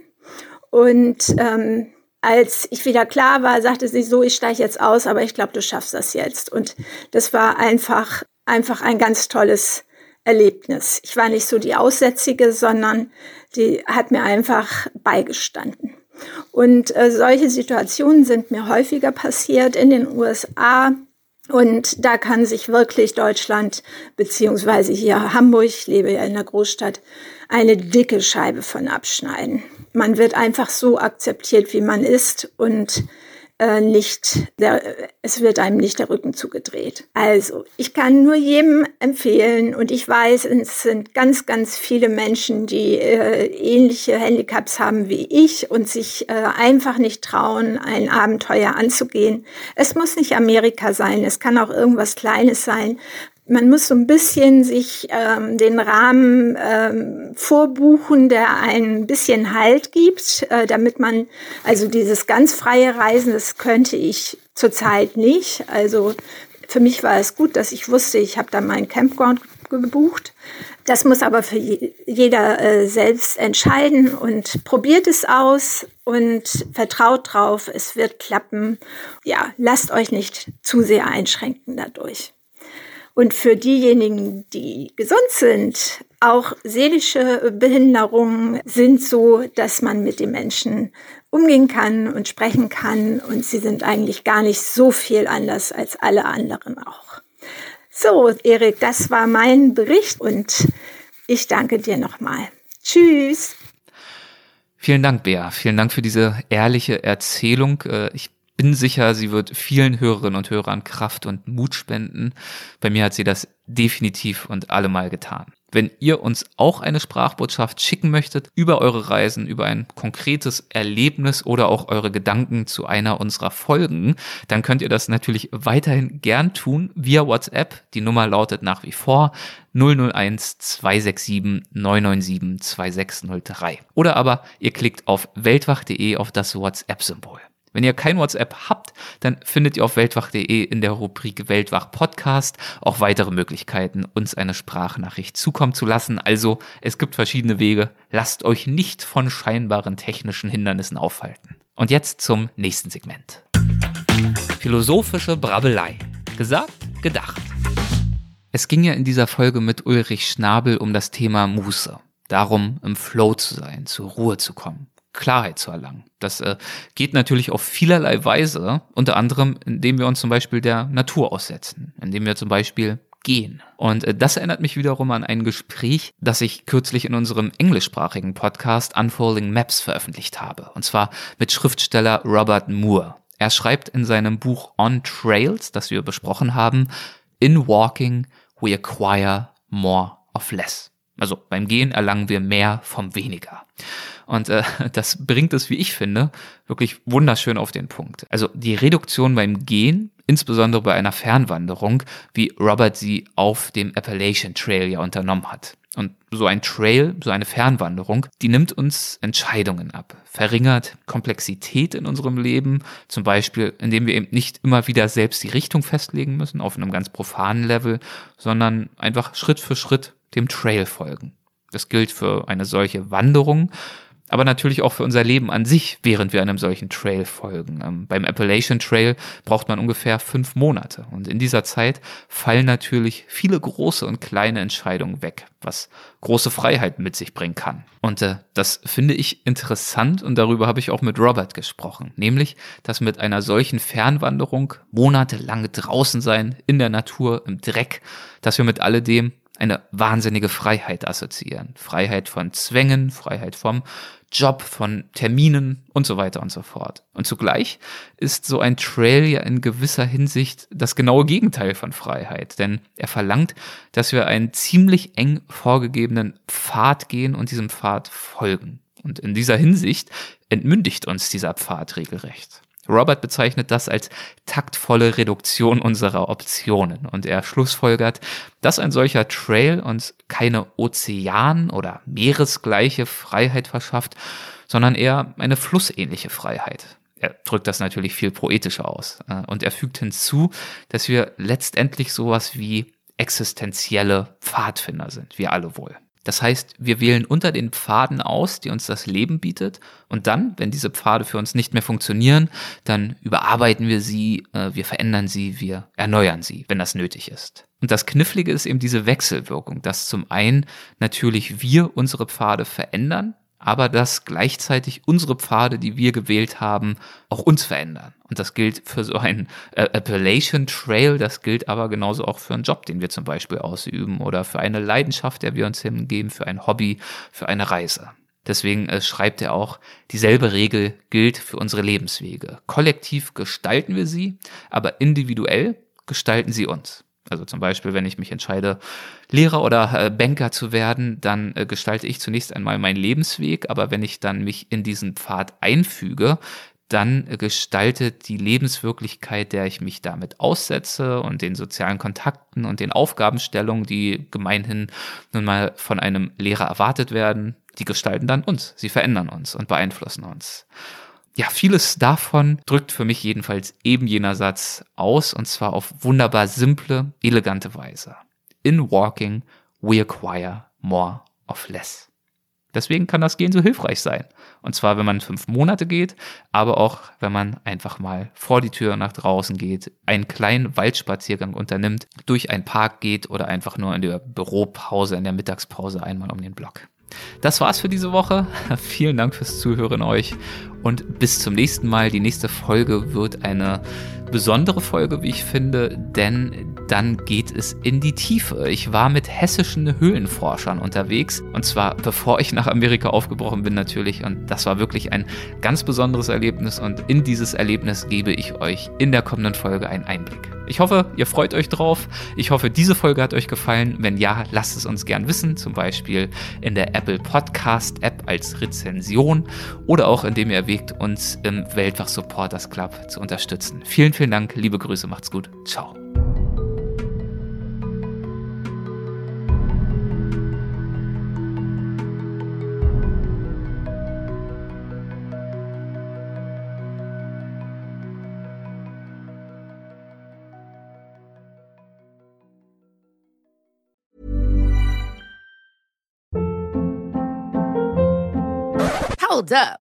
und ähm, als ich wieder klar war, sagte sie so, ich steige jetzt aus, aber ich glaube, du schaffst das jetzt. Und das war einfach, einfach ein ganz tolles Erlebnis. Ich war nicht so die Aussätzige, sondern die hat mir einfach beigestanden. Und äh, solche Situationen sind mir häufiger passiert in den USA. Und da kann sich wirklich Deutschland, beziehungsweise hier Hamburg, ich lebe ja in der Großstadt, eine dicke Scheibe von abschneiden man wird einfach so akzeptiert, wie man ist und äh, nicht, der, es wird einem nicht der Rücken zugedreht. Also, ich kann nur jedem empfehlen und ich weiß, es sind ganz, ganz viele Menschen, die äh, ähnliche Handicaps haben wie ich und sich äh, einfach nicht trauen, ein Abenteuer anzugehen. Es muss nicht Amerika sein, es kann auch irgendwas Kleines sein, man muss so ein bisschen sich ähm, den Rahmen ähm, vorbuchen, der ein bisschen Halt gibt, äh, damit man, also dieses ganz freie Reisen, das könnte ich zurzeit nicht. Also für mich war es gut, dass ich wusste, ich habe da meinen Campground gebucht. Das muss aber für jeder äh, selbst entscheiden und probiert es aus und vertraut drauf, es wird klappen. Ja, lasst euch nicht zu sehr einschränken dadurch. Und für diejenigen, die gesund sind, auch seelische Behinderungen sind so, dass man mit den Menschen umgehen kann und sprechen kann. Und sie sind eigentlich gar nicht so viel anders als alle anderen auch. So, Erik, das war mein Bericht und ich danke dir nochmal. Tschüss. Vielen Dank, Bea. Vielen Dank für diese ehrliche Erzählung. Äh, ich bin sicher, sie wird vielen Hörerinnen und Hörern Kraft und Mut spenden. Bei mir hat sie das definitiv und allemal getan. Wenn ihr uns auch eine Sprachbotschaft schicken möchtet über eure Reisen, über ein konkretes Erlebnis oder auch eure Gedanken zu einer unserer Folgen, dann könnt ihr das natürlich weiterhin gern tun via WhatsApp. Die Nummer lautet nach wie vor 001 267 997 2603. Oder aber ihr klickt auf weltwach.de auf das WhatsApp-Symbol. Wenn ihr kein WhatsApp habt, dann findet ihr auf weltwach.de in der Rubrik Weltwach Podcast auch weitere Möglichkeiten, uns eine Sprachnachricht zukommen zu lassen. Also es gibt verschiedene Wege. Lasst euch nicht von scheinbaren technischen Hindernissen aufhalten. Und jetzt zum nächsten Segment. Philosophische Brabbelei. Gesagt, gedacht. Es ging ja in dieser Folge mit Ulrich Schnabel um das Thema Muße. Darum, im Flow zu sein, zur Ruhe zu kommen. Klarheit zu erlangen. Das äh, geht natürlich auf vielerlei Weise, unter anderem, indem wir uns zum Beispiel der Natur aussetzen, indem wir zum Beispiel gehen. Und äh, das erinnert mich wiederum an ein Gespräch, das ich kürzlich in unserem englischsprachigen Podcast Unfolding Maps veröffentlicht habe. Und zwar mit Schriftsteller Robert Moore. Er schreibt in seinem Buch On Trails, das wir besprochen haben, In Walking we acquire more of less. Also beim Gehen erlangen wir mehr vom weniger. Und äh, <laughs> das bringt es, wie ich finde, wirklich wunderschön auf den Punkt. Also die Reduktion beim Gehen, insbesondere bei einer Fernwanderung, wie Robert sie auf dem Appalachian Trail ja unternommen hat. Und so ein Trail, so eine Fernwanderung, die nimmt uns Entscheidungen ab, verringert Komplexität in unserem Leben, zum Beispiel, indem wir eben nicht immer wieder selbst die Richtung festlegen müssen, auf einem ganz profanen Level, sondern einfach Schritt für Schritt dem Trail folgen. Das gilt für eine solche Wanderung, aber natürlich auch für unser Leben an sich, während wir einem solchen Trail folgen. Ähm, beim Appalachian Trail braucht man ungefähr fünf Monate. Und in dieser Zeit fallen natürlich viele große und kleine Entscheidungen weg, was große Freiheit mit sich bringen kann. Und äh, das finde ich interessant und darüber habe ich auch mit Robert gesprochen. Nämlich, dass mit einer solchen Fernwanderung monatelang draußen sein, in der Natur, im Dreck, dass wir mit alledem eine wahnsinnige Freiheit assoziieren. Freiheit von Zwängen, Freiheit vom Job, von Terminen und so weiter und so fort. Und zugleich ist so ein Trail ja in gewisser Hinsicht das genaue Gegenteil von Freiheit, denn er verlangt, dass wir einen ziemlich eng vorgegebenen Pfad gehen und diesem Pfad folgen. Und in dieser Hinsicht entmündigt uns dieser Pfad regelrecht. Robert bezeichnet das als taktvolle Reduktion unserer Optionen und er schlussfolgert, dass ein solcher Trail uns keine Ozean- oder Meeresgleiche Freiheit verschafft, sondern eher eine flussähnliche Freiheit. Er drückt das natürlich viel poetischer aus äh, und er fügt hinzu, dass wir letztendlich sowas wie existenzielle Pfadfinder sind, wir alle wohl. Das heißt, wir wählen unter den Pfaden aus, die uns das Leben bietet. Und dann, wenn diese Pfade für uns nicht mehr funktionieren, dann überarbeiten wir sie, äh, wir verändern sie, wir erneuern sie, wenn das nötig ist. Und das Knifflige ist eben diese Wechselwirkung, dass zum einen natürlich wir unsere Pfade verändern, aber dass gleichzeitig unsere Pfade, die wir gewählt haben, auch uns verändern. Und das gilt für so einen äh, Appalachian Trail, das gilt aber genauso auch für einen Job, den wir zum Beispiel ausüben oder für eine Leidenschaft, der wir uns hingeben, für ein Hobby, für eine Reise. Deswegen äh, schreibt er auch, dieselbe Regel gilt für unsere Lebenswege. Kollektiv gestalten wir sie, aber individuell gestalten sie uns. Also zum Beispiel, wenn ich mich entscheide, Lehrer oder äh, Banker zu werden, dann äh, gestalte ich zunächst einmal meinen Lebensweg, aber wenn ich dann mich in diesen Pfad einfüge, dann gestaltet die Lebenswirklichkeit, der ich mich damit aussetze und den sozialen Kontakten und den Aufgabenstellungen, die gemeinhin nun mal von einem Lehrer erwartet werden, die gestalten dann uns. Sie verändern uns und beeinflussen uns ja, vieles davon drückt für mich jedenfalls eben jener Satz aus, und zwar auf wunderbar simple, elegante Weise. In walking, we acquire more of less. Deswegen kann das Gehen so hilfreich sein. Und zwar, wenn man fünf Monate geht, aber auch, wenn man einfach mal vor die Tür nach draußen geht, einen kleinen Waldspaziergang unternimmt, durch einen Park geht oder einfach nur in der Büropause, in der Mittagspause einmal um den Block. Das war's für diese Woche. <laughs> Vielen Dank fürs Zuhören euch Und bis zum nächsten Mal. Die nächste Folge wird eine besondere Folge, wie ich finde, denn dann geht es in die Tiefe. Ich war mit hessischen Höhlenforschern unterwegs und zwar bevor ich nach Amerika aufgebrochen bin natürlich und das war wirklich ein ganz besonderes Erlebnis und in dieses Erlebnis gebe ich euch in der kommenden Folge einen Einblick. Ich hoffe, ihr freut euch drauf. Ich hoffe, diese Folge hat euch gefallen. Wenn ja, lasst es uns gern wissen, zum Beispiel in der Apple Podcast App als Rezension oder auch indem ihr erwägt, uns im Weltwach Supporters Club zu unterstützen. Vielen, vielen Dank, liebe Grüße, macht's gut. Ciao. Hold up.